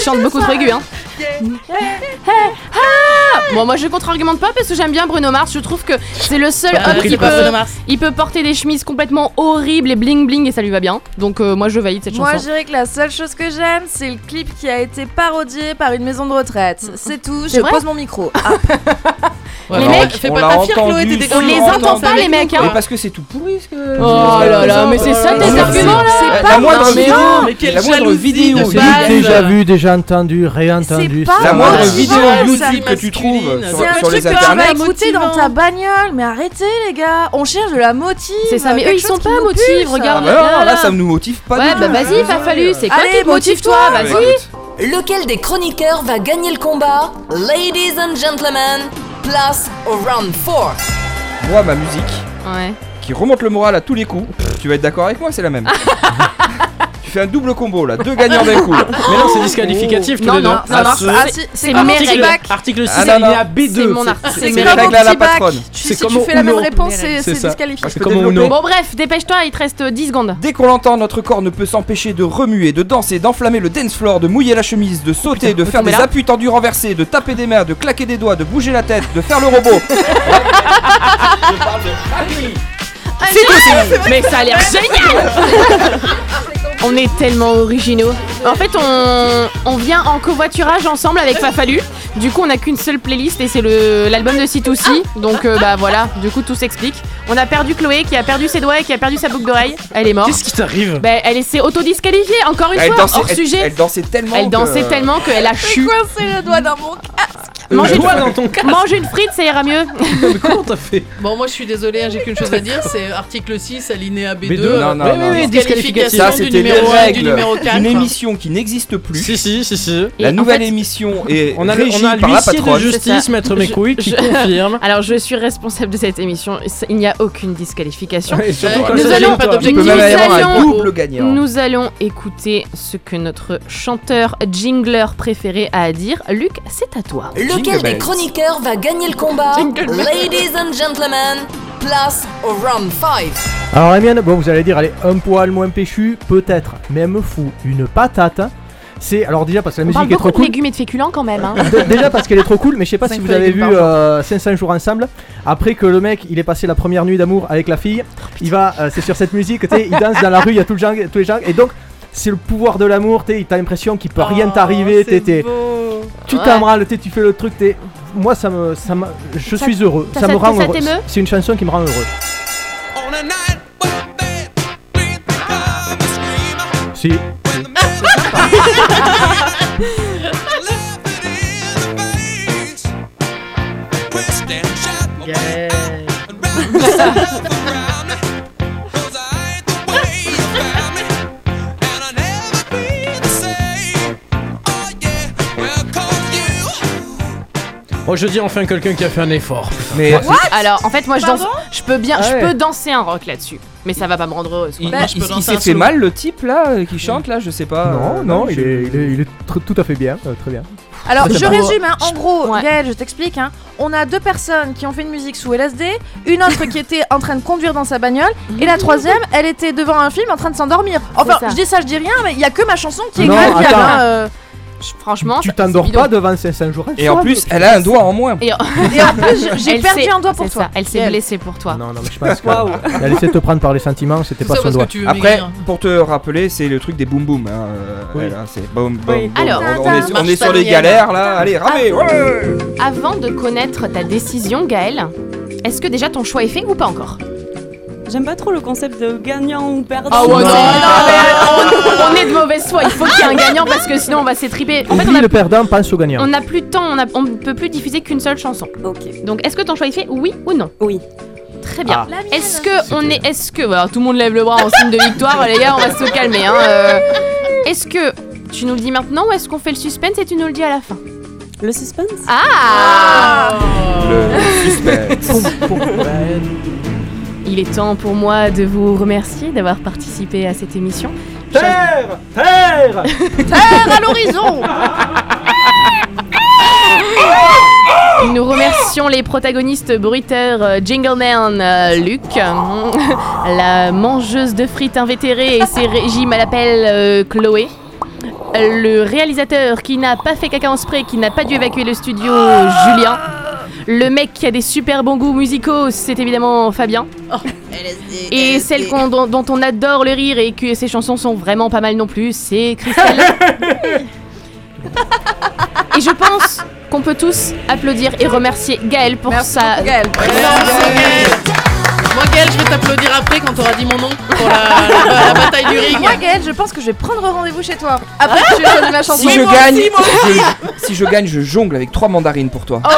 Chante beaucoup trop aigu, hein. Bon, moi je contre-argumente pas parce que j'aime bien Bruno Mars. Je trouve que c'est le seul homme qui peut, Bruno Mars. il peut porter des chemises complètement horribles et bling bling et ça lui va bien. Donc euh, moi je valide cette Moi, je chanson. dirais que la seule chose que j'aime, c'est le clip qui a été parodié par une maison de retraite. C'est tout, je pose mon micro. Ah, Les non, mecs, fais on pas ta fière, Chloé, t'es On les entend pas les mecs, Mais hein. parce que c'est tout pourri ce que. Oh là là, mais c'est ça tes arguments là c'est pas La moindre vidéo, Mais quelle la moindre vidéo, C'est déjà vu, déjà entendu, réentendu. C'est pas la moindre vidéo. YouTube que tu trouves sur, C'est un les que tu vas internets. écouter dans ta bagnole. Mais arrêtez, les gars. On cherche de la motive. C'est ça, mais eux ils sont pas pulse. regarde. Ah, non, là, ça ne nous motive pas Ouais, bah vas-y, va fallu, c'est quoi Allez, motive motive-toi. Vas-y. Lequel des chroniqueurs va gagner le combat? Ladies and gentlemen, place au round 4. Moi, ma musique, Ouais. qui remonte le moral à tous les coups, tu vas être d'accord avec moi, c'est la même. tu fais un double combo là, deux gagnants d'un coup. Mais non, c'est disqualificatif tous Non, les deux. non, non, Ah, non, c'est- Ah, règles. bac. Article 6, Ah, non, alinéa non. B2. C'est mon art. c'est- comme la patronne. Si comme tu fais la même réponse, c'est disqualifié. Bon bref, dépêche-toi, il te reste 10 secondes. Dès qu'on l'entend, notre corps ne peut s'empêcher de remuer, de danser, d'enflammer le dance floor, de mouiller la chemise, de sauter, de faire des appuis tendus renversés, de taper des mains, de claquer des doigts, de bouger la tête, de faire le robot. C'est tout, Mais ça a l'air génial On est tellement originaux. En fait, on, on vient en covoiturage ensemble avec Fafalu. Du coup, on n'a qu'une seule playlist et c'est le- l'album de C2C. Donc, euh, bah voilà, du coup, tout s'explique. On a perdu Chloé qui a perdu ses doigts et qui a perdu sa boucle d'oreille. Elle est morte. Qu'est-ce qui t'arrive Bah, elle s'est autodisqualifiée, encore une Elle fois, dansait- hors elle- sujet. elle dansait tellement Elle dansait que- tellement qu'elle a chu. coincé le doigt dans mon Mange Une, dans ton casque. mange une frite, ça ira mieux. Comment t'as fait Bon, moi je suis désolé, j'ai qu'une chose à dire c'est article 6, alinéa B2. B2, non, non, non, non. disqualification Ça, du numéro 1 du règles numéro 4. d'une émission qui n'existe plus. Si, si, si, si. La nouvelle en fait- émission est On a, régie on a par la l'huissier de patronne. justice. Maître McQueen, qui je- confirme. Alors, je suis responsable de cette émission. Il n'y a aucune disqualification. Euh, nous allons-. Il peut Nous allons- double gagnant. Nous allons écouter ce que notre chanteur jingler préféré a à dire. Luc, c'est à toi. Lequel des chroniqueurs va gagner le combat Ladies and gentlemen, place au round 5. Alors la mienne, bon vous allez dire, elle est un poil moins péchue, peut-être, mais elle me fout une patate. C'est alors déjà parce que la parle musique est trop cool. légumes et de féculents quand même. hein. Déjà parce qu'elle est trop cool, mais je sais pas si vous avez vu euh, 500 jours ensemble. Après que le mec il est passé la première nuit d'amour avec la fille, il va, euh, c'est sur cette musique, tu sais, il danse dans la rue, il y a tout le genre, tous les gens, et donc c'est le pouvoir de l'amour, t'as l'impression qu'il peut rien t'arriver, t'es- t'es- tu Ouais. tu fais le truc, t'es, moi ça me, ça me, je Ça- suis heureux, ça- ça, me rend ça heureux. C'est une chanson qui me rend heureux. On you Oh, je dis enfin quelqu'un qui a fait un effort. Mais Alors, en fait, moi, je danse. Pardon Je peux bien, Ah je peux danser un rock là-dessus, mais ça va pas me rendre heureuse. quoi. il, Bah, je il- peux il danser s'est un fait solo. mal le type là euh, qui chante là, je sais pas. non, euh, non, il je- est, il est, il est tr- tout à fait bien, euh, très bien. Alors, je pas- résume, hein. en gros, Ouais. Gaël, je t'explique. Hein. On a deux personnes qui ont fait une musique sous LSD, une autre qui était en train de conduire dans sa bagnole, et la troisième, elle était devant un film en train de s'endormir. Enfin, C'est ça. je dis ça, je dis rien, mais il y a que ma chanson qui est Non, attends. hein, euh. Franchement, tu t'endors pas devant 500 jours Et en plus, elle a un doigt en moins. Et, Et en plus, j'ai Elle perdu un doigt pour toi. ça, Elle s'est blessée pour toi. Non, non, mais je pense qu'elle a laissé te prendre par les sentiments, c'était pas son doigt. que Après, pour te rappeler, c'est le truc des boum boum. C'est. Alors. on, est, sur les galères là. Allez, ramez. Avant de connaître ta décision, Gaël, est-ce que déjà ton choix est fait ou pas encore? J'aime pas trop le concept de gagnant ou perdant. Ah ouais, non, Non. non, mais on, on est de mauvaise foi. Il faut qu'il y ait un gagnant parce que sinon on va s'étriper. En fait, on a, le perdant, pense au gagnant. on n'a plus de temps, on, a- on ne peut plus diffuser qu'une seule chanson. Ok. Donc, est-ce que ton choix est fait Oui ou non Oui. Très bien. Ah. Est-ce que on est, est-ce que, alors, tout le monde lève le bras en signe de victoire, les gars, on va se calmer. Hein, euh. Est-ce que tu nous le dis maintenant ou est-ce qu'on fait le suspense et tu nous le dis à la fin Le suspense Ah Le suspense. Il est temps pour moi de vous remercier d'avoir participé à cette émission. Terre Terre. Terre à l'horizon. Nous remercions les protagonistes bruiteurs euh, Jingleman euh, Luc, euh, la mangeuse de frites invétérée et ses régimes à l'appel euh, Chloé, le réalisateur qui n'a pas fait caca en spray, qui n'a pas dû évacuer le studio Julien, le mec qui a des super bons goûts musicaux, c'est évidemment Fabien. Et celle dont, dont on adore le rire et que ses chansons sont vraiment pas mal non plus, c'est Christelle. et je pense qu'on peut tous applaudir et remercier Gaël pour Merci sa beaucoup, Gaël. Moi, Gaël, je vais t'applaudir après quand t'auras dit mon nom pour la, la- la bataille du ring. Moi, Gaël, je pense que je vais prendre rendez-vous chez toi. Après que tu aies choisi ma chanson. Si je gagne, je- si je gagne, je jongle avec trois mandarines pour toi.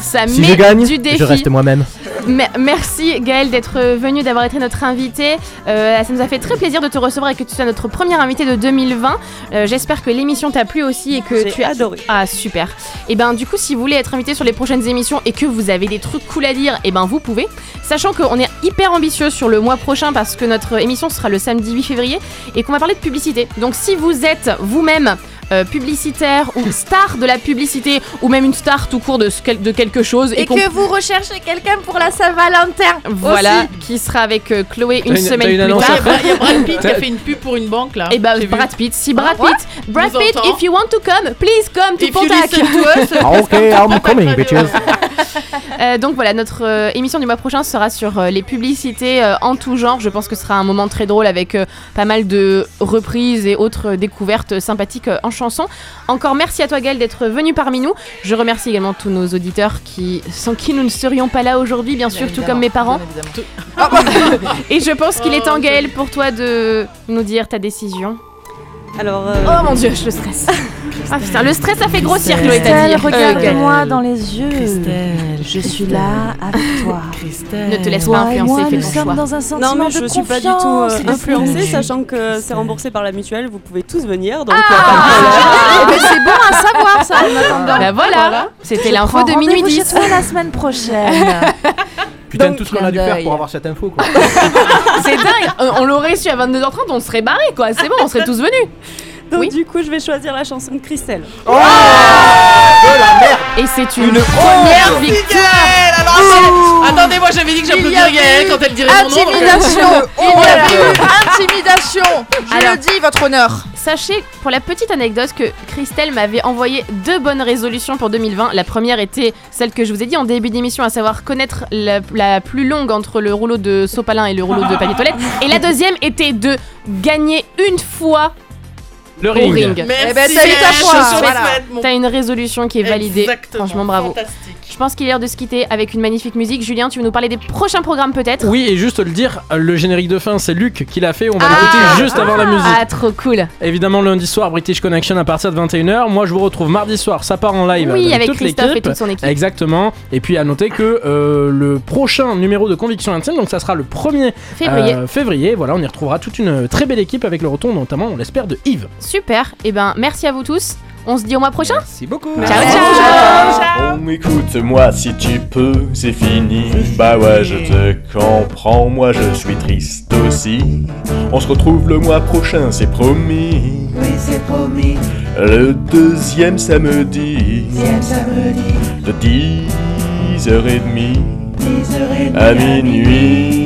Ça Si met je gagne, du défi. je reste moi-même. Me- merci Gaël d'être venu, d'avoir été notre invité. Euh, ça nous a fait très plaisir de te recevoir et que tu sois notre premier invité de 2020. Euh, J'espère que l'émission t'a plu aussi et que tu as adoré. Ah super. Et ben du coup si vous voulez être invité sur les prochaines émissions et que vous avez des trucs cool à dire, et ben vous pouvez. Sachant qu'on est hyper ambitieux sur le mois prochain parce que notre émission sera le samedi 8 février et qu'on va parler de publicité. Donc si vous êtes vous-même euh, publicitaire ou star de la publicité ou même une star tout court de, de quelque chose Et que vous recherchez quelqu'un pour la Saint-Valentin. voilà, aussi. qui sera avec euh, Chloé une semaine une plus tard. Il y a Brad Pitt qui a fait une pub pour une banque là. Et bah J'ai vu. Brad Pitt, si Brad Ah, Pitt, Brad Vous Pitt, entend if you want to come, please come to If you Pontac. to us, Ah, ok, I'm coming, bitches. Euh, donc voilà, notre euh, émission du mois prochain sera sur euh, les publicités euh, en tout genre. Je pense que ce sera un moment très drôle avec euh, pas mal de reprises et autres euh, découvertes sympathiques euh, en chanson. Encore merci à toi Gaël d'être venu parmi nous. Je remercie également tous nos auditeurs qui, sans qui nous ne serions pas là aujourd'hui, bien sûr, tout comme mes parents. et je pense qu'il est temps Gaël pour toi de nous dire ta décision. Alors. euh, Oh mon dieu, je le stresse. ah putain, le stress ça fait grossir Chloé, t'as dit. Christelle, Euh, regarde-moi dans les yeux. Christelle, je suis là avec toi. Ne te laisse pas influencer, moi, fais ton sommes choix. dans un sentiment Non, mais de je suis pas du tout euh, de influencée, sachant que c'est remboursé par la mutuelle. Vous pouvez tous venir, donc. Ah, mais c'est bon à savoir ça en attendant. Bah voilà, c'était l'info de minuit rendez-vous 10. chez toi la semaine prochaine. Putain, Donc, tout ce qu'on a dû faire pour avoir cette info, quoi. C'est dingue, on, on l'aurait su à 22h30, on serait barré quoi, c'est bon, on serait tous venus. Donc, du coup, je vais choisir la chanson de Christelle. Et c'est une, Une première Oh, victoire. Alors c'est- Attendez, moi j'avais dit que Il j'applaudirais avait Gaël eu quand elle dirait mon nom. Intimidation Il y avait eu intimidation Je Alors- le dis, votre honneur Sachez, pour la petite anecdote, que Christelle m'avait envoyé deux bonnes résolutions pour 2020. La première était celle que je vous ai dit en début d'émission, à savoir connaître la, la plus longue entre le rouleau de sopalin et le rouleau de papier toilette. Et la deuxième était de gagner une fois Le au ring. ring. Merci, Eh ben, t'as eu ta Gaël, foi. je souhaite Voilà. mon- T'as une résolution qui est validée. Exactement, Franchement, bravo. fantastique. Je pense qu'il est l'heure de se quitter avec une magnifique musique. Julien, tu veux nous parler des prochains programmes peut-être? Oui, et juste le dire, le générique de fin, c'est Luc qui l'a fait. On va Ah. l'écouter juste avant la musique. Ah, trop cool. Évidemment, lundi soir, British Connection à partir de 21h. Moi, je vous retrouve mardi soir, ça part en live. Oui, avec toute Christophe et toute son équipe. Exactement. Et puis, à noter que euh, le prochain numéro de Conviction Intime, donc ça sera le 1er Février. euh, février. Voilà, on y retrouvera toute une très belle équipe avec le retour, notamment, on l'espère, de Yves. Super. Et ben, merci à vous tous. On se dit au mois prochain. Merci beaucoup. Ciao, ciao. Oh, écoute-moi si tu peux, c'est fini. Bah ouais, je te comprends, moi je suis triste aussi. On se retrouve le mois prochain, c'est promis. Oui, c'est promis. Le deuxième samedi, Deuxième samedi, de 10h30 10h30 à minuit.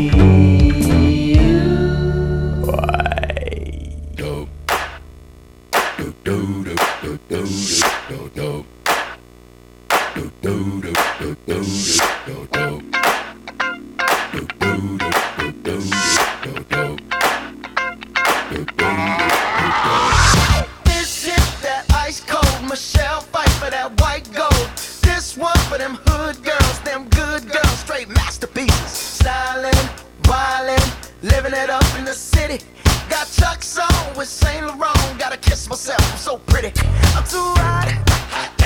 Got Chuck's on with Saint Laurent. Gotta kiss myself, I'm so pretty. I'm too hot.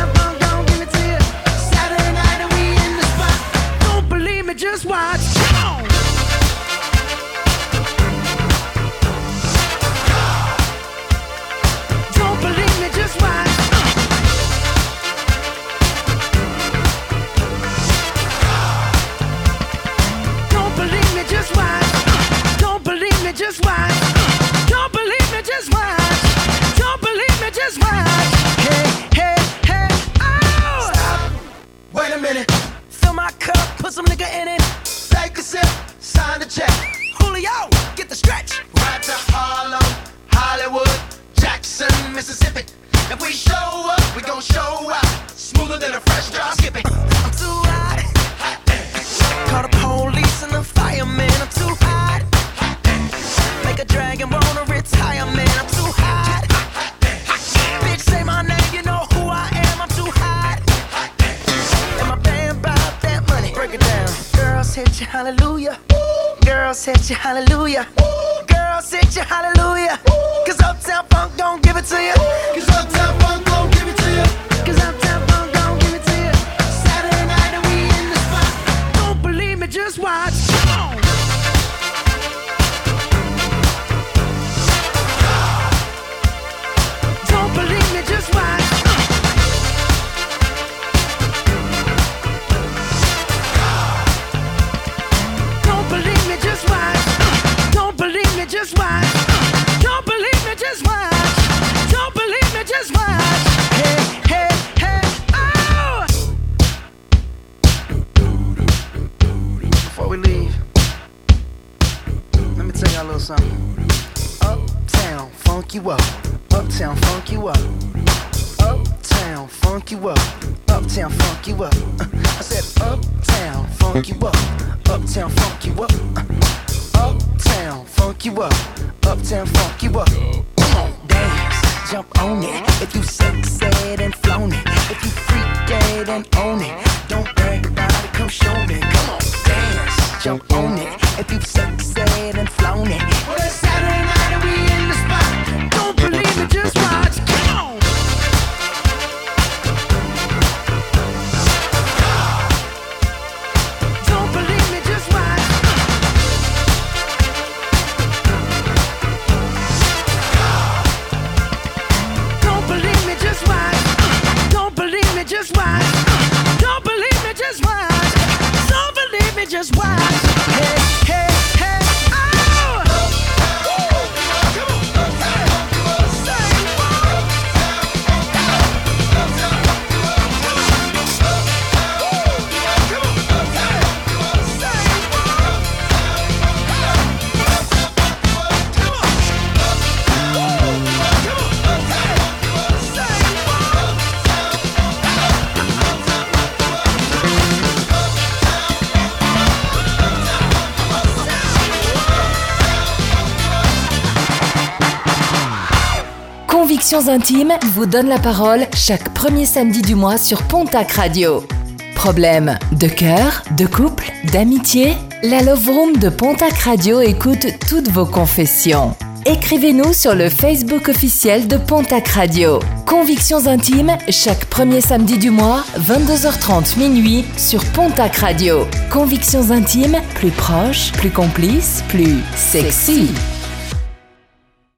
put some nigga in it. Convictions intimes vous donne la parole chaque premier samedi du mois sur Pontac Radio. Problèmes de cœur, de couple, d'amitié? La Love Room de Pontac Radio écoute toutes vos confessions. Écrivez-nous sur le Facebook officiel de Pontac Radio. Convictions intimes, chaque premier samedi du mois, 22h30 minuit, sur Pontac Radio. Convictions intimes, plus proches, plus complices, plus sexy.